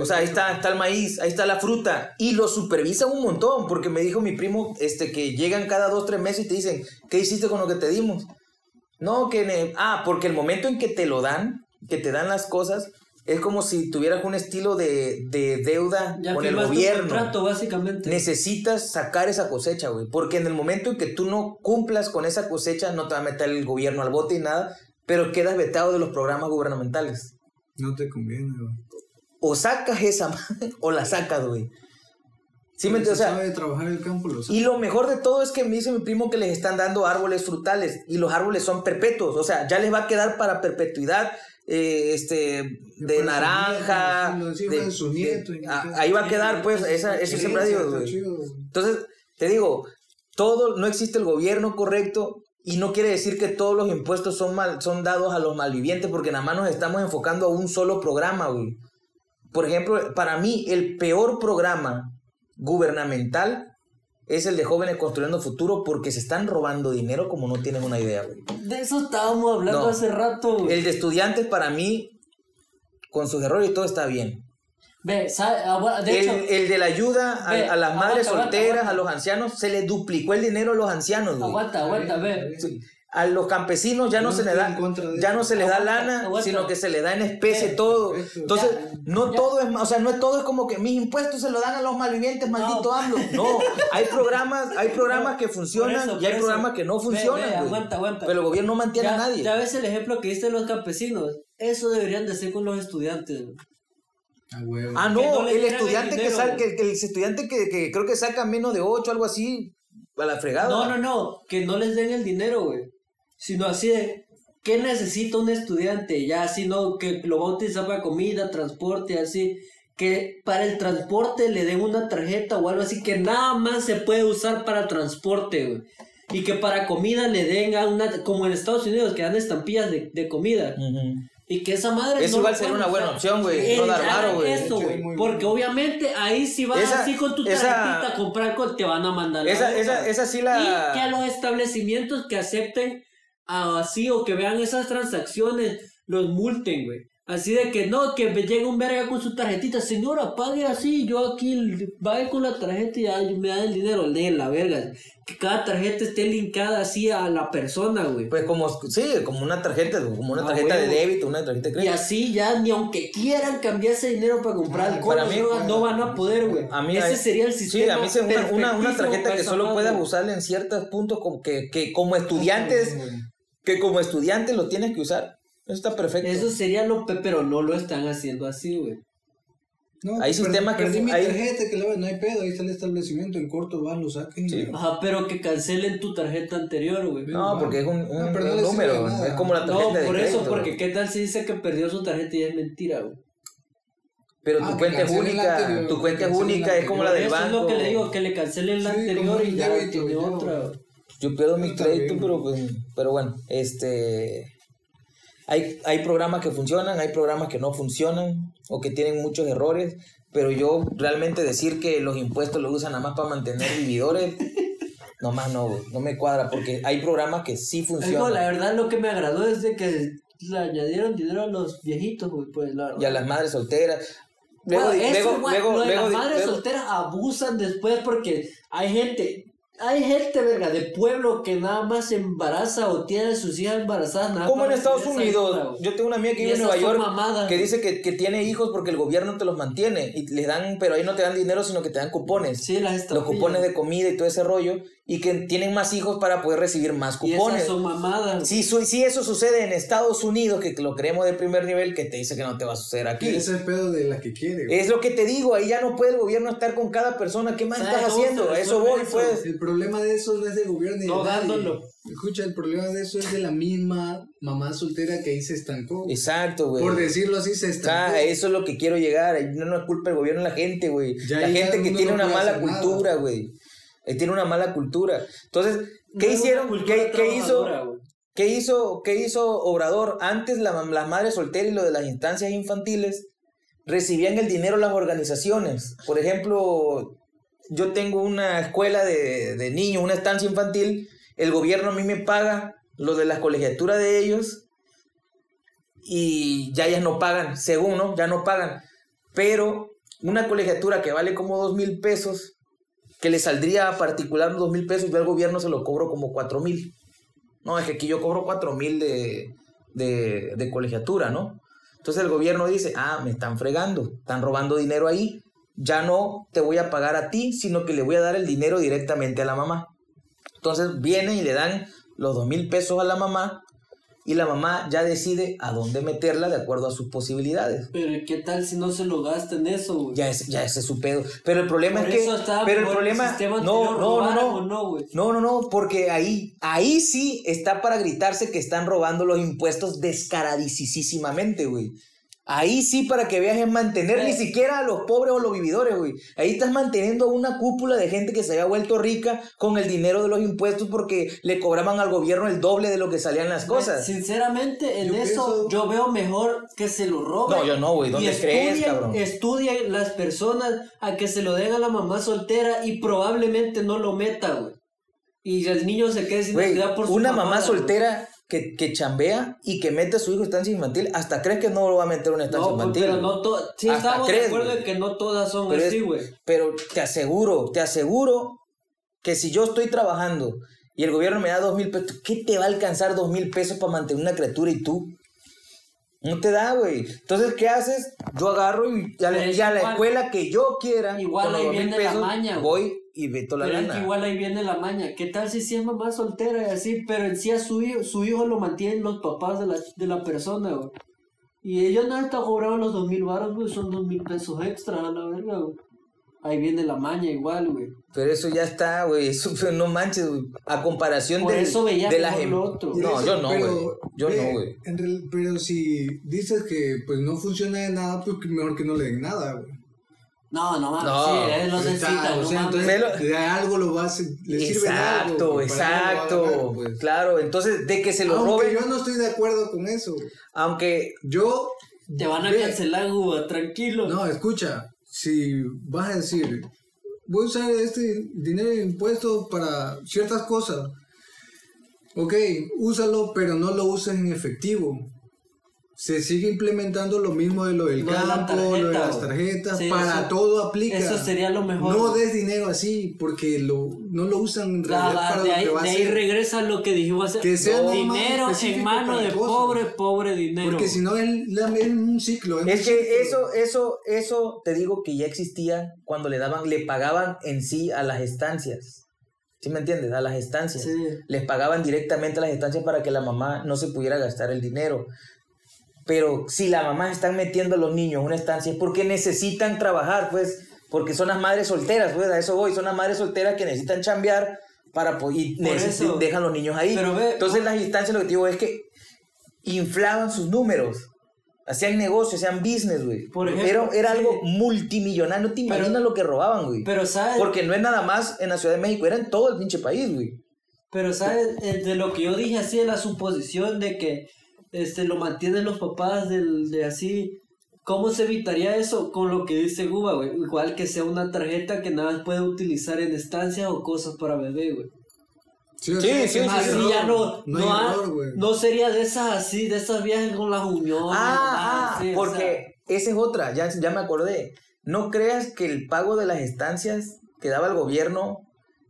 o sea, ahí está, está el maíz, ahí está la fruta, y lo supervisan un montón, porque me dijo mi primo, este, que llegan cada dos, tres meses y te dicen, ¿qué hiciste con lo que te dimos? No, que, ah, porque el momento en que te lo dan, que te dan las cosas, es como si tuvieras un estilo de, deuda con el gobierno. básicamente. Necesitas sacar esa cosecha, güey. Porque en el momento en que tú no cumplas con esa cosecha, no te va a meter el gobierno al bote y nada, pero quedas vetado de los programas gubernamentales. No te conviene, güey. O sacas esa o la sacas, güey. Sí, me o sea, trabajar el campo, lo y lo mejor de todo es que me dice mi primo que les están dando árboles frutales y los árboles son perpetuos, o sea, ya les va a quedar para perpetuidad eh, este de naranja ahí va a quedar pues esa, esos sembradíos entonces te digo todo no existe el gobierno correcto y no quiere decir que todos los impuestos son mal, son dados a los malvivientes porque nada más nos estamos enfocando a un solo programa güey. Por ejemplo para mí el peor programa gubernamental es el de jóvenes construyendo futuro porque se están robando dinero como no tienen una idea, güey. De eso estábamos hablando hace rato, güey. El de estudiantes para mí, con sus errores y todo está bien. Ve, de el, el, de la ayuda a, las madres solteras, a los ancianos, se le duplicó el dinero a los ancianos, güey. Aguanta, aguanta, ve a los campesinos ya no, se le da ya no se les da lana sino que se le da en especie todo. entonces no todo es o sea no es todo es como que mis impuestos se lo dan a los malvivientes maldito AMLO. No hay programas hay programas que funcionan y hay programas que no funcionan aguanta, aguanta. pero el gobierno no mantiene a nadie. ya ves el ejemplo que diste de los campesinos. Eso deberían de ser con los estudiantes ah no el estudiante que sale que, el estudiante que, que creo que saca menos de 8 algo así a la fregada. No no no que no les den el dinero güey sino así de, ¿qué necesita un estudiante? Ya, sino que lo va a utilizar para comida, transporte, así, que para el transporte le den una tarjeta o algo así, que nada más se puede usar para transporte, güey. Y que para comida le den a una, como en Estados Unidos, que dan estampillas de, de comida. Y que esa madre. Eso igual sería una buena opción, güey. No dar güey. Eso, güey. Porque obviamente ahí si vas así con tu tarjetita a comprar, te van a mandar. Esa, esa, esa sí la. Y que a los establecimientos que acepten así o que vean esas transacciones, los multen, güey. Así de que no, que me llega un verga con su tarjetita, señora, pague así, yo aquí vaya con la tarjeta y me da el dinero, lee la verga. Que cada tarjeta esté linkada así a la persona, güey. Pues como, sí, como una tarjeta, como una ah, tarjeta de débito, una tarjeta de crédito. Y así ya, ni aunque quieran cambiar ese dinero para comprar alcohol, para mí, no van a poder, güey. A mí Ese sería el sistema. Sí, a mí una, una, tarjeta que solo puedas usar en ciertos puntos, como que, que como estudiantes que como estudiante lo tienes que usar. Eso está perfecto. Eso sería lo pero no lo están haciendo así, güey. No, hay sistemas que mi hay... tarjeta, que no hay pedo, ahí está el establecimiento, en corto vas, lo saquen. Sí. Ajá, pero que cancelen tu tarjeta anterior, güey. No, porque es un, un, número, es como la tarjeta No, por eso, porque qué tal si dice que perdió su tarjeta y es mentira, güey. Pero tu ah, cuenta es única, tu cuenta es única, es como la del banco. Eso es lo que le digo, que le cancelen la anterior y ya tiene otra. Yo pierdo mi crédito, pero, pues, pero bueno, este... Hay, hay programas que funcionan, hay programas que no funcionan o que tienen muchos errores, pero yo realmente decir que los impuestos los usan nada más para mantener vividores, nomás no, no me cuadra, porque hay programas que sí funcionan. la verdad lo que me agradó es de que le añadieron dinero a los viejitos, pues la Y a las madres solteras. Luego, Bueno, eso luego, igual, luego, lo de luego las madres luego- solteras abusan después porque hay gente, hay gente, verga, de pueblo que nada más se embaraza o tiene a sus hijas embarazadas. Nada Como en Estados Unidos. Yo tengo una amiga que Y vive en Nueva York mamadas, que dice que, que tiene hijos porque el gobierno te los mantiene y les dan, pero ahí no te dan dinero, sino que te dan cupones. Sí, las los cupones de comida y todo ese rollo y que tienen más hijos para poder recibir más Y cupones. esas son mamadas. Si, su- si eso sucede en Estados Unidos, que lo creemos de primer nivel, que te dice que no te va a suceder aquí. Ese es el pedo de la que quiere. güey. Es lo que te digo, ahí ya no puede el gobierno estar con cada persona. ¿Qué más ¿Sabes estás haciendo? A eso voy, pues. El problema de eso no es del gobierno ni No de nadie. dándolo. Escucha, el problema de eso es de la misma mamá soltera que ahí se estancó. Exacto, güey. Por decirlo así, se estancó. Ah, eso es lo que quiero llegar. No, no es culpa del gobierno, la gente, güey. La gente que tiene no una mala cultura, güey. Eh, tiene una mala cultura. Entonces, ¿qué No hicieron? ¿Qué, qué hizo? güey. ¿Qué hizo, qué hizo Obrador? Antes la, las madres solteras y lo de las instancias infantiles recibían el dinero las organizaciones. Por ejemplo, yo tengo una escuela de, de niños, una estancia infantil, el gobierno a mí me paga lo de las colegiaturas de ellos y ya ellas no pagan, según, ¿no? Ya no pagan. Pero una colegiatura que vale como dos mil pesos, que le saldría a particular dos mil pesos, yo al gobierno se lo cobro como cuatro mil. No, es que aquí yo cobro cuatro mil de, de, de colegiatura, ¿no? Entonces el gobierno dice, ah, me están fregando, están robando dinero ahí, ya no te voy a pagar a ti, sino que le voy a dar el dinero directamente a la mamá. Entonces vienen y le dan los dos mil pesos a la mamá y la mamá ya decide a dónde meterla de acuerdo a sus posibilidades. Pero ¿qué tal si no se lo gasta en eso, güey? Ya es, ya ese es su pedo. Pero el problema Por es que. eso estaba Pero el problema. sistema No, no, no, no. no, güey. No, no, no, porque ahí, ahí sí está para gritarse que están robando los impuestos descaradicísimamente, güey. Ahí sí para que veas es mantener ni siquiera a los pobres o los vividores, güey. Ahí estás manteniendo a una cúpula de gente que se había vuelto rica con el dinero de los impuestos porque le cobraban al gobierno el doble de lo que salían las cosas. Sinceramente, en Yo eso pienso- yo veo mejor que se lo roben. No, yo no, güey. ¿Dónde Y crees, estudien- cabrón? Estudien las personas a que se lo den a la mamá soltera y probablemente no lo meta, güey. Y el niño se quede sin Güey, estudiar por su una mamá soltera que, que chambea y que mete a su hijo en estancia infantil, hasta crees que no lo va a meter en una estancia No, pues, infantil. pero no todas. Sí, Hasta estamos crees, de acuerdo en que no todas son Pero así, güey. Pero te aseguro, te aseguro que si yo estoy trabajando y el gobierno me da dos mil pesos, ¿qué te va a alcanzar dos mil pesos para mantener una criatura y tú? No te da, güey. Entonces, ¿qué haces? Yo agarro y a la, y a escuela que yo quiera, igual con los ahí dos mil viene la pesos, maña, voy y la Pero es lana. que igual ahí viene la maña. ¿Qué tal si sí es mamá soltera y así? Pero en sí a su hijo, su hijo lo mantienen los papás de la, de la persona, güey. Y ellos no están cobrando los dos mil baros, güey. Son dos mil pesos extra a la verga, güey. Ahí viene la maña igual, güey. Pero eso ya está, güey. Eso no manches, güey. A comparación Por del- eso veía de lo otro. No, Eso, yo no, güey. Yo no, güey. en real- Pero si dices que pues no funciona de nada, pues que mejor que no le den nada, güey. No, no mames. No, sí, él lo Pues está, necesita, o no sea, mames. entonces de algo lo va a hacer- le sirve de algo, Exacto, para algo exacto. pues. Claro, entonces de que se lo Aunque roben, yo no estoy de acuerdo con eso. aunque Yo Te van a Ve. cancelar, güey, tranquilo. No, escucha, si vas a decir, voy a usar este dinero de impuestos para ciertas cosas, ok, úsalo, pero no lo uses en efectivo. Se sigue implementando lo mismo de lo del Lo de campo, lo de las tarjetas, Sí, para eso- todo aplica. Eso sería lo mejor. No des dinero así, porque lo, no lo usan en realidad Ah, para de, lo ahí, que va a de ahí ser. regresa lo que dijimos hace Que sea No, dinero en mano de cosas. pobre, pobre dinero. Porque si no es, es un ciclo. es un que ciclo. eso, eso, eso te digo que ya existía cuando le daban, le pagaban en sí a las estancias. ¿Sí me entiendes? A las estancias. Sí. Les pagaban directamente a las estancias para que la mamá no se pudiera gastar el dinero. Pero si la mamá están metiendo a los niños en una estancia es porque necesitan trabajar, pues, porque son las madres solteras, pues, a eso voy, son las madres solteras que necesitan chambear para y eso. dejan los niños ahí. Pero ve- Entonces las instancias lo que digo es que inflaban sus números. Hacían negocios, hacían business, güey. Era, era sí. algo multimillonario. No te Pero- imaginas lo que robaban, güey. Pero sabes, Porque no es nada más en la Ciudad de México, era en todo el pinche país, güey. pero sabes, de lo que yo dije así, de la suposición de que este lo mantienen los papás del, de así, ¿cómo se evitaría eso? Con lo que dice Guba, güey. Igual que sea una tarjeta que nada más puede utilizar en estancias o cosas para bebé, güey. Sí, Sí, sí, Así error, ya no, no, no, hay ha- error, güey. no sería de esas así, de esas viejas con las uniones. Ah, ah, así, o porque esa es otra, ya, ya me acordé. No creas que el pago de las estancias que daba el gobierno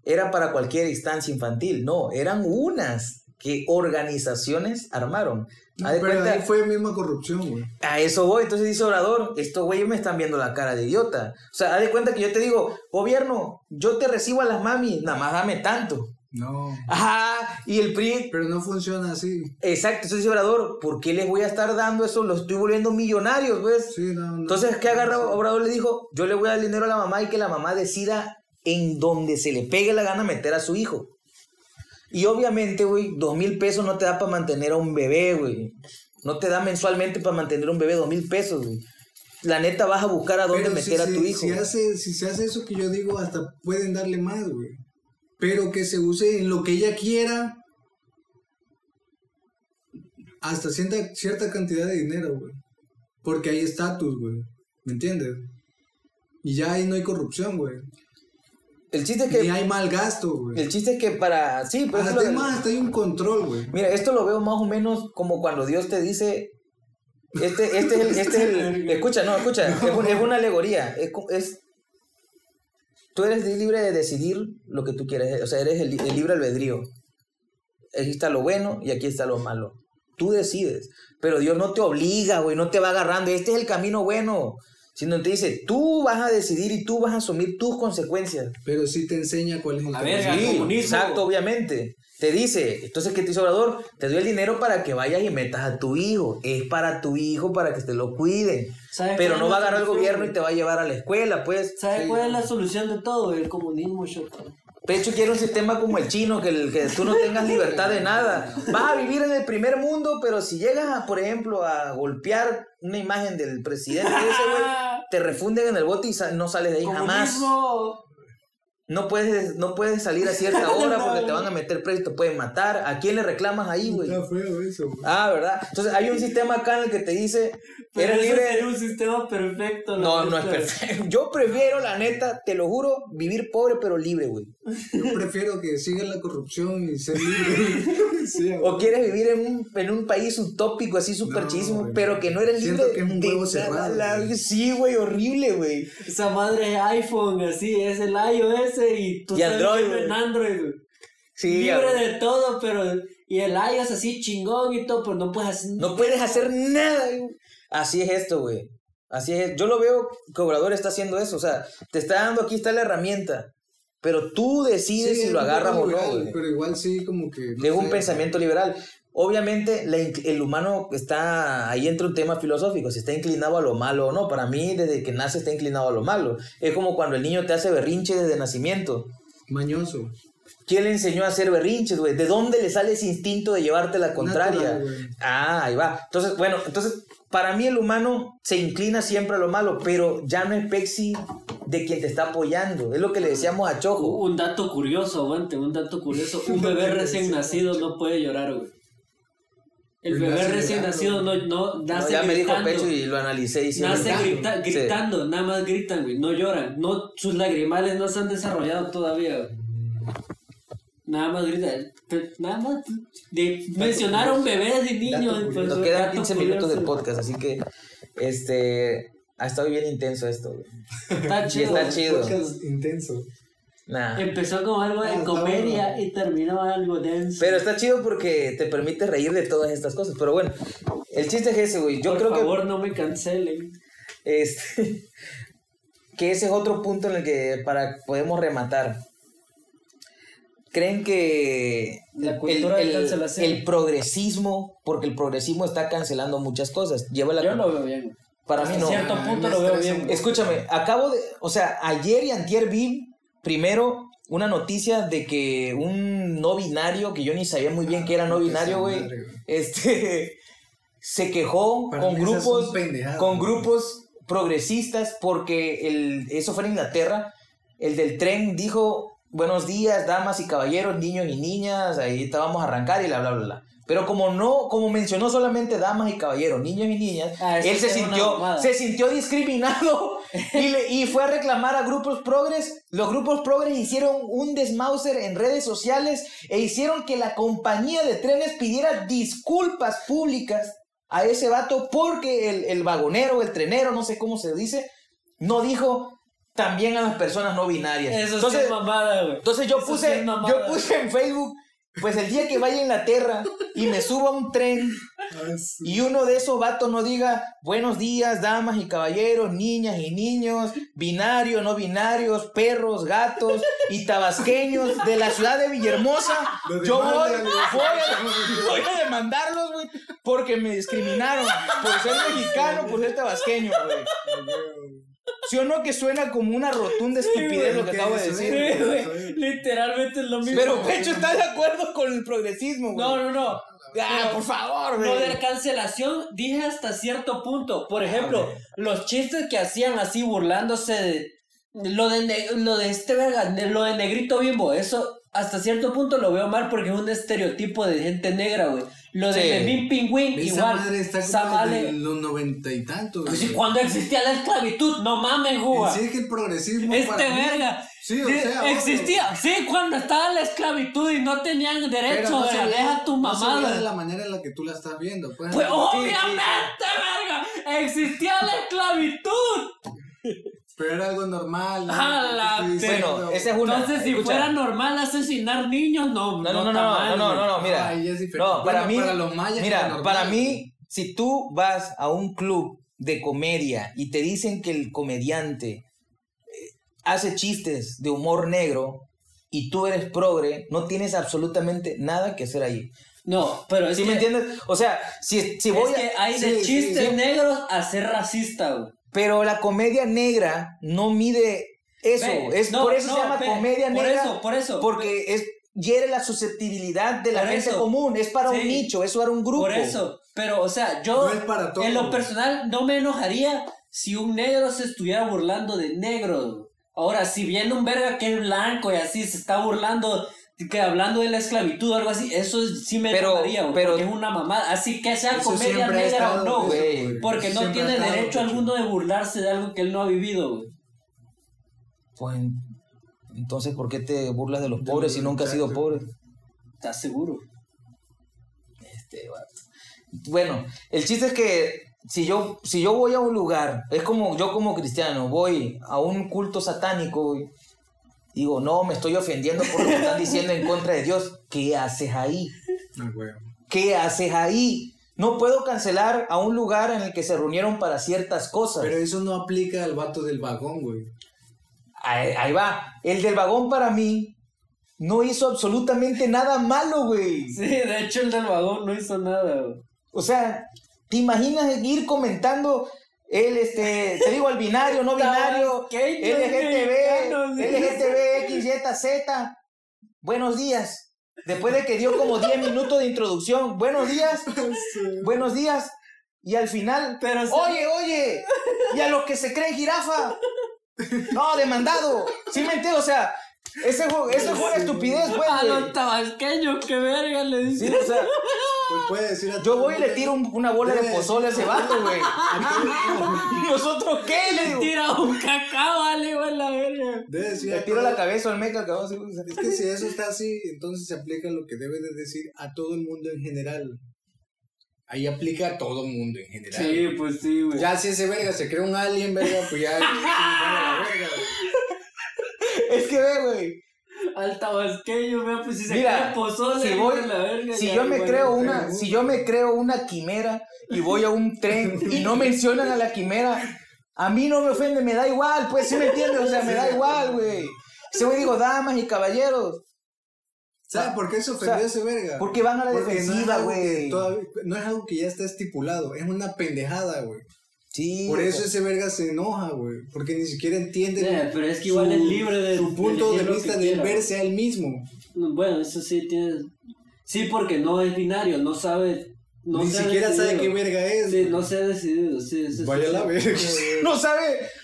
era para cualquier instancia infantil. No, eran unas que organizaciones armaron. No, de pero cuenta- ahí fue misma corrupción, güey. A eso voy, entonces dice Obrador, estos güeyes me están viendo la cara de idiota. O sea, haz de cuenta que yo te digo, gobierno, yo te recibo a las mami, nada más dame tanto. No. Ajá, y el PRI, Pero no funciona así. exacto, entonces dice Obrador, ¿por qué les voy a estar dando eso? Los estoy volviendo millonarios, pues. Sí, no, no. Entonces, ¿qué agarra Obrador? Le dijo, yo le voy a dar dinero a la mamá y que la mamá decida en donde se le pegue la gana meter a su hijo. Y obviamente, güey, dos mil pesos no te da para mantener a un bebé, güey. No te da mensualmente para mantener a un bebé dos mil pesos, güey. La neta vas a buscar a dónde Pero meter a tu si- hijo. Si, hace, si se hace eso que yo digo, hasta pueden darle más, güey. Pero que se use en lo que ella quiera. Hasta cierta, cierta cantidad de dinero, güey. Porque hay estatus, güey. ¿Me entiendes? Y ya ahí no hay corrupción, güey. El chiste es que, hay mal gasto, güey. el chiste es que para, sí, pero Además, hasta hay un control, güey. Mira, esto lo veo más o menos como cuando Dios te dice, este, este es el, este es el, escucha, no, escucha, es, un- es una alegoría, es, es- tú eres libre de decidir lo que tú quieres, o sea, eres el, el libre albedrío. Aquí está lo bueno y aquí está lo malo. Tú decides, pero Dios no te obliga, güey, no te va agarrando, este es el camino bueno, sino te dice, tú vas a decidir y tú vas a asumir tus consecuencias. Pero sí te enseña cuál es el camino. Sí, comunismo. exacto, obviamente. Te dice, entonces, ¿qué te dice Obrador? Te doy el dinero para que vayas y metas a tu hijo. Es para tu hijo, para que te lo cuiden. ¿Sabes Pero no va a agarrar el gobierno y te va a llevar a la escuela, pues. ¿Sabes Sí. cuál es la solución de todo? El comunismo, shota. Pecho quiere un sistema como el chino, que, el, que tú no tengas libertad de nada. Vas a vivir en el primer mundo, pero si llegas, a, por ejemplo, a golpear una imagen del presidente ese, güey, te refunden en el bote y no sales de ahí jamás. No puedes, no puedes salir a cierta hora porque te van a meter preso, te pueden matar. ¿A quién le reclamas ahí, güey? Está feo eso, güey. Ah, ¿verdad? Entonces hay un sistema acá en el que te dice, Pero eres libre. sería un sistema perfecto. No, no es perfecto. Yo prefiero, la neta, te lo juro, vivir pobre pero libre, güey. Yo prefiero que siga la corrupción y ser libre. sí. O quieres vivir en un, en un país utópico, así súper No, chidísimo, pero que no eres Siento libre que es un huevo cerrado, la- güey. Sí, güey, horrible, güey. Esa madre iPhone, así, es el iOS y tú Y estás Android, en. Android, güey. Sí, Libre güey. de todo, pero. Y el iOS así chingón y todo, pero no puedes hacer. No puedes hacer nada. güey. Así es esto, güey. Así es. Yo lo veo que Obrador está haciendo eso. O sea, te está dando, aquí está la herramienta. Pero tú decides Sí, si lo agarras o no, güey. Pero igual sí, como que. no Es un pensamiento liberal. Obviamente, la el humano está. Ahí entra un tema filosófico: si está inclinado a lo malo o no. Para mí, desde que nace, está inclinado a lo malo. Es como cuando el niño te hace berrinche desde nacimiento. Mañoso. ¿Quién le enseñó a hacer berrinches, güey? ¿De dónde le sale ese instinto de llevarte la contraria? Natural, ah, ahí va. Entonces, bueno, entonces, para mí el humano se inclina siempre a lo malo, pero ya no es pexi de quien te está apoyando. Es lo que le decíamos a Chojo. Un dato curioso, aguante, un dato curioso. Un bebé recién nacido no puede llorar, güey. El Y bebé recién nacido no, no No, nace ya me dijo gritando. Pecho y lo analicé y sí, Nace gritando. grita- Sí. gritando, nada más gritan, güey, no lloran. No, sus lagrimales no se han desarrollado todavía, güey. Nada más gritan. Nada más de mencionar a un bebé de niño. Dato pues, Nos quedan dato 15 minutos del podcast, así que este ha estado bien intenso esto. güey. Está Y chido. está chido. Podcast intenso. Nah. Empezó como algo Ah, de está comedia y terminó algo denso. Pero está chido porque te permite reír de todas estas cosas. Pero bueno, el chiste es ese, güey. Yo Por creo que favor, no me cancelen. Este, que ese es otro punto en el que para podemos rematar. ¿Creen que La el, cultura el- progresismo, porque el progresismo está cancelando muchas cosas, lleva la Yo lo veo bien. para mí no. cierto Ah, punto me lo veo bien. Escúchame, acabo de, o sea, ayer y antier vi primero una noticia de que un no binario, que yo ni sabía muy bien que era no binario, güey, este, se quejó Para con grupos, con grupos progresistas porque el, eso fue en Inglaterra, el del tren dijo, buenos días, damas y caballeros, niños y niñas, ahí te vamos a arrancar y bla, bla, bla, bla. Pero como no, como mencionó solamente damas y caballeros, niños y niñas, Ah, él se sintió, se sintió discriminado y, le- y fue a reclamar a grupos progres. Los grupos progres hicieron un desmauser en redes sociales e hicieron que la compañía de trenes pidiera disculpas públicas a ese vato porque el, el vagonero, el trenero, no sé cómo se dice, no dijo también a las personas no binarias. Eso Entonces, es mamada, güey. entonces yo Eso puse, mamada. yo puse en Facebook, pues el día que vaya a Inglaterra y me suba a un tren y uno de esos vatos no diga buenos días, damas y caballeros, niñas y niños, binarios, no binarios, perros, gatos y tabasqueños de la ciudad de Villahermosa, yo voy, a, voy a demandarlos, güey, porque me discriminaron por ser mexicano, por ser tabasqueño, güey. ¿Sí o no que suena como una rotunda estupidez lo que ¿qué acabo de decir? Sí, güey. Literalmente es lo mismo. Pero. Pecho está de acuerdo con el progresismo, güey. No, no, no. Ah, por favor, Lo güey. de la cancelación dije hasta cierto punto. Por ejemplo, los chistes que hacían así burlándose de lo de ne- lo de este verga, de- lo de negrito bimbo, eso hasta cierto punto lo veo mal porque es un estereotipo de gente negra, güey. Lo de Sí. Memín Pingüín Esa igual. madre está como madre- de los noventa y tantos. Así, güey. cuando existía la esclavitud, no mames, Juga. Sí, es que el progresismo. Este para mí- verga. Sí, o Sí, sea. existía, sí, cuando estaba la esclavitud y no tenían derecho, no se deja tu no veía mamada. de la manera en la que tú la estás viendo. Pues, Pues Sí, obviamente, verga, existía la esclavitud. Pero era algo normal. ¿no? La diciendo- Bueno, esa es una. Entonces, si escucha. fuera normal asesinar niños, no. No, no, no, no, mal, no, no, no, no, mira. Ahí es diferente. No, para Bueno, mí, para los mayas era mira, normal. para mí, si tú vas a un club de comedia y te dicen que el comediante eh, hace chistes de humor negro y tú eres progre, no tienes absolutamente nada que hacer ahí. No, pero es ¿Sí que, me entiendes? O sea, si, si es voy a... que hay de sí, chistes sí. negros a ser racista, güey. Pero la comedia negra no mide eso. Es, no, por eso no, se llama comedia por negra. eso, por eso. Porque es hiere la susceptibilidad de la Por gente eso. común. Es para un nicho, es para un grupo. Por eso, pero o sea, yo No es para todos. en lo personal no me enojaría si un negro se estuviera burlando de negros. Ahora, si viene un verga que es blanco y así se está burlando, que hablando de la esclavitud o algo así, eso sí me Pero- enojaría, pero- porque es una mamada. Así que sea Eso comedia negra o no, güey. Porque no Siempre tiene derecho alguno de burlarse de algo que él no ha vivido, güey. Pues entonces, ¿por qué te burlas de los De pobres si nunca has sido pobre? ¿Estás seguro? Este, vato. Bueno, el chiste es que si yo, si yo voy a un lugar, es como yo como cristiano, voy a un culto satánico, güey, digo, no, me estoy ofendiendo por lo que están diciendo en contra de Dios. ¿Qué haces ahí? Ah. ¿Qué haces ahí? No puedo cancelar a un lugar en el que se reunieron para ciertas cosas. Pero eso no aplica al vato del vagón, güey. Ahí, ahí va. El del vagón para mí no hizo absolutamente nada malo, güey. Sí, de hecho el del vagón no hizo nada, güey. O sea, ¿te imaginas ir comentando el, este, te digo, el binario, no binario, LGTB. LGTB, X, Y, Z? Buenos días. Después de que dio como 10 minutos de introducción, buenos días, buenos días. Y al final, Pero sí. oye, oye, y a los que se creen jirafa. No, demandado. ¿Sí me entiendes? O sea, ese juego, eso fue una estupidez, pues, A güey. los tabasqueños, qué verga le Sí, dice. o sea, Pues puede decir a yo voy y le tiro un- una bola de Debe pozole a ese vato, güey. ¿Y nosotros qué? Le digo. Tira un cacao, vale, güey, la verga. Debe decir Le a tiro todo- la cabeza al meca, cabrón. Es que si eso está así, entonces se aplica lo que debe de decir a todo el mundo en general. Ahí aplica a todo el mundo en general. Sí, pues sí, güey. Ya si ese verga se crea un alien, verga, pues ya. sí, bueno, la verga, güey. Es que ve, güey. Al tabasqueño, vea, pues si se Mira, queda pozole, si voy- la verga. Si yo me creo una, si yo me creo una quimera y voy a un tren y no mencionan a la quimera, a mí no me ofende, me da igual, pues, ¿sí me entiendes? O sea, me da igual, güey. Si güey digo, damas y caballeros, ¿Sabes por qué se ofendió O sea, ese verga? porque van a la Porque no es, defensiva, algo que güey. todavía- no es algo que ya está estipulado, es una pendejada, güey. Sí. Por o eso sea, ese verga se enoja, güey. Porque ni siquiera entiende Sí, pero es que igual es libre de- su de punto de lo vista de quiera. verse a él mismo. Bueno, eso sí tiene. Sí, porque no es binario, no sabe. No ni siquiera sabe qué verga es. Sí, no se ha decidido, sí. eso sí, Vaya sí. la verga. No sabe,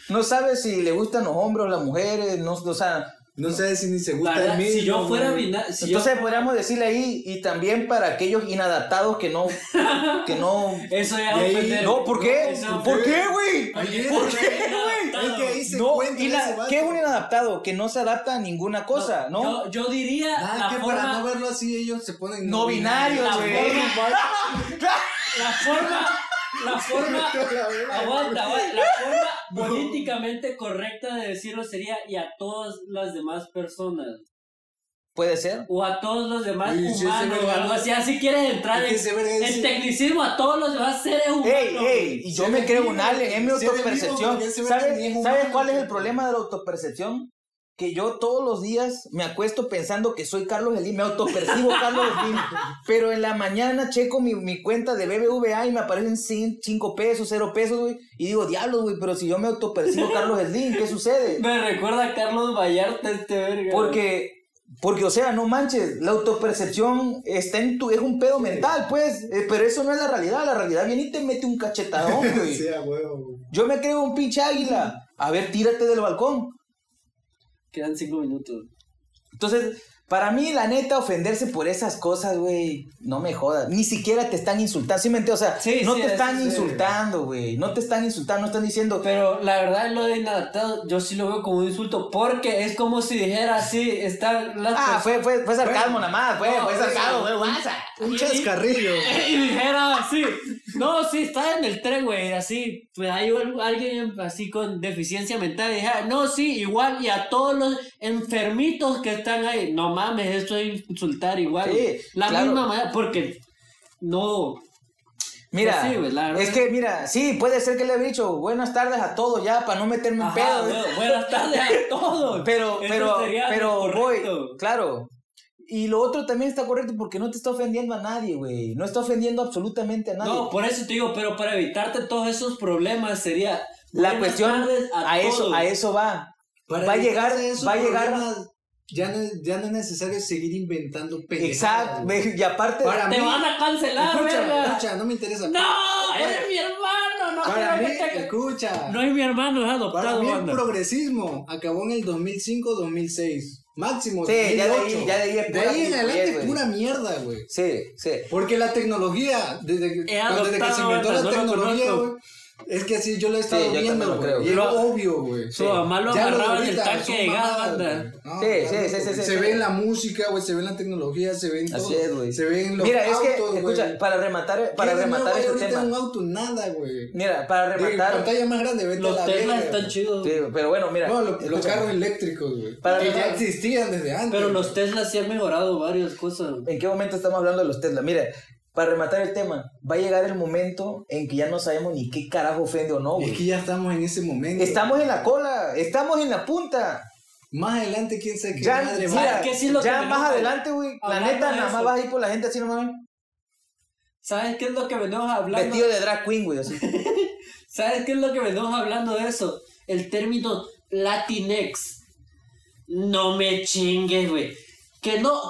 no sabe si le gustan los hombres o las mujeres, no, o sea, No sé si ni se gusta verdad, de mí. si yo no, fuera no. binario. Si Entonces yo, podríamos decirle ahí, y también para aquellos inadaptados que no, que no... eso ya. No, ¿por qué? Eso- ¿Por qué, güey? ¿Por qué, güey? Es que ahí se No. ¿qué es un inadaptado? Que no se adapta a ninguna cosa, ¿no? Yo, yo diría Ah, la que forma. para no verlo así ellos se ponen No binarios, la güey. La forma. La forma. Aguanta, aguanta. La forma políticamente correcta de decirlo sería y a todas las demás personas. Puede ser. O a todos los demás Oye, humanos o algo así. Así quieres entrar en, en tecnicismo a todos los demás seres humanos. Ey, ey, y yo me creo un alien, es mi autopercepción. ¿Sabes, ¿sabes cuál es el problema de la autopercepción? Que yo todos los días me acuesto pensando que soy Carlos Slim, me autopercibo Carlos Slim, pero en la mañana checo mi, mi cuenta de BBVA y me aparecen 5 pesos, 0 pesos, güey, y digo, diablos, güey, pero si yo me autopercibo Carlos Slim, ¿qué sucede? Me recuerda a Carlos Vallarta este verga. Porque, porque, o sea, no manches, la autopercepción está en tu, es un pedo mental, pues, eh, pero eso no es la realidad, la realidad viene y te mete un cachetadón, güey. Sí, güey. Yo me creo un pinche águila. A ver, tírate del balcón. Quedan cinco minutos. Entonces, para mí, la neta, ofenderse por esas cosas, güey, no me jodas. Ni siquiera te están insultando. ¿Sí me? O sea, Sí, no sí, te están sí. insultando, güey. No te están insultando, no están diciendo. Pero la verdad, lo de inadaptado, yo sí lo veo como un insulto. Porque es como si dijera así: están las Ah, fue, fue, fue sarcasmo nada más, fue, No, fue sarcasmo, guasa. Un chascarrillo. y dijera así, no, sí, está en el tren, güey, así, pues hay al- alguien así con deficiencia mental y dijera, no, sí, igual, y a todos los enfermitos que están ahí, no mames, esto es insultar igual, Sí, la claro. misma manera, porque no, Mira, Pues sí, es que mira, sí, puede ser que le he dicho buenas tardes a todos ya para no meterme en pedo. bueno, buenas tardes a todos, Pero, Eso pero, pero voy, claro. Y lo otro también está correcto porque no te está ofendiendo a nadie, güey. No está ofendiendo absolutamente a nadie. No, por eso te digo, pero para evitarte todos esos problemas sería La cuestión tardes a, eso, a eso va. Para va a llegar, esos va a llegar. Ya no, ya no es necesario seguir inventando pendejadas. Exacto. Y aparte, Para Te mí- van a cancelar, Escucha, verga. escucha, no me interesa. No, eres mi hermano, no Para mí, que te- escucha. No es mi hermano, es Para adoptado, mí el banda. progresismo acabó en el 2005-2006. Máximo. Sí, ya de ahí- 2008. ya de ahí es De pura ahí en adelante es pura mierda, güey. sí, sí. Porque la tecnología, desde que, desde que se inventó la no lo tecnología, güey, es que así yo lo he estado Sí, viendo, lo güey. creo. Y es Lo- obvio, güey. Su mamá lo agarraba en el ahorita tanque de gas, banda. güey. No, Sí, claro, sí, sí, sí, sí, Se sí. ve en la música, güey, se ve en la tecnología, se ve en todo. Así es, güey. Se ve en los Mira, es autos, que, güey. escucha, para rematar, para ¿Qué de nuevo rematar hay este ahorita tema. un auto? Nada, güey. Mira, para rematar. pantalla más grande, vete a Los la Tesla verga, están chidos. Sí, pero bueno, mira. No, lo- los carros eléctricos, güey. Para que ya existían desde antes. Pero los Tesla sí han mejorado varias cosas. ¿En qué momento estamos hablando de los Tesla? Mira, para rematar el tema, va a llegar el momento en que ya no sabemos ni qué carajo ofende o no, Es güey. que ya estamos en ese momento. Estamos en la cola, estamos en la punta. Más adelante, quién sabe qué Ya, madre mira, va. ¿Sabes qué sí es lo que ya me más enoja? adelante, güey. La neta, nada más vas a ir por la gente así nomás. ¿Sabes qué es lo que venimos hablando? Vestido de drag queen, güey. Así. ¿Sabes qué es lo que venimos hablando de eso? El término Latinex. No me chingues, güey. Que no.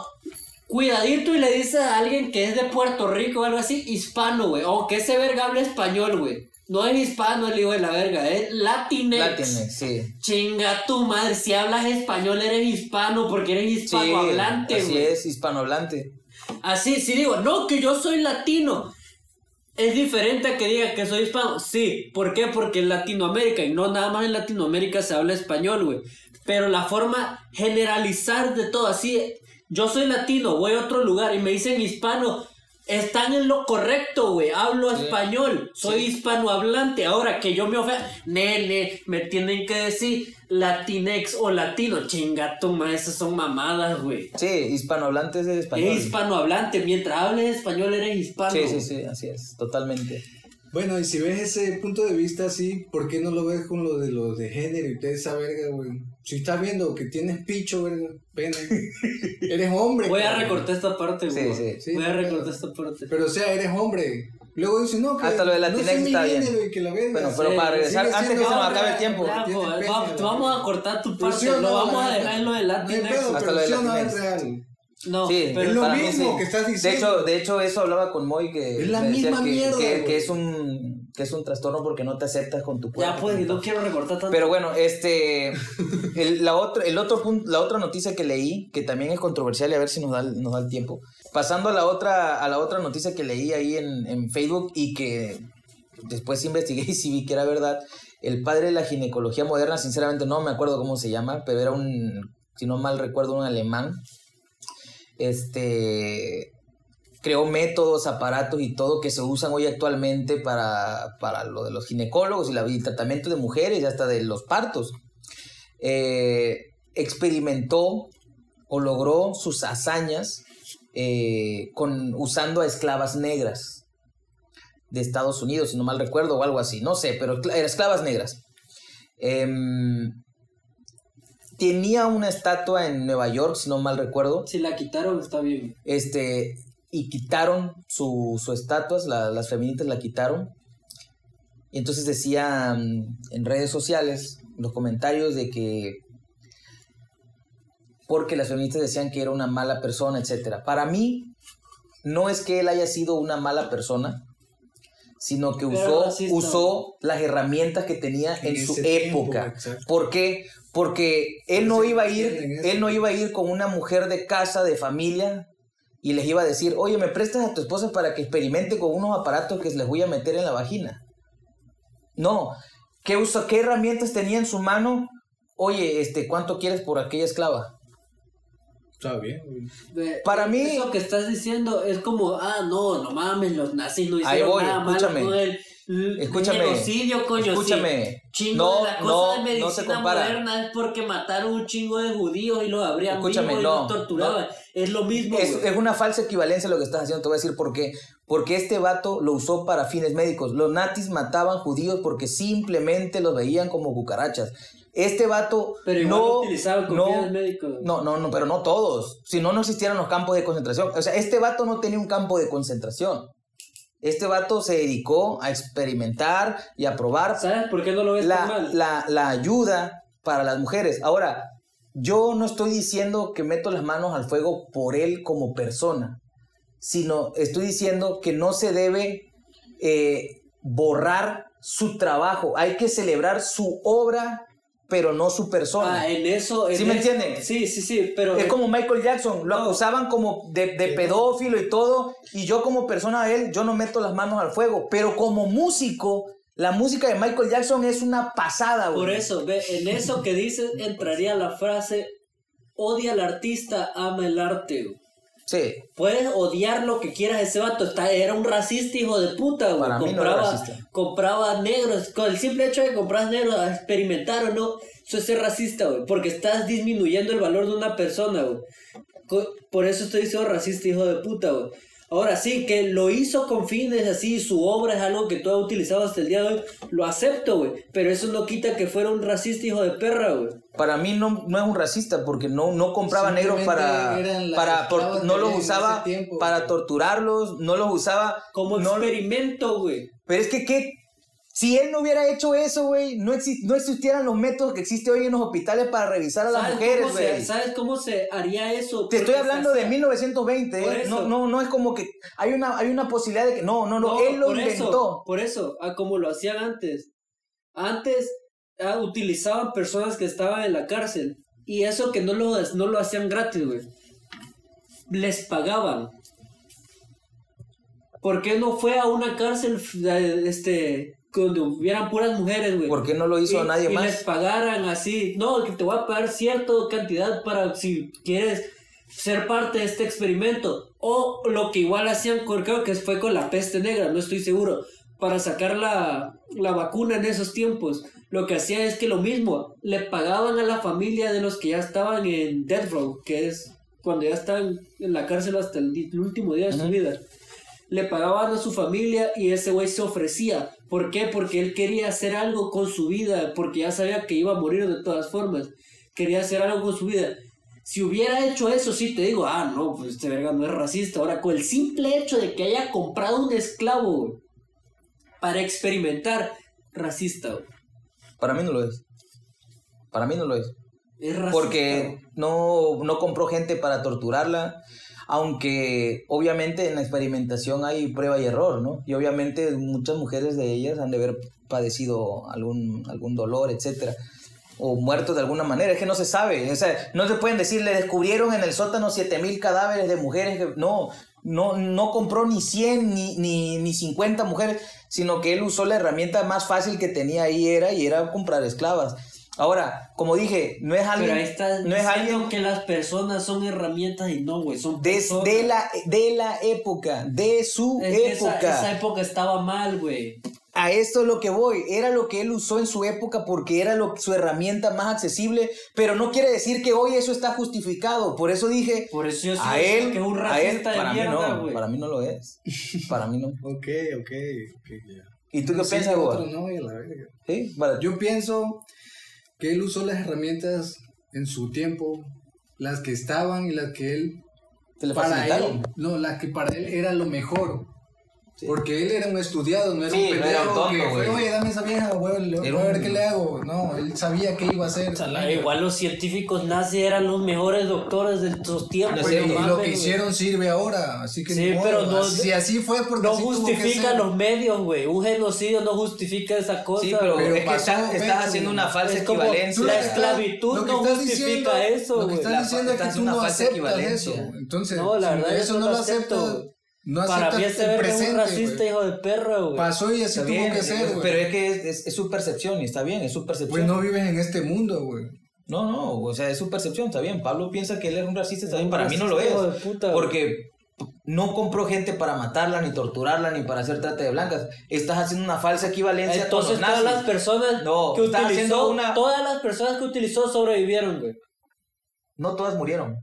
Cuidadito y le dices a alguien que es de Puerto Rico o algo así, hispano, güey. O que ese verga habla español, güey. No es hispano el hijo de la verga, es Latinex. Latinx, sí. Chinga tu madre, si hablas español eres hispano porque eres Sí, hispanohablante, así güey. es, hispanohablante. Así, si digo, no, que yo soy latino. Es diferente a que diga que soy hispano. Sí, ¿por qué? Porque en Latinoamérica, y no nada más en Latinoamérica se habla español, güey. Pero la forma generalizar de todo, así, yo soy latino, voy a otro lugar y me dicen hispano, están en lo correcto, güey. Hablo Sí. español, soy hispanohablante. Ahora que yo me ofenda, nene, me tienen que decir latinex o latino. Chinga tu madre, esas son mamadas, güey. Sí, hispanohablante es español. Es hispanohablante. Mientras hables español, eres hispano. Sí, sí, sí, así es, totalmente. Bueno, y si ves ese punto de vista así, ¿por qué no lo ves con lo de los de género y toda esa verga, güey? Si estás viendo que tienes picho, verga, pene, eres hombre. Voy a recortar esta parte, güey. sí. Sí, Voy a recortar esta parte. Pero o sea, eres hombre. Luego dicen, no, que Hasta lo de no Latinx sé mi está bien. género y que la verga. Bueno, pero Sí, para regresar, sigue antes que se siendo nos acabe el tiempo. Pues, pene, va- la te vamos a cortar tu Pero parte. sí o lo no, vamos la a dejar en lo de No hay Latinx. pedo, Hasta pero lo de sí o no es real. No, Sí, pero es lo mismo sí. que estás De diciendo. hecho, de hecho, eso hablaba con Moy que Es la misma que, mierda, que, es un que es un trastorno porque no te aceptas con tu cuerpo. Ya pues, no quiero recortar tanto. Pero bueno, este, el, la, otra, el otro punto, la otra noticia que leí, que también es controversial y a ver si nos da, el- nos da el tiempo. Pasando a la otra, a la otra noticia que leí ahí en, en Facebook y que después investigué y sí vi que era verdad. El padre de la ginecología moderna, sinceramente no me acuerdo cómo se llama, pero era un, si no mal recuerdo, un alemán. Este creó métodos, aparatos y todo que se usan hoy actualmente para, para lo de los ginecólogos y, el tratamiento de mujeres y hasta de los partos. Eh, experimentó o logró sus hazañas eh, con, usando a esclavas negras de Estados Unidos, si no mal recuerdo, o algo así, no sé, pero esclavas negras. Em, tenía una estatua en Nueva York, si no mal recuerdo, Si la quitaron, está bien. este, y quitaron su, su estatua, la- las feministas la quitaron. Y entonces decían en redes sociales, los comentarios de que porque las feministas decían que era una mala persona, etcétera. Para mí, no es que él haya sido una mala persona, sino que usó, usó las herramientas que tenía en, En su tiempo, época. exacto. ¿Por qué? Porque él no iba a ir, él no iba a ir con una mujer de casa, de familia, y les iba a decir, oye, ¿me prestas a tu esposa para que experimente con unos aparatos que les voy a meter en la vagina? No. ¿Qué, usa, qué herramientas tenía en su mano? Oye, este, ¿cuánto quieres por aquella esclava? Está bien, Para mí- Eso que estás diciendo es como, ah, no, no mames, los nazis no Ahí hicieron voy, nada malo escúchame. con Escúchame. genocidio, coño. sí. Escúchame. Chingo No, de la cosa no, de no medicina se compara. moderna es porque mataron un chingo de judíos y los abrían Escúchame, y no, los torturaban. Es lo mismo, Es, una falsa equivalencia lo que estás haciendo, te voy a decir por qué. Porque este vato lo usó para fines médicos. Los nazis mataban judíos porque simplemente los veían como cucarachas. Este vato Pero igual no, utilizaban con no, fines médicos. no, no, no, pero no todos. Si no, no existieran los campos de concentración. O sea, este vato no tenía un campo de concentración. Este vato se dedicó a experimentar y a probar ¿Sabes por qué no lo ves tan la, mal? la, la ayuda para las mujeres. Ahora, yo no estoy diciendo que meto las manos al fuego por él como persona, sino estoy diciendo que no se debe eh, borrar su trabajo. Hay que celebrar su obra, pero no su persona. Ah, en eso. en ¿Sí me eso- entienden? Sí, sí, sí, pero. Es como Michael Jackson, lo No. acusaban como de, de pedófilo y todo, y yo como persona de él, yo no meto las manos al fuego, pero como músico, la música de Michael Jackson es una pasada, güey. Por eso, ve, en eso que dices entraría la frase: odia al artista, ama el arte. Sí, Puedes odiar lo que quieras, ese vato está, era un racista hijo de puta, güey. Para mí no era compraba, racista. compraba negros, con el simple hecho de comprar negros a experimentar o no, eso es ser racista, güey. Porque estás disminuyendo el valor de una persona, güey. Por eso estoy diciendo racista, hijo de puta, güey. Ahora sí, que lo hizo con fines así, su obra es algo que tú has utilizado hasta el día de hoy, lo acepto, güey. Pero eso no quita que fuera un racista, hijo de perra, güey. para mí no, no es un racista porque no, no compraba negros para, para no los usaba tiempo, para torturarlos, no los usaba Como no, experimento, güey. Pero es que, ¿qué? Si él no hubiera hecho eso, güey, no, exi- no existieran los métodos que existen hoy en los hospitales para revisar a las ¿Sabes mujeres, güey. ¿Sabes cómo se haría eso? Te estoy hablando de hacía- 1920, Por ¿eh? No, no, no es como que hay una, hay una posibilidad de que no, no, no, él lo inventó. Eso, por eso, a como lo hacían antes. Antes ah, utilizaban personas que estaban en la cárcel. Y eso que no lo, no lo hacían gratis, güey. Les pagaban. ¿Por qué no fue a una cárcel este, donde hubieran puras mujeres, güey? ¿Por qué no lo hizo y, nadie y más? les pagaran así, no, que te voy a pagar cierta cantidad para si quieres ser parte de este experimento. O lo que igual hacían, creo que fue con la peste negra, no estoy seguro, para sacar la, la vacuna en esos tiempos. Lo que hacían es que lo mismo, le pagaban a la familia de los que ya estaban en death row, que es cuando ya están en la cárcel hasta el, último día de su vida le pagaban a su familia y ese güey se ofrecía. ¿Por qué? Porque él quería hacer algo con su vida, porque ya sabía que iba a morir de todas formas. Quería hacer algo con su vida. Si hubiera hecho eso, sí te digo, ah, no, pues este verga no es racista. Ahora, con el simple hecho de que haya comprado un esclavo para experimentar, racista. Para mí no lo es. Para mí no lo es. Es racista. Porque no, no compró gente para torturarla. Aunque obviamente en la experimentación hay prueba y error, ¿no? Y obviamente muchas mujeres de ellas han de haber padecido algún, algún dolor, etcétera o muertos de alguna manera, es que no se sabe, o sea, no se pueden decir, le descubrieron en el sótano 7000 cadáveres de mujeres, que, no, no, no compró ni 100 ni, ni, ni 50 mujeres, sino que él usó la herramienta más fácil que tenía ahí era y era comprar esclavas. Ahora, como dije, no es alguien, Pero ahí está no es alguien que las personas son herramientas y no, güey, son de, personas. de la de la época, de su Es que esa, época. esa época estaba mal, güey. A esto es lo que voy. Era lo que él usó en su época porque era lo, su herramienta más accesible, pero no quiere decir que hoy eso está justificado. Por eso dije, Por eso yo sí a él, que es un a él, de para mí mierda, no, güey. para mí no lo es. Para mí no. Ok, ok, ok, ya. ¿Y tú qué Sí, piensas, güey? no, la verga. ¿Sí? Para- Yo pienso que él usó las herramientas en su tiempo, las que estaban y las que él ¿Te le para él, no, las que para él era lo mejor. Sí. Porque él era un estudiado, no era Sí, un no pendejo que fue, güey. oye, dame esa vieja, güey, voy a ver qué le hago. No, él sabía qué iba a hacer. Igual los científicos nazis eran los mejores doctores de sus tiempos. No y lo que güey. hicieron sirve ahora, así que Sí, modo. pero no- si así fue porque No así justifica los medios, güey. Un genocidio no justifica esa cosa. Sí, pero, güey. Pero es que estás, estás haciendo una falsa es como equivalencia. la esclavitud no justifica diciendo- eso, Lo que güey. estás La- diciendo es estás que tú haciendo no una falsa aceptas equivalencia. eso. Entonces, No, la verdad, eso no no lo acepto, güey. No Para mí ese el verga es un racista, hijo de perra, güey. Pasó y así Está tuvo bien, que ser, güey. pero es que es, es- es su percepción y está bien, es su percepción. Pues no vives en este mundo, güey. No, no, o sea, es su percepción, está bien. Pablo piensa que él es un racista, está Es bien. Para mí no lo es. de puta, porque no compró gente para matarla, ni torturarla, ni para hacer trata de blancas. Estás haciendo una falsa equivalencia Entonces con los todas nazis. las personas No, que utilizó, una- todas las personas que utilizó sobrevivieron, güey. No todas murieron.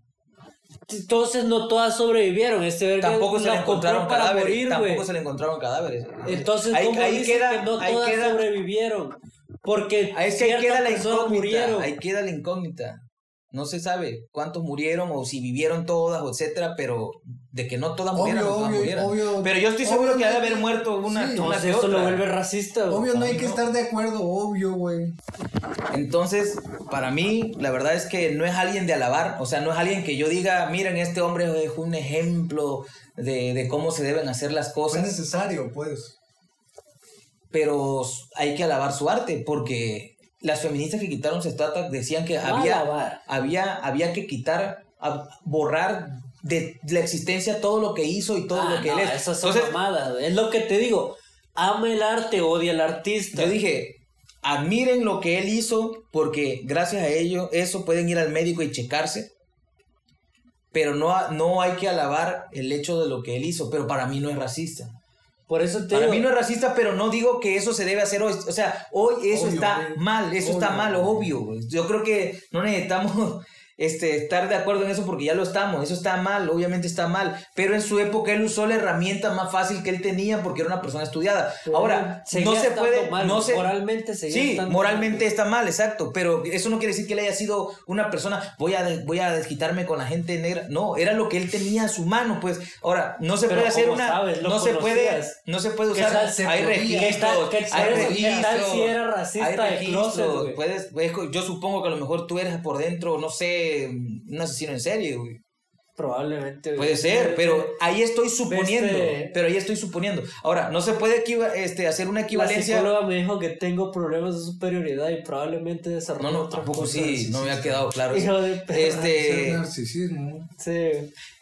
Entonces no todas sobrevivieron. Este verga Tampoco se le encontraron para cadáveres. morir, tampoco se le encontraron cadáveres. Entonces, ahí, ¿cómo ahí queda, que no ahí todas queda, sobrevivieron? Porque ahí es que ahí ciertas queda la incógnita. murieron. Ahí queda la incógnita. No se sabe cuántos murieron o si vivieron todas, o etcétera, pero de que no todas murieron, Obvio, no todas obvio, murieron. obvio. pero yo estoy seguro que ha de haber muerto una, Sí. una eso lo vuelve racista. Obvio no hay Ay, que estar de acuerdo, obvio, güey. Entonces, para mí, la verdad es que no es alguien de alabar, o sea, no es alguien que yo diga, miren, este hombre es un ejemplo de, de cómo se deben hacer las cosas, necesario, pues. pero hay que alabar su arte, porque las feministas que quitaron estatua decían que había, había, había que quitar, a- borrar de la existencia todo lo que hizo y todo Ah, lo que no, él es. Esas son Entonces, mamadas. Es lo que te digo. Ama el arte, odia al artista. Yo dije, admiren lo que él hizo porque gracias a ello, eso pueden ir al médico y checarse. Pero no, no hay que alabar el hecho de lo que él hizo, pero para mí no es racista. Por eso te Para digo. mí no es racista, pero no digo que eso se debe hacer hoy. O sea, hoy eso Obvio, está güey. mal, eso está Obvio, mal, güey. obvio. Yo creo que no necesitamos este, estar de acuerdo en eso porque ya lo estamos. Eso está mal, obviamente está mal. Pero en su época él usó la herramienta más fácil que él tenía porque era una persona estudiada. Pero Ahora, no se puede... mal, no se, moralmente Sí, moralmente mal. está mal, exacto, pero eso no quiere decir que él haya sido una persona, voy a, voy a desquitarme con la gente negra, no, era lo que él tenía a su mano, pues, ahora, no se Pero puede hacer ¿cómo una, no se puede, no se puede ¿Qué usar, tal se hay registros, ¿Qué tal- hay por eso, ¿qué tal registros, si era racista hay de closet, puedes, puedes- yo supongo que a lo mejor tú eres por dentro, no sé, un asesino en serie, güey. Probablemente. Puede ser, pero ahí estoy suponiendo. Este- Pero ahí estoy suponiendo. Ahora, no se puede este, hacer una La equivalencia. psicóloga me dijo que tengo problemas de superioridad y probablemente desarrollo No, no, tampoco sí, no me ha quedado claro. Hijo de perra. Este, Ser narcisismo. Sí.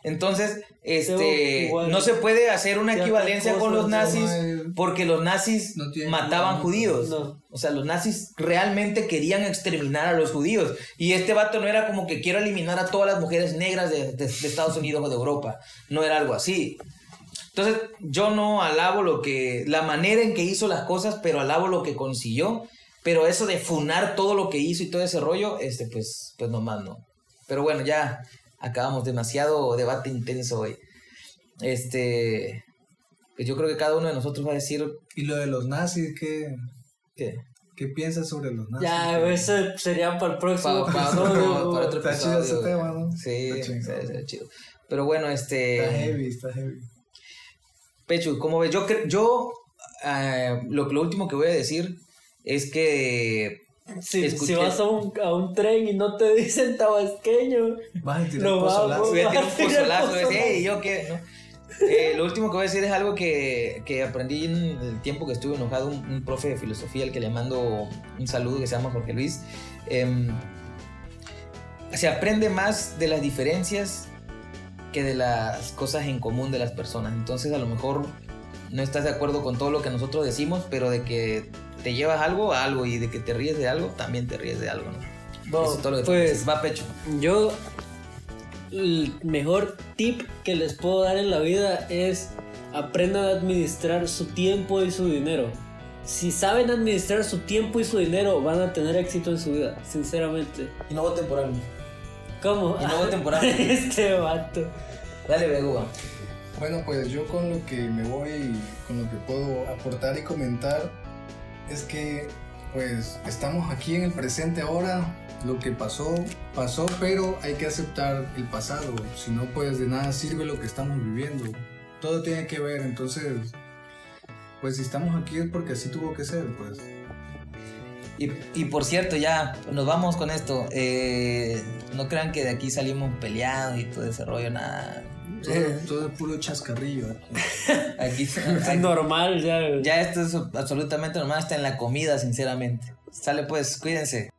Entonces, este, igual no se puede hacer una equivalencia con los nazis porque los nazis No mataban judíos. no. O sea, los nazis realmente querían exterminar a los judíos. Y este vato no era como que quiero eliminar a todas las mujeres negras de, de- de Estados Unidos o de Europa. No era algo así. Entonces, yo no alabo lo que, la manera en que hizo las cosas, pero alabo lo que consiguió. Pero eso de funar todo lo que hizo y todo ese rollo, este, pues, pues nomás no. Pero bueno, ya acabamos demasiado debate intenso hoy. Este, pues yo creo que cada uno de nosotros va a decir Y lo de los nazis, ¿qué, que qué piensas sobre los nazis? Ya, ese sería para el próximo Pa- pa- episodio. para otro Está chido ese tema, ¿no? Sí, Está sí, chido. Pero bueno, este. Está heavy, está heavy. Pechu, ¿cómo ves? Yo, yo eh, lo, lo último que voy a decir es que Si, vas a un, a un tren y no te dicen tabasqueño, Vas a tirar No, pozolazo. Voy a tirar un pozolazo. pozolazo. decir, "Ey, ¿yo qué? ¿No? Eh, lo último que voy a decir es algo que, que aprendí en el tiempo que estuve enojado. Un, un profe de filosofía al que le mando un saludo que se llama Jorge Luis. Em, se aprende más de las diferencias que de las cosas en común de las personas. Entonces, a lo mejor no estás de acuerdo con todo lo que nosotros decimos, pero de que te llevas algo a algo y de que te ríes de algo, también te ríes de algo. ¿no? Bo, Eso es todo lo que pues va pecho. yo el mejor tip que les puedo dar en la vida es aprendan a administrar su tiempo y su dinero. Si saben administrar su tiempo y su dinero, van a tener éxito en su vida, sinceramente. Y no voten por. ¿Cómo? Y nuevo temporada. este vato. Dale, Begua. Bueno, pues yo con lo que me voy, con lo que puedo aportar y comentar, es que pues estamos aquí en el presente ahora, lo que pasó, pasó, pero hay que aceptar el pasado, si no pues de nada sirve lo que estamos viviendo, todo tiene que ver, entonces, pues si estamos aquí es porque así tuvo que ser, pues. Y, y por cierto, ya nos vamos con esto. Eh, no crean que de aquí salimos peleados y todo ese rollo, nada. Todo, todo es puro chascarrillo. ¿eh? Aquí, Es normal, ya. ya esto es absolutamente normal, hasta en la comida, sinceramente. Sale pues, cuídense.